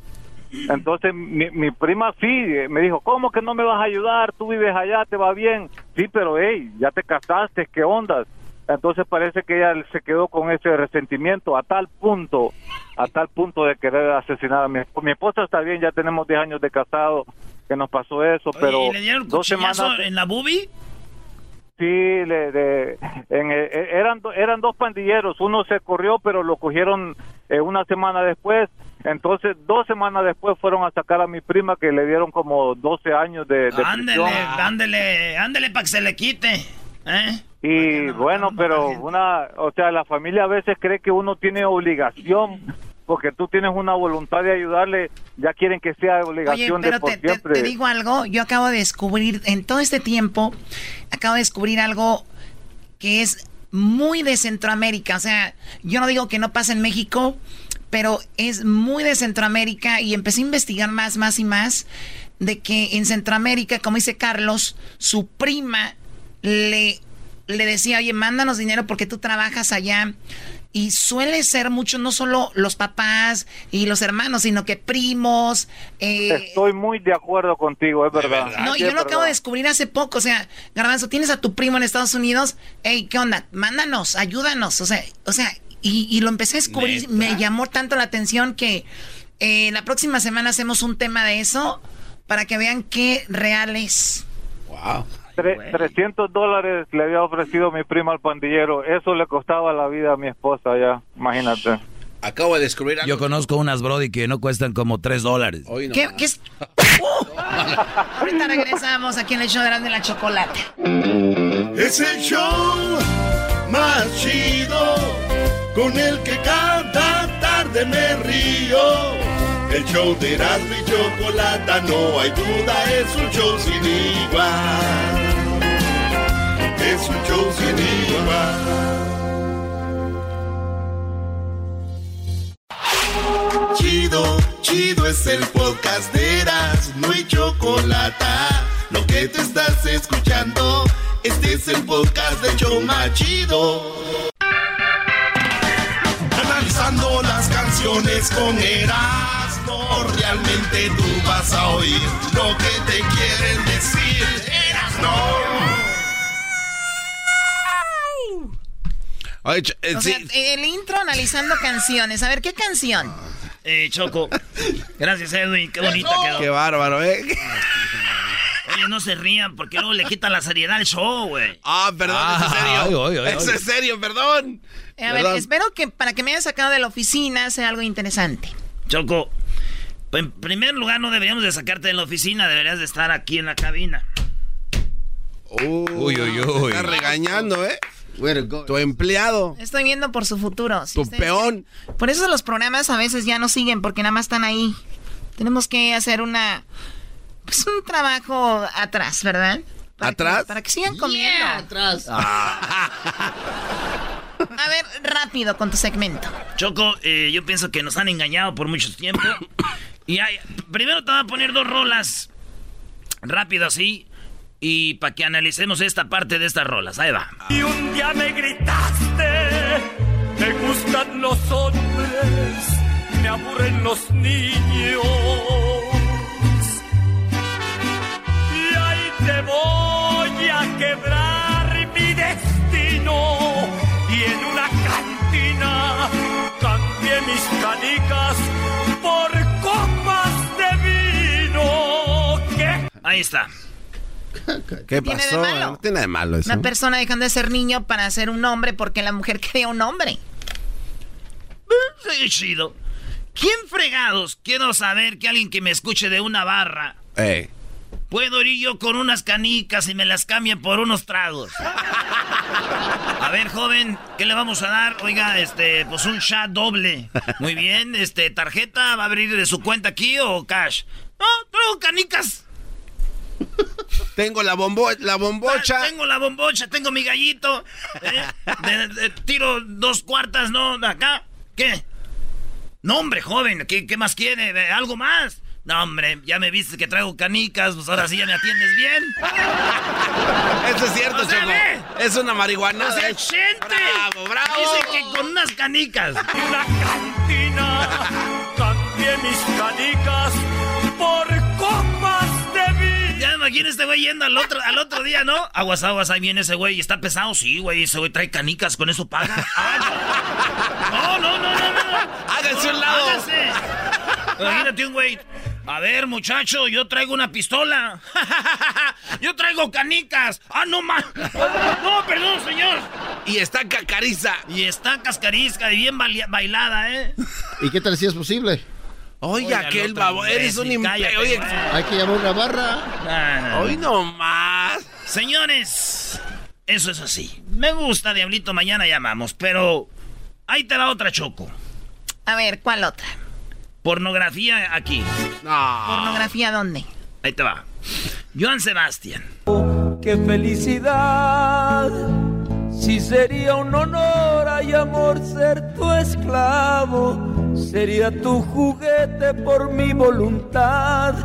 Entonces mi, mi prima sí eh, me dijo, ¿cómo que no me vas a ayudar? Tú vives allá, te va bien. Sí, pero hey, ya te casaste, ¿qué ondas? Entonces parece que ella se quedó con ese resentimiento a tal punto, a tal punto de querer asesinar a mi esposa. Mi esposa está bien, ya tenemos 10 años de casado que nos pasó eso, pero ¿Y le dieron dos semanas en la boobie? Sí, le, de, en, eh, eh, eran, eran dos pandilleros, uno se corrió, pero lo cogieron eh, una semana después, entonces dos semanas después fueron a sacar a mi prima que le dieron como 12 años de, de Ándele, prisión. ándele, ándele para que se le quite. ¿eh? Y bueno, pero una, o sea, la familia a veces cree que uno tiene obligación, porque tú tienes una voluntad de ayudarle, ya quieren que sea Oye, obligación de pero por te, te- siempre. te digo algo, yo acabo de descubrir, en todo este tiempo, acabo de descubrir algo que es muy de Centroamérica. O sea, yo no digo que no pasa en México, pero es muy de Centroamérica y empecé a investigar más, más y más de que en Centroamérica, como dice Carlos, su prima le, le decía, oye, mándanos dinero porque tú trabajas allá. Y suele ser mucho, no solo los papás y los hermanos, sino que primos. eh, Estoy muy de acuerdo contigo, es verdad. no, Sí, yo lo acabo de descubrir hace poco. O sea, Garbanzo, tienes a tu primo en Estados Unidos. Hey, ¿qué onda? Mándanos, ayúdanos. O sea, o sea y, y lo empecé a descubrir. Me llamó tanto la atención que eh, la próxima semana hacemos un tema de eso para que vean qué real es. Wow. 300 dólares le había ofrecido mi prima al pandillero. Eso le costaba la vida a mi esposa ya, imagínate. Acabo de descubrir algo. Yo conozco unas Brody que no cuestan como 3 dólares. ¿Qué, qué es? ¡Uh! Ahorita regresamos aquí en el show de Grande la Chocolate. Es el show más chido con el que cada tarde me río. El show de Erasmo y Chocolata, no hay duda, es un show sin igual. Es un show sin igual. Chido, chido es el podcast de Erasmo y Chocolata. Lo que te estás escuchando, este es el podcast de Choma Chido. Analizando las canciones con Erasmo, realmente tú vas a oír lo que te quieren decir. Erasmo. Oye, eh, O sí. sea, el intro analizando canciones. A ver, ¿qué canción? Eh, Choco. Gracias, Edwin. Qué bonita quedó. Qué bárbaro, ¿eh? Oye, no se rían porque luego le quitan la seriedad al show, güey. Ah, perdón, es en serio. ay, ay, ay. Es en serio, perdón. Eh, a ver, espero que para que me hayan sacado de la oficina sea algo interesante. Choco, en primer lugar no deberíamos de sacarte de la oficina, deberías de estar aquí en la cabina. uy, uy, uy. Está regañando, ¿eh? Tu empleado. Estoy viendo por su futuro. Si Tu peón. Por eso los programas a veces ya no siguen porque nada más están ahí. Tenemos que hacer una pues un trabajo atrás, ¿verdad? Para ¿Atrás? que- para que sigan comiendo. atrás. A ver, rápido con tu segmento. Choco, eh, yo pienso que nos han engañado por mucho tiempo. Y hay- primero te voy a poner dos rolas rápido así. Y para que analicemos esta parte de estas rolas. Ahí va. Y un día me gritaste, me gustan los hombres, me aburren los niños. Y ahí te voy a quebrar mi destino. Y en una cantina cambié mis canicas por copas de vino. ¿Qué? Ahí está. ¿Qué tiene de pasó? malo? No tiene de malo eso. Una persona dejando de ser niño para ser un hombre porque la mujer quería un hombre. Sí, chido. ¿Quién fregados? Quiero saber que alguien que me escuche de una barra. Ey. Puedo ir yo con unas canicas y me las cambien por unos tragos. A ver, joven, ¿qué le vamos a dar? Oiga, este, pues un chat doble. Muy bien, este, tarjeta, ¿va a abrir de su cuenta aquí o cash? No, tengo canicas. Tengo la, bombo la bombocha. Tengo la bombocha, tengo mi gallito. ¿eh? tiro dos cuartas, ¿no? De acá. ¿Qué? No, hombre, joven, ¿qué, qué más quiere? ¿Algo más? No, hombre, ya me viste que traigo canicas, pues ahora sí ya me atiendes bien. Eso es cierto, Choco. Es una marihuana. O sea, Bravo, bravo. Dice que con unas canicas. La cantina, cambié mis canicas por imagino este güey yendo al otro, al otro día, ¿no? Aguas, aguas, ahí viene ese güey y está pesado. Sí, güey, ese güey trae canicas, con eso paga. no, no, no, no, no. Háganse un lado. Háganse. Imagínate un güey. A ver, muchacho, yo traigo una pistola. yo traigo canicas. Ah, no más. No, perdón, señor. Y está cacariza. Y está cascarizca y bien bailada, ¿eh? ¿Y qué tal si es posible? Oye, aquel babo, eres un. Oye, hay que llamar una barra. Hoy no más. Señores, eso es así. Me gusta, Diablito, mañana llamamos, pero ahí te va otra choco. A ver, ¿cuál otra? Pornografía aquí. ¿Pornografía dónde? Ahí te va. Joan Sebastián. ¡Qué felicidad! Si sería un honor y amor ser tu esclavo, sería tu juguete por mi voluntad.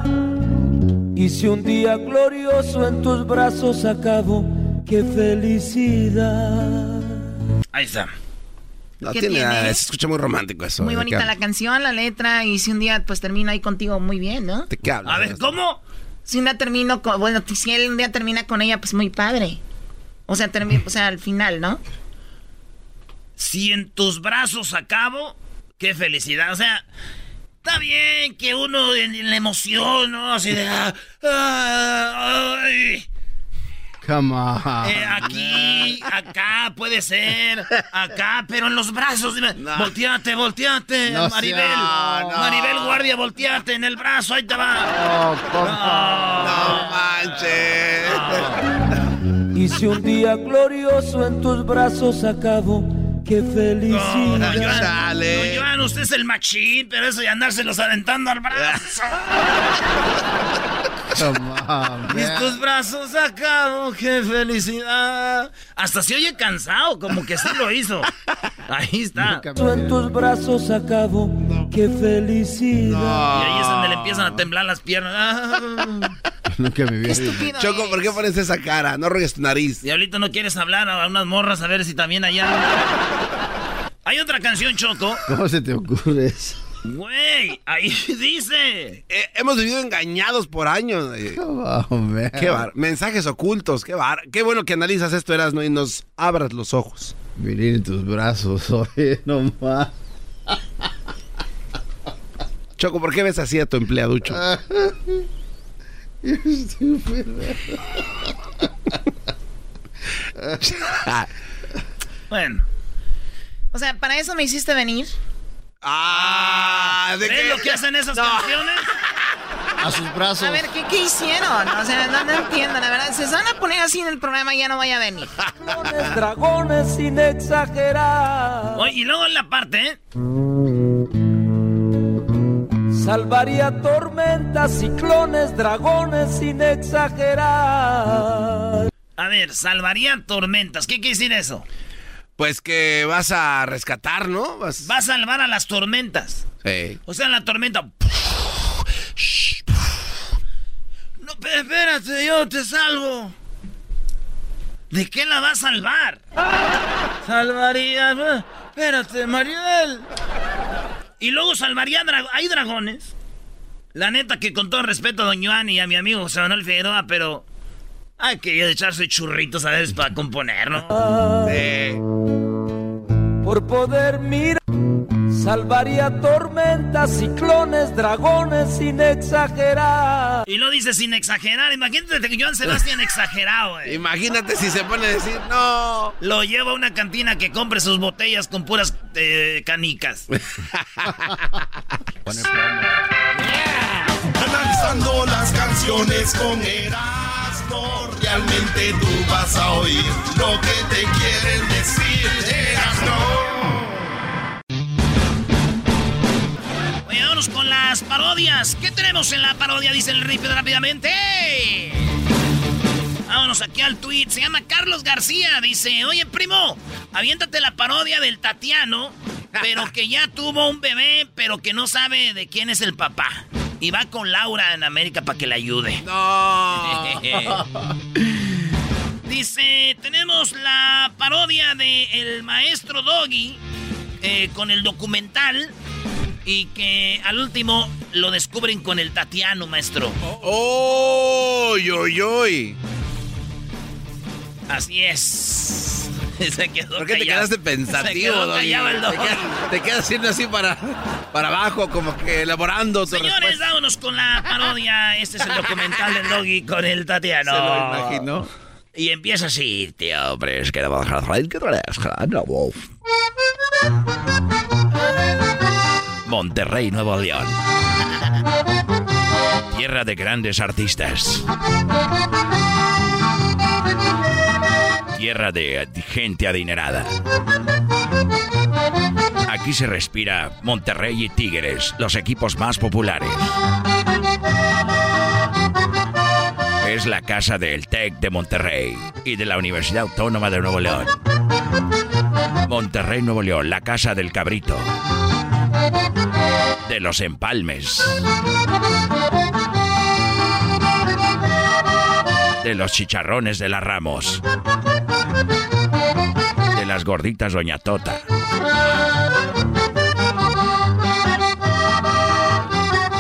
Y si un día glorioso en tus brazos acabo, qué felicidad. Ahí está. No, tiene, se escucha muy romántico eso. Muy bonita la canción, la letra, y si un día pues termino ahí contigo muy bien, ¿no? ¿De qué hablas? A ver, ¿cómo? Si un día termino con, bueno, si él un día termina con ella, pues muy padre. O sea, o sea, al final, ¿no? Si en tus brazos acabo, qué felicidad. O sea, está bien que uno en, la emoción, ¿no? Así de... Ah, ah, ay, Come on. Eh, aquí, acá, puede ser, acá, pero en los brazos. Dime, Volteate, volteate, No Maribel. sea- no. Maribel Guardia, volteate en el brazo, ahí te va. No, manches. Y si un día glorioso en tus brazos acabo, qué No, felicidad. Joan, no, Joan, usted es el machín, pero eso de andárselos aventando al brazo. Mis tus brazos acabo, qué felicidad. Hasta se oye cansado, como que sí lo hizo. Ahí está. En tus brazos acabo, qué felicidad. Y ahí es donde le empiezan a temblar las piernas. Ah. Nunca me vi. Choco, ¿por qué pones esa cara? No ruegues tu nariz. Diablito, ¿no quieres hablar a unas morras a ver si también allá? Hay otra canción, Choco. ¿Cómo se te ocurre eso? Güey, ahí dice. Eh, hemos vivido engañados por años. eh. Oh, man. Qué bar Mensajes ocultos, qué bar Qué bueno que analizas esto, Erasno, y nos abras los ojos. Venir en tus brazos, oye, no más. Choco, ¿por qué ves así a tu empleaducho? Bueno. O sea, ¿para eso me hiciste venir? Ah, ¿Ves lo que hacen esas canciones? A sus brazos. A ver, ¿qué, qué hicieron? O sea, no, no entiendo, la verdad. Se van a poner así en el programa, ya no vaya a venir. Dragones, dragones sin exagerar. Oye, y luego en la parte, ¿eh? Salvaría tormentas, ciclones, dragones sin exagerar. A ver, salvaría tormentas. ¿Qué quiere decir eso? Pues que vas a rescatar, ¿no? Vas... Va a salvar a las tormentas. Sí. O sea, la tormenta. No, espérate, yo te salvo. ¿De qué la va a salvar? Salvaría. Espérate, Maribel. Y luego salvaría. dra- Hay dragones. La neta que con todo respeto a Don Joan y a mi amigo José Manuel Figueroa, pero. Hay que echarse churritos a veces para componer, ¿no? Por poder mirar, salvaría tormentas, ciclones, dragones sin exagerar. Y lo dice sin exagerar. Imagínate que Joan Sebastián exagerado, eh. Imagínate si se pone a decir, no. Lo lleva a una cantina que compre sus botellas con puras eh, canicas. Analizando las canciones con realmente tú vas a oír lo que te quieren decir, vámonos con las parodias. ¿Qué tenemos en la parodia? Dice el rifle rápidamente. Vámonos aquí al tweet. Se llama Carlos García. Dice, oye, primo, aviéntate la parodia del Tatiano, pero que ya tuvo un bebé, pero que no sabe de quién es el papá. Y va con Laura en América para que le ayude. No. Dice, tenemos la parodia de El Maestro Doggy eh, con el documental y que al último lo descubren con el Tatiano, maestro. ¡Oh! ¡Oy, oy, Así es. Se quedó ¿Por qué te quedaste pensativo, Doggy? Te, quedas haciendo así para, para abajo, como que elaborando Señores, vámonos con la parodia. Este es el documental del Doggy con el Tatiano. Se lo imagino. Y empieza así, tío, hombre, es que Monterrey, Nuevo León. Tierra de grandes artistas. Tierra de gente adinerada. Aquí se respira Monterrey y Tigres, los equipos más populares. Es la casa del TEC de Monterrey y de la Universidad Autónoma de Nuevo León. Monterrey, Nuevo León, la casa del cabrito. De los empalmes. De los chicharrones de la Ramos las gorditas Doña Tota.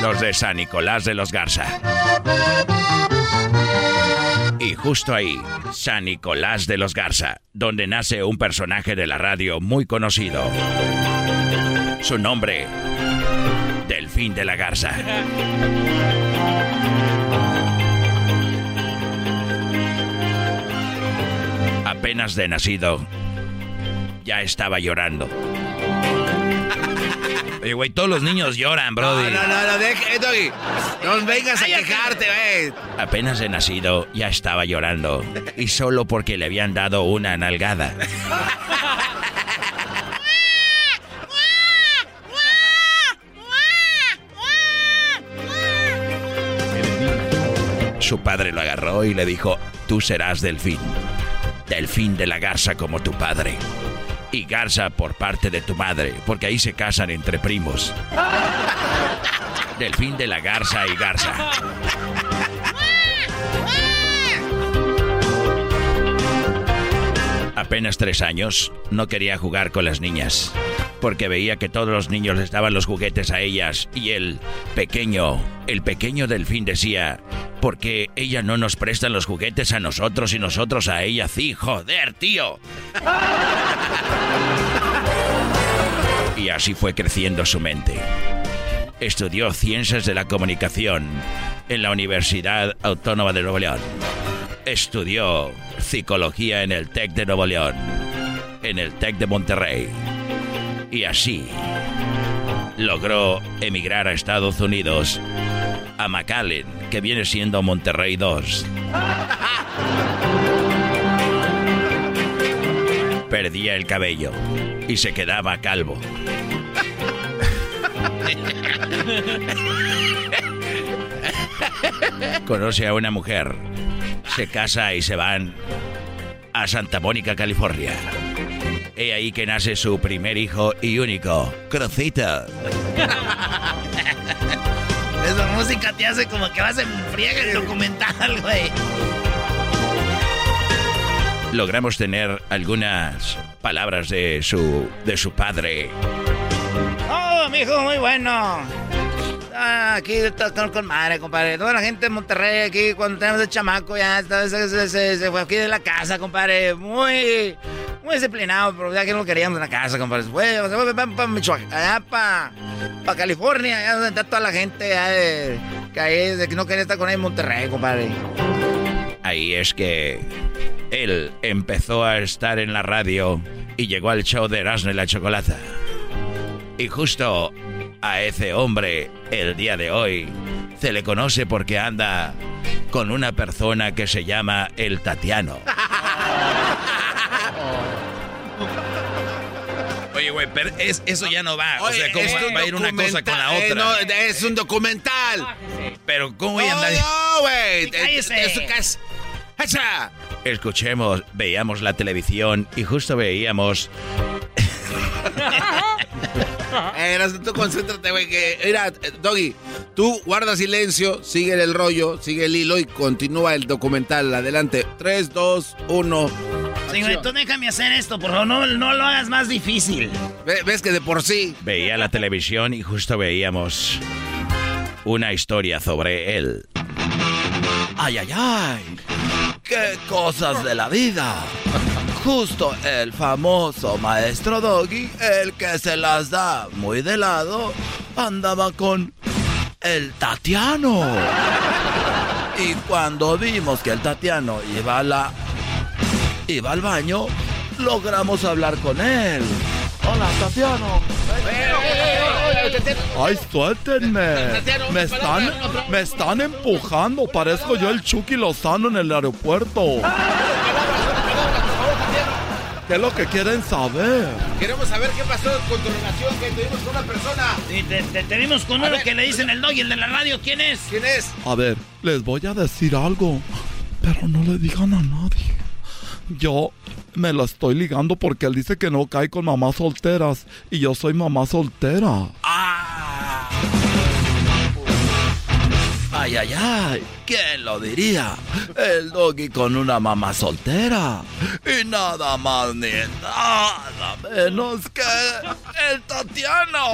Los de San Nicolás de los Garza. Y justo ahí, San Nicolás de los Garza, donde nace un personaje de la radio muy conocido. Su nombre, Delfín de la Garza. Apenas de nacido, ya estaba llorando. Oye, güey, todos los niños lloran, brody. No, no, no, deja, eh, No vengas a quejarte, güey. Apenas de nacido, ya estaba llorando. Y solo porque le habían dado una nalgada. Su padre lo agarró y le dijo, tú serás delfín. Delfín de la garza como tu padre y Garza por parte de tu madre, porque ahí se casan entre primos. Delfín de la Garza y Garza. Apenas tres años, no quería jugar con las niñas, porque veía que todos los niños les daban los juguetes a ellas y el pequeño, el pequeño delfín decía, porque ella no nos presta los juguetes a nosotros y nosotros a ella sí, joder, tío. Y así fue creciendo su mente. Estudió Ciencias de la Comunicación en la Universidad Autónoma de Nuevo León. Estudió Psicología en el TEC de Nuevo León, en el TEC de Monterrey. Y así logró emigrar a Estados Unidos, a McAllen, que viene siendo Monterrey 2. Perdía el cabello y se quedaba calvo. Conoce a una mujer, se casa y se van a Santa Mónica, California. He ahí que nace su primer hijo y único, Crocita. Esa música te hace como que vas en friega el documental, güey. Logramos tener algunas palabras de su de su padre. Oh, mi hijo, muy bueno. Ah, aquí está con madre, compadre. Toda la gente de Monterrey aquí, cuando tenemos el chamaco, ya se, se, fue aquí de la casa, compadre. Muy, muy disciplinado, pero ya que no queríamos en la casa, compadre. Se fue, para Michoacán, allá para pa California, allá donde está toda la gente, ya de, que ahí, de que no quería estar con él en Monterrey, compadre. Ahí es que él empezó a estar en la radio y llegó al show de Erasmo y la Chocolata. Y justo a ese hombre el día de hoy se le conoce porque anda con una persona que se llama el Tatiano. Oye, güey, pero es, eso ya no va. o sea, ¿cómo va, a ir una cosa con la eh, otra? no, es un documental. Pero, ¿cómo voy a andar? No, güey. Es su casa. ¡Esa! Escuchemos, veíamos la televisión y justo veíamos. Eh, tú concéntrate, güey. Que, mira, Doggy, tú guarda silencio, sigue el rollo, sigue el hilo y continúa el documental. Adelante. 3, 2, 1. Sí, güey, tú déjame hacer esto, por favor, no, no lo hagas más difícil. Ves que de por sí. Veía la televisión y justo veíamos una historia sobre él. Ay, ay, ay. Qué cosas de la vida. Justo el famoso maestro Doggy, el que se las da muy de lado, andaba con el Tatiano. Y cuando vimos que el Tatiano iba a la iba al baño, logramos hablar con él. Hola, Tatiano. Ay, suéltenme. Me están, me están empujando. Parezco yo el Chucky Lozano en el aeropuerto. ¿Qué es lo que quieren saber? Queremos saber qué pasó con tu relación que tuvimos con una persona. Sí, te, te, te vimos con uno que le dicen el dog y el de la radio. ¿Quién es? ¿Quién es? A ver, les voy a decir algo, pero no le digan a nadie. Yo me lo estoy ligando porque él dice que no cae con mamás solteras y yo soy mamá soltera. Ay, ay, ay, ¿quién lo diría? El doggy con una mamá soltera. Y nada más ni nada menos que el Tatiano.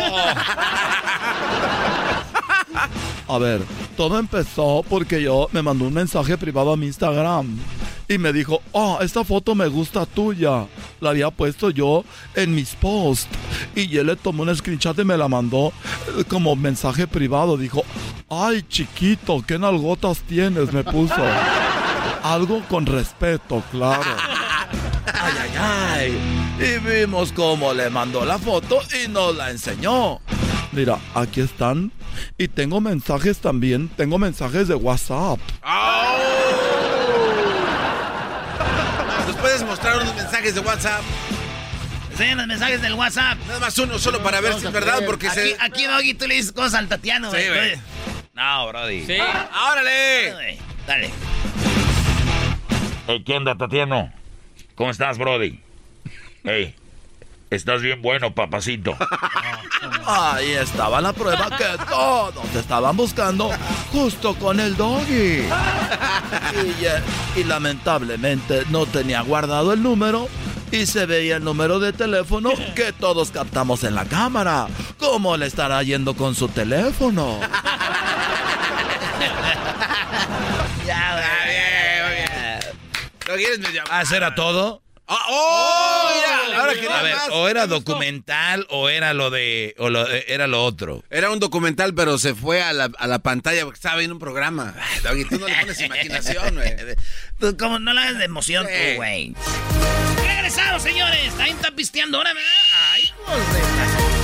A ver, todo empezó porque yo me mandó un mensaje privado a mi Instagram y me dijo, oh, esta foto me gusta tuya. La había puesto yo en mis posts y él le tomó un screenshot y me la mandó eh, como mensaje privado. Dijo, ay chiquito, qué nalgotas tienes, me puso. Algo con respeto, claro. Ay, ay, ay. Y vimos cómo le mandó la foto y nos la enseñó. Mira, aquí están. Y tengo mensajes también. Tengo mensajes de WhatsApp. ¿Nos puedes mostrar unos mensajes de WhatsApp? Enseñan los mensajes del WhatsApp. Nada más uno, solo para ver si es verdad, porque aquí, se... Aquí, Doggy, tú le dices cosas al Tatiano, Sí, güey. No, Brody. Sí. ¡Órale! Dale. Hey, ¿Qué onda, Tatiano? ¿Cómo estás, Brody? Hey, estás bien bueno, papacito. Ahí estaba la prueba que todos estaban buscando justo con el doggy. Y, eh, y lamentablemente no tenía guardado el número y se veía el número de teléfono que todos captamos en la cámara. ¿Cómo le estará yendo con su teléfono? Ya, bien, bien. ¿No quieres me llamar? ¿Ah, eso era todo? ¡Ah, ¡Oh! Mira, ahora A ver, más. o era documental o era lo de. o lo- era lo otro. Era un documental, pero se fue a la, a la pantalla porque estaba viendo un programa. Ay, tú no le pones imaginación, güey. Tú, como no le hagas de emoción, Sí. güey. Regresamos, señores. También está pisteando ahora, ¿verdad? Ay, de-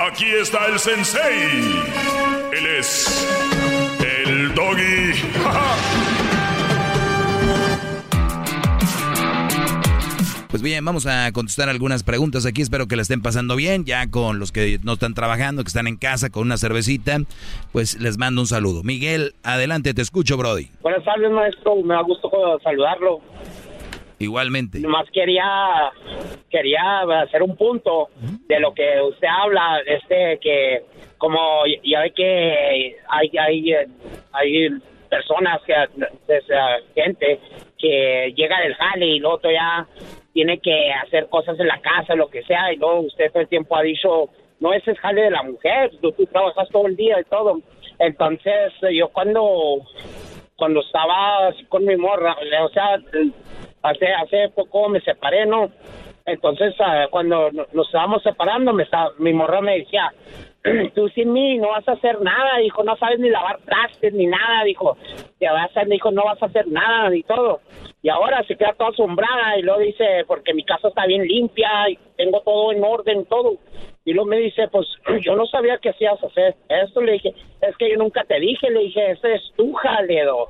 Aquí está el sensei. Él es el doggy. Pues bien, vamos a contestar algunas preguntas aquí. Espero que la estén pasando bien. Ya con los que no están trabajando, que están en casa con una cervecita, pues les mando un saludo. Miguel, adelante, te escucho, Brody. Buenas tardes, maestro. Me da gusto saludarlo. Igualmente. Nomás quería quería hacer un punto de lo que usted habla, este que como ya ve que hay hay hay personas que gente que llega del jale y luego todavía tiene que hacer cosas en la casa, lo que sea, y luego usted todo el tiempo ha dicho, no, ese es jale de la mujer, tú, trabajas todo el día y todo. Entonces, yo cuando cuando estaba con mi morra, o sea, hace hace poco me separé, ¿no? Entonces, ah, cuando no- nos estábamos separando, me estaba, mi morra me decía, tú sin mí no vas a hacer nada, dijo, no sabes ni lavar trastes ni nada, dijo, te vas a, dijo, no vas a hacer nada ni todo. Y ahora se queda toda asombrada y luego dice, porque mi casa está bien limpia y tengo todo en orden, todo. Y luego me dice, pues yo no sabía que hacías hacer esto. Le dije, es que yo nunca te dije, le dije, ese es tu jaledo.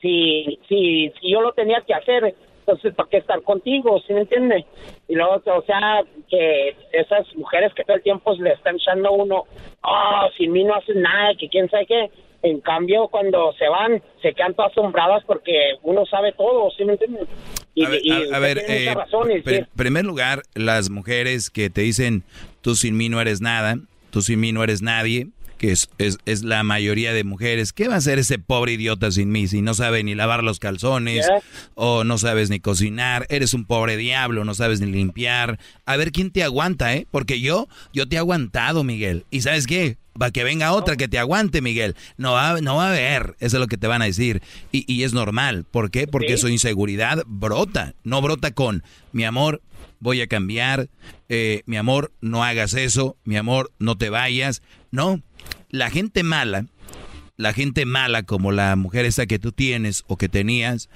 Si, si, si yo lo tenía que hacer, entonces, ¿para qué estar contigo? ¿Sí me entiende? Y luego, o sea, que esas mujeres que todo el tiempo le están echando a uno, oh, sin mí no haces nada, que quién sabe qué. En cambio, cuando se van, se quedan todas asombradas porque uno sabe todo, ¿sí me entiende? Y, A ver, y a- a usted ver, tiene mucha eh, pri- sí. primer lugar, las mujeres que te dicen, tú sin mí no eres nada, tú sin mí no eres nadie, que es, es, es la mayoría de mujeres. ¿Qué va a hacer ese pobre idiota sin mí si no sabe ni lavar los calzones o no sabes ni cocinar? Eres un pobre diablo, no sabes ni limpiar. A ver quién te aguanta, ¿eh? Porque yo, yo te he aguantado, Miguel. ¿Y sabes qué? Va que venga otra que te aguante, Miguel. No va, no va a haber. Eso es lo que te van a decir. Y, y es normal. ¿Por qué? Porque Sí. su inseguridad brota. No brota con, mi amor, voy a cambiar. eh, mi amor, no hagas eso. Mi amor, no te vayas. No. La gente mala, la gente mala como la mujer esa que tú tienes o que tenías,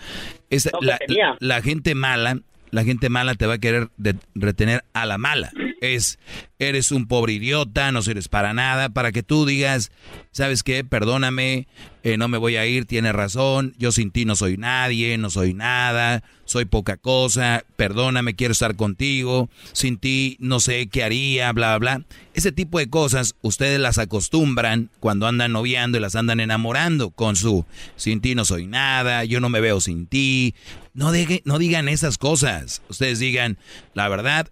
esa- No, que la, tenía. la gente mala, la gente mala te va a querer de- retener a la mala. Es, eres un pobre idiota, no sirves para nada, para que tú digas, ¿sabes qué? Perdóname, eh, no me voy a ir, tienes razón, yo sin ti no soy nadie, no soy nada, soy poca cosa, perdóname, quiero estar contigo, sin ti no sé qué haría, bla, bla, bla. Ese tipo de cosas ustedes las acostumbran cuando andan noviando y las andan enamorando con su, sin ti no soy nada, yo no me veo sin ti. No, deje- no digan esas cosas. Ustedes digan, la verdad,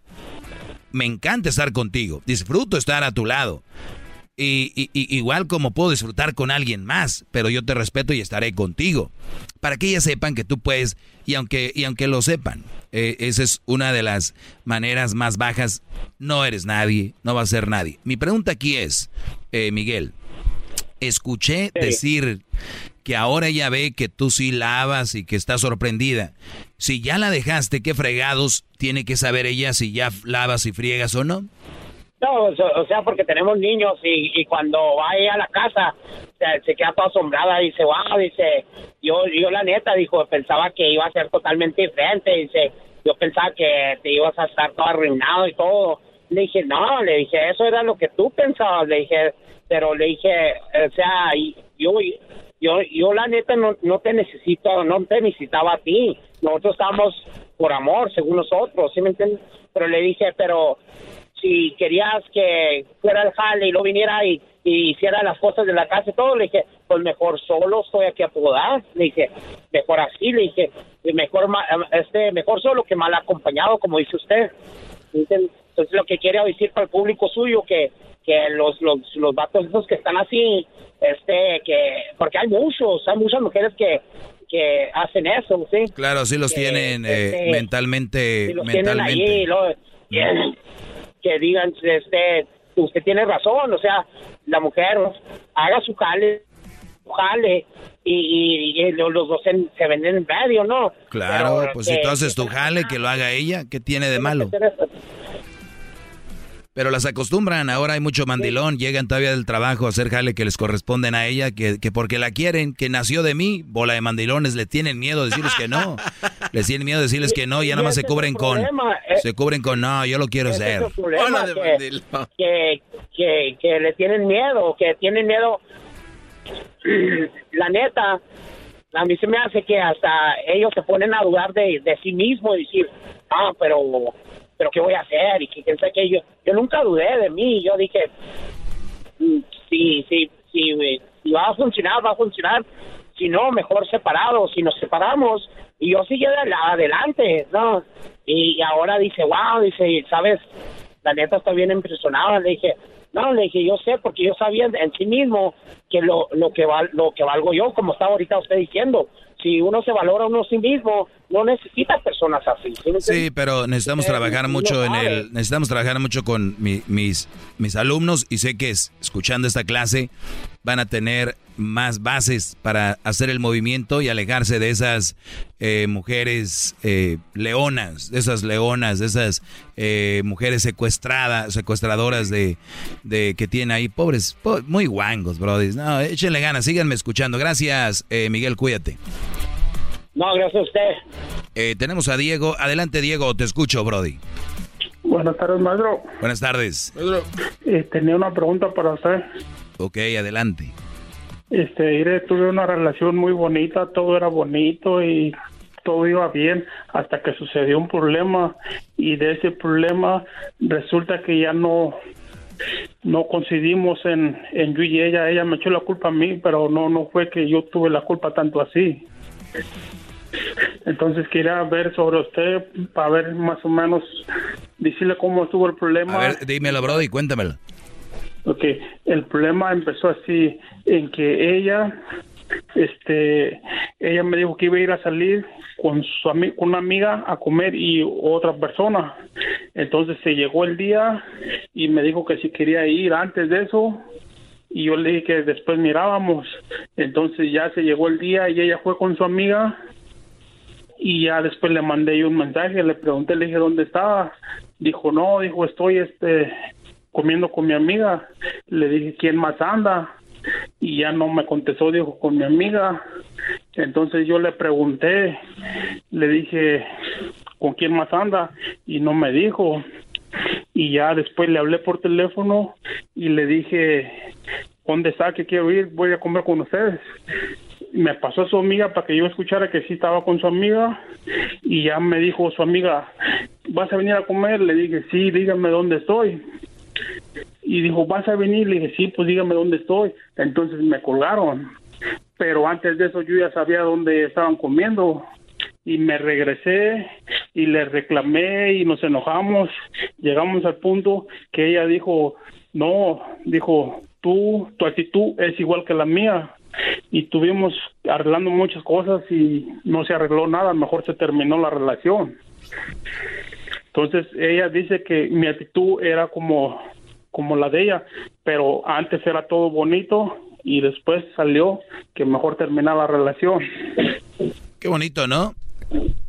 me encanta estar contigo, disfruto estar a tu lado. Y, y- y- igual como puedo disfrutar con alguien más, pero yo te respeto y estaré contigo. Para que ellas sepan que tú puedes, y aunque, y aunque lo sepan, eh, esa es una de las maneras más bajas. No eres nadie, no vas a ser nadie. Mi pregunta aquí es, eh, Miguel, escuché decir que ahora ella ve que tú sí lavas y que está sorprendida. Si ya la dejaste, ¿qué fregados tiene que saber ella si ya lavas y friegas o no? No, o sea- porque tenemos niños y, y cuando va ella a la casa se, queda toda asombrada dice, wow, dice, yo, yo la neta, dijo, pensaba que iba a ser totalmente diferente, dice, yo pensaba que te ibas a estar todo arruinado y todo. Le dije, no, le dije, eso era lo que tú pensabas, le dije, pero le dije, o sea, yo, yo, yo la neta no, no te necesito, no te necesitaba a ti, nosotros estamos por amor, según nosotros, ¿sí me entiendes? Pero le dije, pero si querías que fuera el jale y lo viniera y, y hiciera las cosas de la casa y todo, le dije, pues mejor solo estoy aquí a tu edad. Le dije, mejor así, le dije, mejor, este, mejor solo que mal acompañado, como dice usted. Entonces, lo que quiere decir para el público suyo, que, que los, los, los vatos esos que están así, este, que, porque hay muchos, hay muchas mujeres que, que hacen eso, ¿sí? Claro, sí los Que, tienen eh, este, mentalmente. si los tienen mentalmente. ahí, lo- que digan, este, usted tiene razón, o sea, la mujer haga su jale, su jale, y, y- y los dos se, se venden en medio, ¿no? Claro, Pero pues que- si tú haces tu jale, que lo haga ella, ¿qué tiene de malo? Pero las acostumbran, ahora hay mucho mandilón, llegan todavía del trabajo a hacer jale que les corresponden a ella, que, que porque la quieren, que nació de mí, bola de mandilones, le tienen miedo de decirles que no. Les tienen miedo de decirles que no y ya nada más se cubren con, eh. se cubren con, no, yo lo quiero ser. es el problema, que, que, que, que le tienen miedo, que tienen miedo. La neta, a mí se me hace que hasta ellos se ponen a dudar de, de sí mismos y decir, ah, pero, pero ¿qué voy a hacer? Y que qué. yo, yo nunca dudé de mí, yo dije, mm, si, si, eh, si va a funcionar, va a funcionar. Si no, mejor separados. Si nos separamos, y yo adel- adelante, ¿no? Y, ahora dice, wow, dice, ¿sabes? La neta está bien impresionada. Le dije, no, le dije, yo sé, porque yo sabía en sí mismo que lo, lo que val, lo que valgo yo, como estaba ahorita usted diciendo. Si uno se valora a uno sí mismo, no necesita personas así. ¿sí, pero necesitamos trabajar mucho en el, necesitamos trabajar mucho con mis, mis alumnos y sé que escuchando esta clase van a tener más bases para hacer el movimiento y alejarse de esas eh, mujeres eh, leonas, de esas leonas, de esas eh, mujeres secuestradas, secuestradoras de, de que tienen ahí, pobres, muy guangos, brodis. No, échenle ganas, síganme escuchando. Gracias, Miguel, cuídate. No, gracias a usted. tenemos a Diego. Adelante, Diego, te escucho, Brody. Buenas tardes, maestro. Buenas tardes. tenía una pregunta para usted. Ok, adelante. Este, iré, tuve una relación muy bonita, todo era bonito y todo iba bien hasta que sucedió un problema y de ese problema resulta que ya no no coincidimos en, en yo y ella, ella me echó la culpa a mí, pero no no fue que yo tuve la culpa tanto así. Entonces quería ver sobre usted para ver más o menos decirle cómo estuvo el problema. A ver, dímelo, Brody, cuéntamelo. Ok, el problema empezó así, en que ella, este, ella me dijo que iba a ir a salir con su con una amiga a comer y otra persona. Entonces se llegó el día y me dijo que si quería ir antes de eso y yo le dije que después mirábamos. Entonces ya se llegó el día y ella fue con su amiga y ya después le mandé yo un mensaje, le pregunté, le dije dónde estaba. Dijo, "No, dijo, estoy este comiendo con mi amiga. Le dije, ¿quién más anda? Y ya no me contestó, dijo, con mi amiga. Entonces yo le pregunté, le dije, ¿con quién más anda? Y no me dijo. Y ya después le hablé por teléfono y le dije, ¿dónde está? Que quiero ir, voy a comer con ustedes. Me pasó a su amiga para que yo escuchara que sí estaba con su amiga y ya me dijo su amiga, ¿vas a venir a comer? Le dije, sí, dígame dónde estoy y dijo, ¿vas a venir? Le dije, sí, pues dígame dónde estoy. Entonces me colgaron. Pero antes de eso yo ya sabía dónde estaban comiendo. Y me regresé y le reclamé y nos enojamos. Llegamos al punto que ella dijo, no, dijo, tú, tu actitud es igual que la mía. Y tuvimos arreglando muchas cosas y no se arregló nada, mejor se terminó la relación. Entonces ella dice que mi actitud era como, como la de ella, pero antes era todo bonito y después salió que mejor terminar la relación. Qué bonito, ¿no?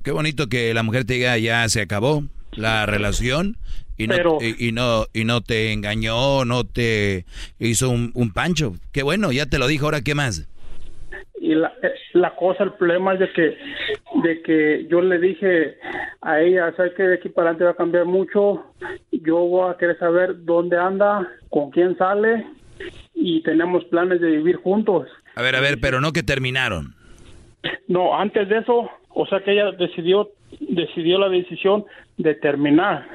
Qué bonito que la mujer te diga ya se acabó la relación y no, y, no y no te engañó, no te hizo un, un pancho. Qué bueno, ya te lo dijo, ahora qué más y la, la cosa, el problema es de que, de que yo le dije a ella, ¿sabes que de aquí para adelante va a cambiar mucho? Yo voy a querer saber dónde anda, con quién sale y tenemos planes de vivir juntos. A ver, a ver, pero no que terminaron. No, antes de eso, o sea que ella decidió decidió la decisión de terminar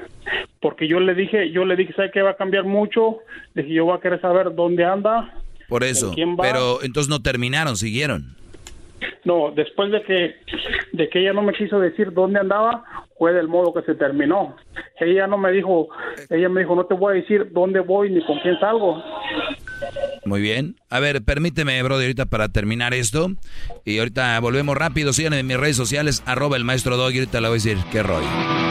porque yo le dije yo le dije sabes que va a cambiar mucho le dije yo voy a querer saber dónde anda por eso. Pero entonces no terminaron, siguieron. No, después de que de que ella no me quiso decir dónde andaba, fue del modo que se terminó. Ella no me dijo, ella me dijo, no te voy a decir dónde voy ni con quién salgo. Muy bien. A ver, permíteme, brother, ahorita para terminar esto. Y ahorita volvemos rápido. Síganme en mis redes sociales, arroba el maestro Dog. Y ahorita le voy a decir qué rollo.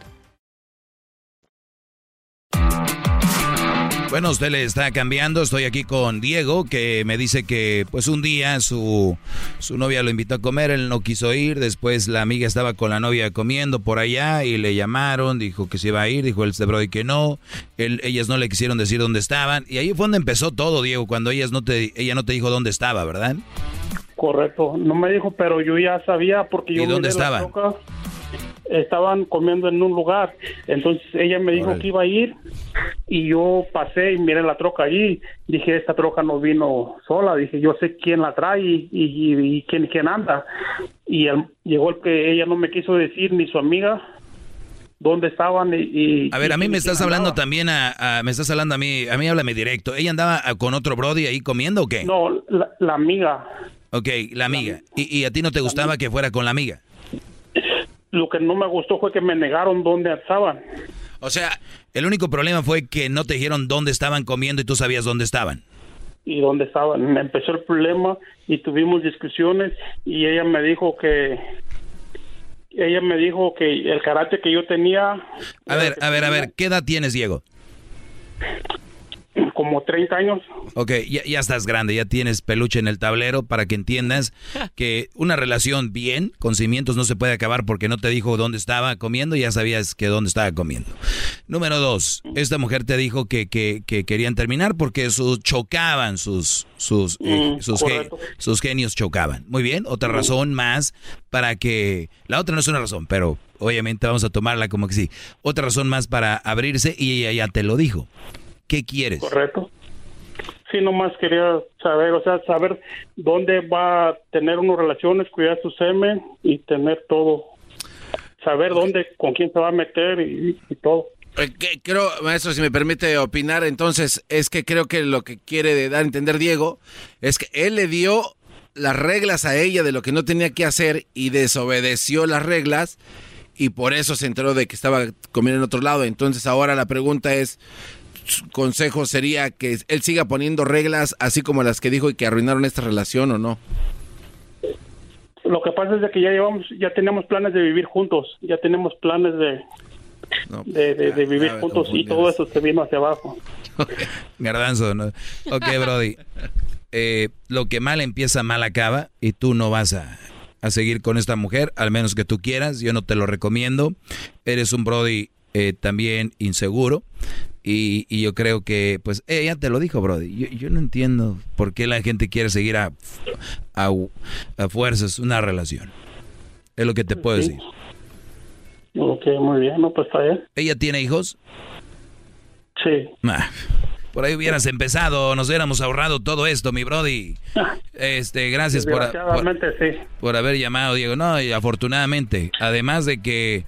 Bueno, usted le está cambiando. Estoy aquí con Diego, que me dice que pues un día su, su novia lo invitó a comer, él no quiso ir. Después la amiga estaba con la novia comiendo por allá y le llamaron, dijo que se iba a ir, dijo el Brody que no. Él, ellas no le quisieron decir dónde estaban. Y ahí fue donde empezó todo, Diego, cuando ellas no te, ella no te dijo dónde estaba, ¿verdad? Correcto, no me dijo, pero yo ya sabía porque yo... ¿Y dónde la estaban? comiendo en un lugar, entonces ella me dijo que iba a ir y yo pasé y miré la troca allí. Dije, esta troca no vino sola, dije, yo sé quién la trae y, y- y quién, quién anda. Y el- llegó el que ella no me quiso decir ni su amiga dónde estaban y... y- A ver, a mí me estás andaba. hablando también a, a- me estás hablando a mí, a mí háblame directo. ¿Ella andaba con otro Brody ahí comiendo o qué? No, la, la amiga. Ok, la amiga. ¿Y, y a ti no te gustaba que fuera con la amiga? Lo que no me gustó fue que me negaron dónde estaban. O sea, el único problema fue que no te dijeron dónde estaban comiendo y tú sabías dónde estaban. y dónde estaban. Empezó el problema y tuvimos discusiones y ella me dijo que ella me dijo que el carácter que yo tenía A ver, a ver, a ver, ¿qué edad tienes, Diego? Como 30 años. Ok, ya, ya estás grande, ya tienes peluche en el tablero para que entiendas que una relación bien, con cimientos, no se puede acabar porque no te dijo dónde estaba comiendo y ya sabías que dónde estaba comiendo. Número dos, esta mujer te dijo que, que, que querían terminar porque sus chocaban, sus, sus, eh, Mm, sus, ge- correcto. sus genios chocaban. Muy bien, otra razón más para que... La otra no es una razón, pero obviamente vamos a tomarla como que sí. Otra razón más para abrirse y ella ya te lo dijo. ¿Qué quieres? Correcto. Sí, nomás quería saber, o sea, saber dónde va a tener unas relaciones, cuidar su semen y tener todo. Saber dónde, con quién se va a meter y, y todo. Eh, que- Creo, maestro, si me permite opinar, entonces es que creo que lo que quiere dar a entender Diego es que él le dio las reglas a ella de lo que no tenía que hacer y desobedeció las reglas y por eso se enteró de que estaba comiendo en otro lado. Entonces ahora la pregunta es, consejo sería que él siga poniendo reglas así como las que dijo y que arruinaron esta relación o no. Lo que pasa es de que ya llevamos, ya tenemos planes de vivir juntos, ya tenemos planes de, de, de- de vivir ya juntos y todo eso se vino hacia abajo. Garbanzo, ¿no? Ok, Brody. Eh, lo que mal empieza, mal acaba. Y tú no vas a, a seguir con esta mujer, al menos que tú quieras. Yo no te lo recomiendo. Eres un Brody eh, también inseguro. Y, y yo creo que, pues, ella te lo dijo, Brody. Yo, yo no entiendo por qué la gente quiere seguir a, a, a fuerzas una relación. Es lo que te puedo Sí. decir. Ok, muy bien, no, pues está bien. ¿Ella tiene hijos? Sí. Ah, por ahí hubieras empezado, nos hubiéramos ahorrado todo esto, mi Brody. Este, gracias por, por, sí. por haber llamado, Diego. No, y afortunadamente, además de que,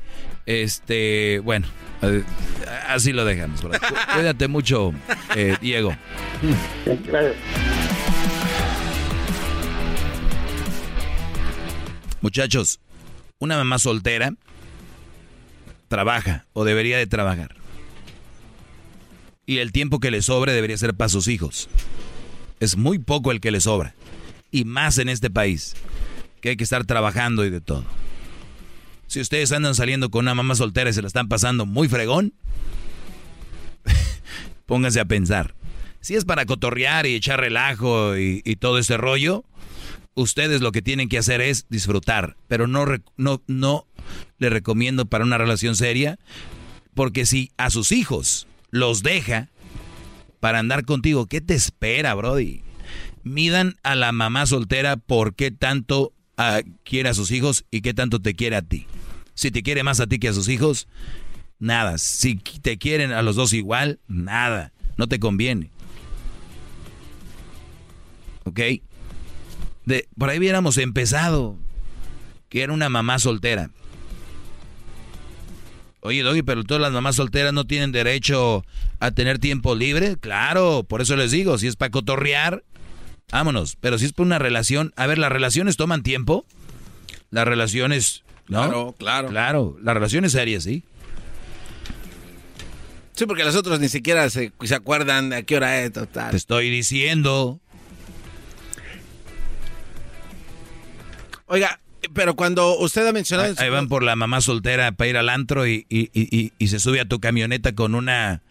este, bueno, eh, así lo dejamos. Cuídate mucho, eh, Diego. Muchachos, una mamá soltera trabaja o debería de trabajar. Y el tiempo que le sobre debería ser para sus hijos. Es muy poco el que le sobra. Y más en este país, que hay que estar trabajando y de todo. Si ustedes andan saliendo con una mamá soltera y se la están pasando muy fregón, pónganse a pensar. Si es para cotorrear y echar relajo y, todo ese rollo, ustedes lo que tienen que hacer es disfrutar, pero no, no, no le recomiendo para una relación seria, porque si a sus hijos los deja para andar contigo, ¿qué te espera, Brody? Midan a la mamá soltera por qué tanto ah, quiere a sus hijos y qué tanto te quiere a ti. Si te quiere más a ti que a sus hijos, nada. Si te quieren a los dos igual, nada. No te conviene. ¿Ok? De, por ahí hubiéramos empezado. Que era una mamá soltera. Oye, Doggy, pero todas las mamás solteras no tienen derecho a tener tiempo libre. Claro, por eso les digo, si es para cotorrear, vámonos. Pero si es por una relación, a ver, las relaciones toman tiempo. Las relaciones, ¿no? Claro, claro. Claro, las relaciones serias, sí. Sí, porque los otros ni siquiera se, se acuerdan de a qué hora es, total. Te estoy diciendo. Oiga, pero cuando usted ha mencionado... Ahí, ahí van por la mamá soltera para ir al antro y, y- y- y- y se sube a tu camioneta con una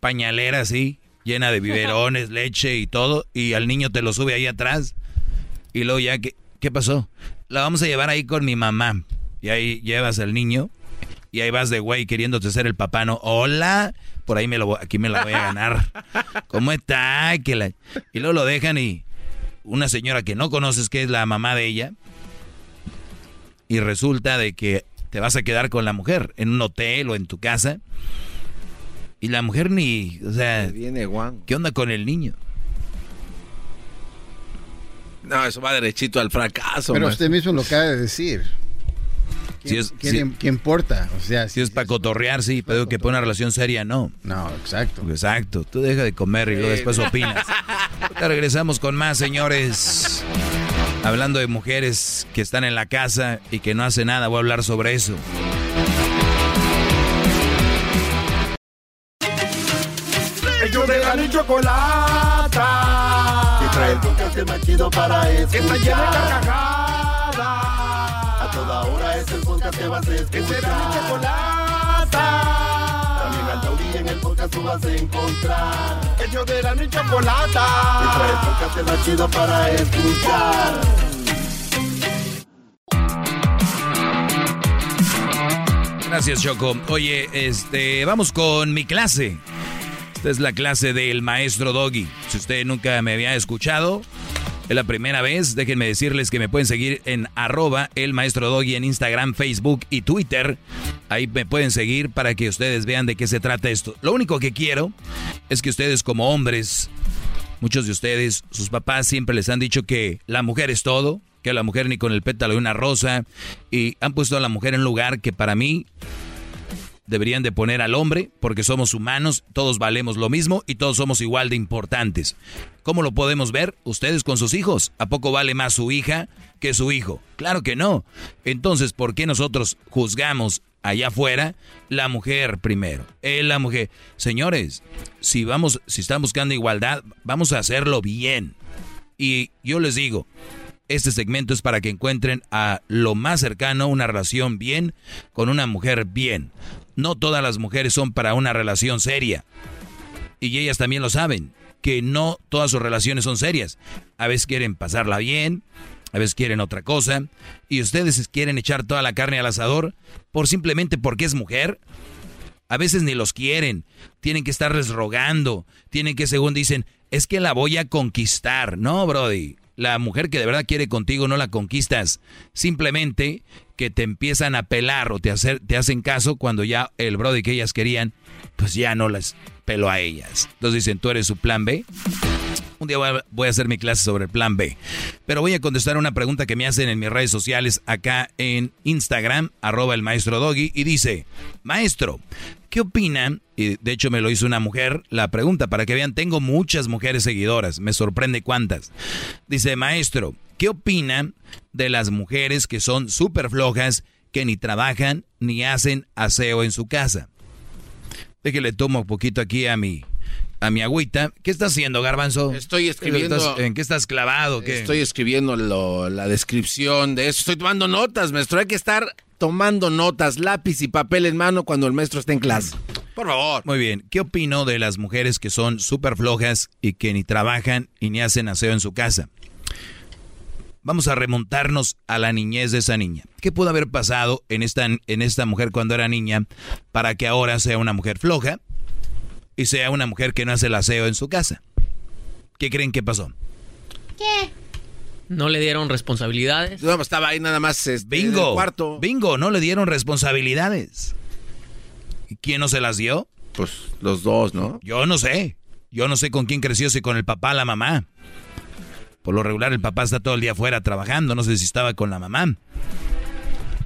pañalera así, llena de biberones, leche y todo, y al niño te lo sube ahí atrás. Y luego ya, ¿qué, qué pasó? La vamos a llevar ahí con mi mamá. Y ahí llevas al niño y ahí vas de güey queriéndote ser el papá, ¿no? Hola, por ahí me lo, voy- aquí me la voy a ganar. ¿Cómo está? Que la- Y luego lo dejan y una señora que no conoces que es la mamá de ella y resulta de que te vas a quedar con la mujer en un hotel o en tu casa y la mujer ni, o sea, Viene Juan. ¿qué onda con el niño? No, eso va derechito al fracaso. Pero maestro. usted mismo lo acaba de decir. Si es, ¿Qué, si- qué importa? O sea, si es para cotorrear, sí, pero que para una relación seria, no. No, exacto. Exacto. Tú deja de comer y luego después opinas. Ahorita regresamos con más, señores. Hablando de mujeres que están en la casa y que no hacen nada, voy a hablar sobre eso. Ellos de la y chocolata. Y trae el podcast más chido para escuchar. Que está llena de carcajadas. A toda hora es el podcast que vas a escuchar. Que será mi chocolata. También al taurí en el podcast tú vas a encontrar. Ellos de la y chocolata. Y trae el podcast más chido para escuchar. Gracias, Choco. Oye, este, vamos con mi clase. Esta es la clase del maestro Doggy. Si usted nunca me había escuchado, es la primera vez. Déjenme decirles que me pueden seguir en arroba el maestro Doggy en Instagram, Facebook y Twitter. Ahí me pueden seguir para que ustedes vean de qué se trata esto. Lo único que quiero es que ustedes como hombres, muchos de ustedes, sus papás siempre les han dicho que la mujer es todo, que la mujer ni con el pétalo de una rosa, y han puesto a la mujer en lugar que para mí deberían de poner al hombre, porque somos humanos, todos valemos lo mismo y todos somos igual de importantes. ¿Cómo lo podemos ver? Ustedes con sus hijos. ¿A poco vale más su hija que su hijo? Claro que no. Entonces, ¿por qué nosotros juzgamos allá afuera la mujer primero? Eh, la mujer. Señores, si vamos, si están buscando igualdad, vamos a hacerlo bien. Y yo les digo, este segmento es para que encuentren a lo más cercano una relación bien con una mujer bien. No todas las mujeres son para una relación seria. Y ellas también lo saben, que no todas sus relaciones son serias. A veces quieren pasarla bien, a veces quieren otra cosa. Y ustedes quieren echar toda la carne al asador por simplemente porque es mujer. A veces ni los quieren, tienen que estarles rogando, tienen que, según dicen, es que la voy a conquistar. No, Brody, la mujer que de verdad quiere contigo no la conquistas. Simplemente que te empiezan a pelar o te, te hacen caso cuando ya el Brody que ellas querían, pues ya no las peló a ellas. Entonces dicen, tú eres su plan B. Un día voy a, hacer mi clase sobre el plan B. Pero voy a contestar una pregunta que me hacen en mis redes sociales acá en Instagram, arroba el maestro Doggy, y dice, maestro, ¿qué opinan? Y de hecho me lo hizo una mujer, la pregunta, para que vean, tengo muchas mujeres seguidoras, me sorprende cuántas. Dice, maestro, ¿qué opinan de las mujeres que son súper flojas, que ni trabajan ni hacen aseo en su casa? Déjale tomo un poquito aquí a mi, a mi agüita. ¿Qué estás haciendo, Garbanzo? Estoy escribiendo- ¿Estás- ¿En qué estás clavado? ¿Qué? Estoy escribiendo lo- la descripción de eso. Estoy tomando notas, maestro. Hay que estar tomando notas, lápiz y papel en mano cuando el maestro esté en clase. Por favor. Muy bien. ¿Qué opino de las mujeres que son súper flojas y que ni trabajan y ni hacen aseo en su casa? Vamos a remontarnos a la niñez de esa niña. ¿Qué pudo haber pasado en esta, en esta mujer cuando era niña para que ahora sea una mujer floja y sea una mujer que no hace el aseo en su casa? ¿Qué creen que pasó? ¿Qué? ¿No le dieron responsabilidades? No, estaba ahí nada más este, en Bingo. el cuarto. Bingo, no le dieron responsabilidades. ¿Y quién no se las dio? Pues los dos, ¿no? Yo no sé. Yo no sé con quién creció, si con el papá o la mamá. Por lo regular el papá está todo el día afuera trabajando, no sé si estaba con la mamá.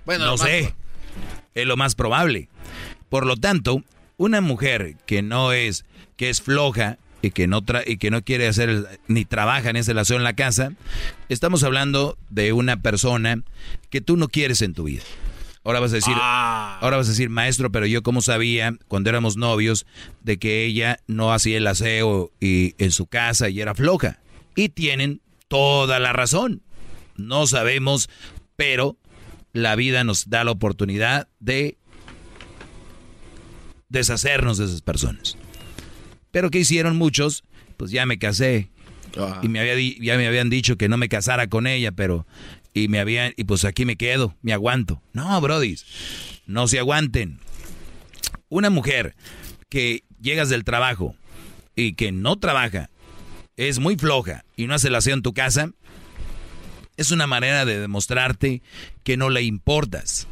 Bueno, no sé. Es lo más probable. Por lo tanto, una mujer que no es, que es floja y que no tra y que no quiere hacer ni trabaja en ese lazo en la casa, estamos hablando de una persona que tú no quieres en tu vida. Ahora vas a decir, ah. ahora vas a decir, maestro, pero yo cómo sabía cuando éramos novios de que ella no hacía el aseo y en su casa y era floja. Y tienen toda la razón. No sabemos, pero la vida nos da la oportunidad de deshacernos de esas personas. Pero ¿qué hicieron muchos? Pues ya me casé. Ah. Y me había, ya me habían dicho que no me casara con ella, pero y me habían, y pues aquí me quedo, me aguanto. No, brodis, no se aguanten. Una mujer que llegas del trabajo y que no trabaja, es muy floja y no hace la en tu casa, es una manera de demostrarte que no le importas.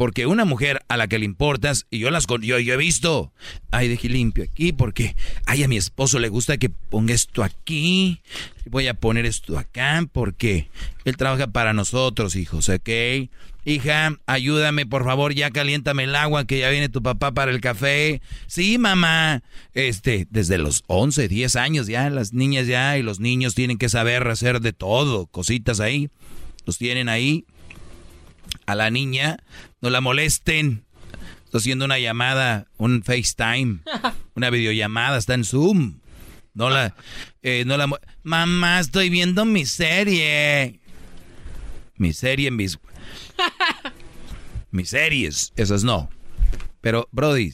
Porque una mujer a la que le importas, y yo las yo, yo he visto, ay, dejé limpio aquí, porque ay, a mi esposo le gusta que ponga esto aquí, voy a poner esto acá, porque él trabaja para nosotros, hijos, ¿ok? Hija, ayúdame, por favor, ya caliéntame el agua, que ya viene tu papá para el café. Sí, mamá. Este, desde los 11, 10 años ya, las niñas ya y los niños tienen que saber hacer de todo, cositas ahí. Los tienen ahí a la niña, no la molesten. Estoy haciendo una llamada, un FaceTime, una videollamada, está en Zoom. No la, eh, no la, mamá, estoy viendo mi serie. Mi serie, mis, mis series, esas no. Pero, Brody,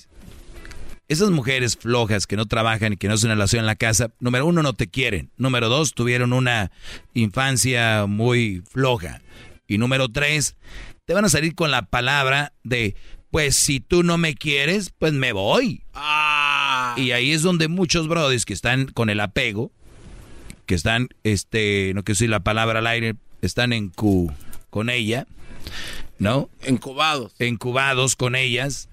esas mujeres flojas que no trabajan y que no hacen relación en la casa, número uno, no te quieren. Número dos, tuvieron una infancia muy floja. Y número tres, te van a salir con la palabra de, pues si tú no me quieres, pues me voy. Ah. Y ahí es donde muchos brothers que están con el apego, que están, este, no quiero decir la palabra al aire, están en cu con ella, ¿no? Encubados. Encubados con ellas.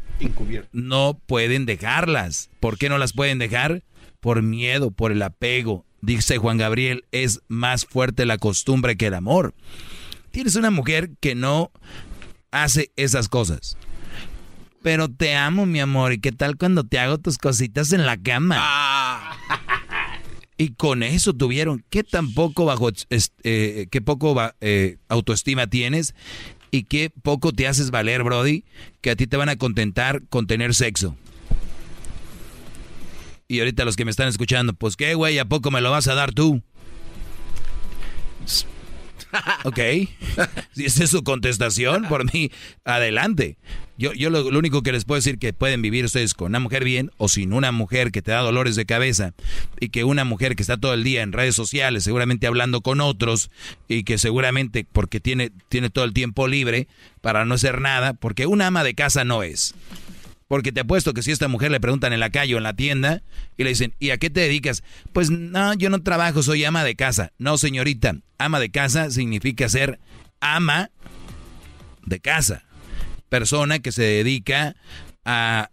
No pueden dejarlas. ¿Por qué no las pueden dejar? Por miedo, por el apego. Dice Juan Gabriel, es más fuerte la costumbre que el amor. Tienes una mujer que no hace esas cosas. Pero te amo, mi amor. ¿Y qué tal cuando te hago tus cositas en la cama? Ah. Y con eso tuvieron. ¿Qué tan poco bajo, eh, qué poco eh, autoestima tienes? Y qué poco te haces valer, Brody, que a ti te van a contentar con tener sexo. Y ahorita los que me están escuchando, pues qué, güey, ¿a poco me lo vas a dar tú? Ok. si esa es su contestación, por mí, adelante. Yo, yo lo, único que les puedo decir que pueden vivir ustedes con una mujer bien o sin una mujer que te da dolores de cabeza y que una mujer que está todo el día en redes sociales, seguramente hablando con otros y que seguramente porque tiene, tiene todo el tiempo libre para no hacer nada, porque una ama de casa no es. Porque te apuesto que si a esta mujer le preguntan en la calle o en la tienda y le dicen, ¿y a qué te dedicas? Pues no, yo no trabajo, soy ama de casa. No, señorita, ama de casa significa ser ama de casa. Persona que se dedica a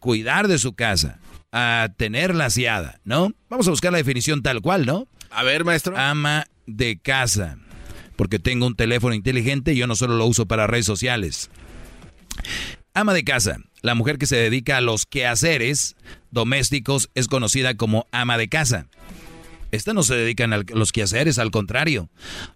cuidar de su casa, a tenerla aseada, ¿no? Vamos a buscar la definición tal cual, ¿no? A ver, maestro. Ama de casa. Porque tengo un teléfono inteligente y yo no solo lo uso para redes sociales. Ama de casa la mujer que se dedica a los quehaceres domésticos es conocida como ama de casa. Esta no se dedican a los quehaceres, al contrario.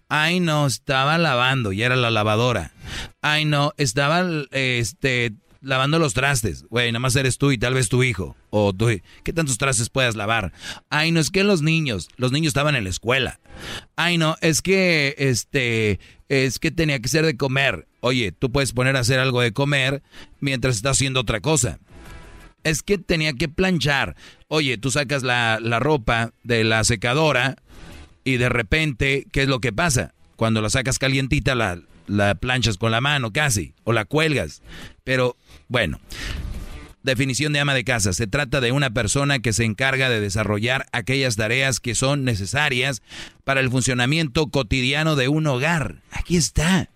Ay, no, estaba lavando y era la lavadora. Ay, no, estaba este, lavando los trastes. Güey, nada más eres tú y tal vez tu hijo. O tú, ¿qué tantos trastes puedas lavar? Ay, no, es que los niños, los niños estaban en la escuela. Ay, no, es que, este, es que tenía que ser de comer. Oye, tú puedes poner a hacer algo de comer mientras estás haciendo otra cosa. Es que tenía que planchar. Oye, tú sacas la, la ropa de la secadora y de repente, ¿qué es lo que pasa? Cuando la sacas calientita, la, la planchas con la mano casi, o la cuelgas. Pero bueno, definición de ama de casa. Se trata de una persona que se encarga de desarrollar aquellas tareas que son necesarias para el funcionamiento cotidiano de un hogar. Aquí está.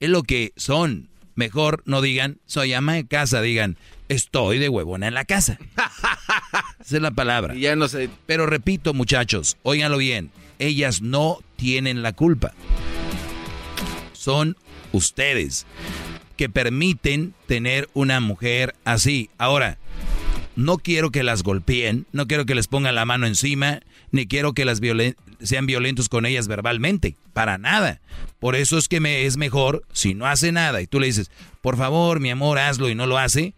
Es lo que son. Mejor no digan, soy ama de casa, digan, estoy de huevona en la casa. Esa es la palabra. ya no sé. Pero repito, muchachos, óiganlo bien. Ellas no tienen la culpa. Son ustedes que permiten tener una mujer así. Ahora, no quiero que las golpeen, no quiero que les pongan la mano encima, ni quiero que las sean violentos con ellas verbalmente, para nada. Por eso es que me es mejor si no hace nada y tú le dices, por favor, mi amor, hazlo y no lo hace,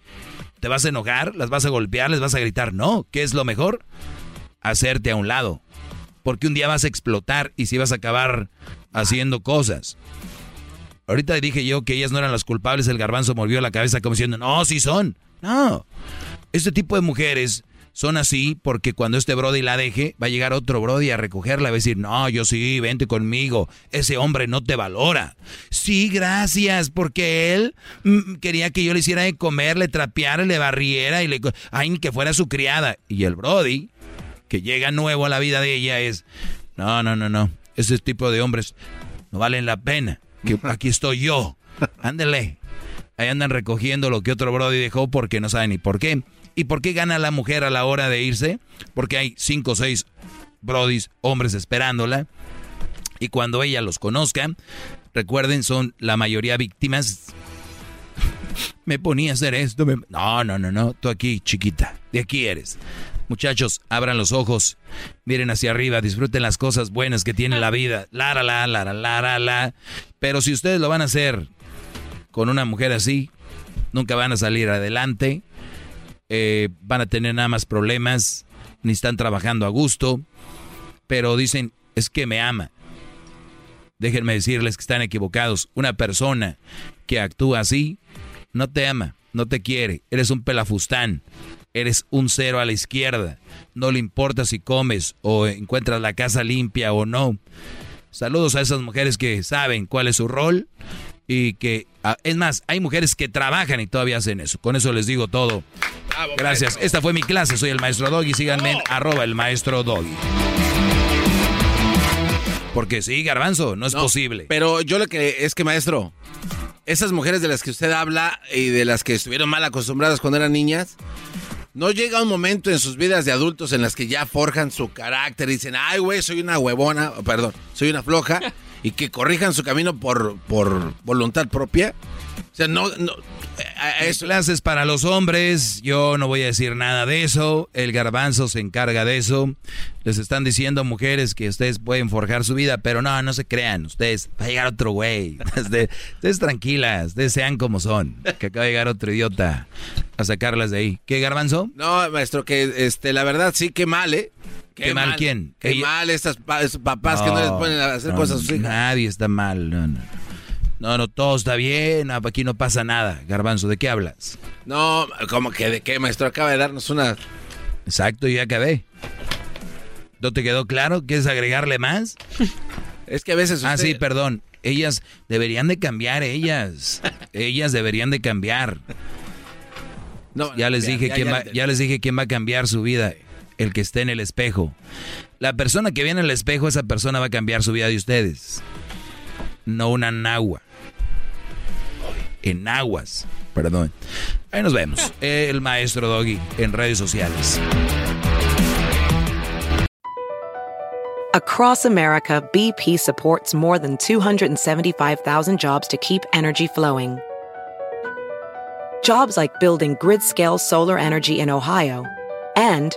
te vas a enojar, las vas a golpear, les vas a gritar. No, ¿qué es lo mejor? Hacerte a un lado. Porque un día vas a explotar y si vas a acabar haciendo cosas. Ahorita dije yo que ellas no eran las culpables, el garbanzo movió la cabeza como diciendo, no, sí son. No. Este tipo de mujeres son así porque cuando este Brody la deje, va a llegar otro Brody a recogerla va a decir, no, yo sí, vente conmigo, ese hombre no te valora. Sí, gracias, porque él mm, quería que yo le hiciera de comer, le trapeara, le barriera y le... Ay, que fuera su criada. Y el Brody, que llega nuevo a la vida de ella, es, no, no, no, no, ese tipo de hombres no valen la pena que aquí estoy yo. Ándele. Ahí andan recogiendo lo que otro Brody dejó porque no saben ni por qué. ¿Y por qué gana la mujer a la hora de irse? Porque hay cinco o seis Brodis, hombres esperándola. Y cuando ella los conozca, recuerden, son la mayoría víctimas. me ponía a hacer esto. No, no, no, no. Tú aquí, chiquita. De aquí eres. Muchachos, abran los ojos, miren hacia arriba, disfruten las cosas buenas que tiene la vida. La, la, la, la, la, la, la. Pero si ustedes lo van a hacer con una mujer así, nunca van a salir adelante. Eh, van a tener nada más problemas, ni están trabajando a gusto. Pero dicen, es que me ama. Déjenme decirles que están equivocados. Una persona que actúa así no te ama, no te quiere. Eres un pelafustán eres un cero a la izquierda. No le importa si comes o encuentras la casa limpia o no. Saludos a esas mujeres que saben cuál es su rol y que, ah, es más, hay mujeres que trabajan y todavía hacen eso. Con eso les digo todo. Gracias. Esta fue mi clase. Soy el maestro Doggy. Síganme en arroba el maestro Doggy. Porque sí, garbanzo, no es posible. Pero yo lo que es que, maestro, esas mujeres de las que usted habla y de las que estuvieron mal acostumbradas cuando eran niñas, ¿No llega un momento en sus vidas de adultos en las que ya forjan su carácter y dicen, ay, güey, soy una huevona, perdón, soy una floja, y que corrijan su camino por, por voluntad propia? O sea, no, no, eso. Clases para los hombres, yo no voy a decir nada de eso, el garbanzo se encarga de eso. Les están diciendo mujeres que ustedes pueden forjar su vida, pero no, no se crean, ustedes, va a llegar otro güey. Ustedes, tranquilas, ustedes sean como son, que acaba de llegar otro idiota a sacarlas de ahí. ¿Qué garbanzo? No, maestro, que este, la verdad sí, qué mal, ¿eh? Qué, mal, quién? Qué mal estas papás que no les ponen a hacer cosas a sus hijas. Nadie está mal, no, no. No, no, todo está bien, aquí no pasa nada. Garbanzo, ¿de qué hablas? No, como que de qué, maestro? Acaba de darnos una... Exacto, ya acabé. ¿No te quedó claro? ¿Quieres agregarle más? es que a veces... Ah, sí, perdón. Ellas deberían de cambiar, ellas. ellas deberían de cambiar. No, ya les dije quién va, ya les dije quién va a cambiar su vida, el que esté en el espejo. La persona que viene en el espejo, esa persona va a cambiar su vida de ustedes. No una nagua en aguas. Perdón. Ahí nos vemos. El maestro Doggy en redes sociales. Across America, BP supports more than 275,000 jobs to keep energy flowing. Jobs like building grid-scale solar energy in Ohio and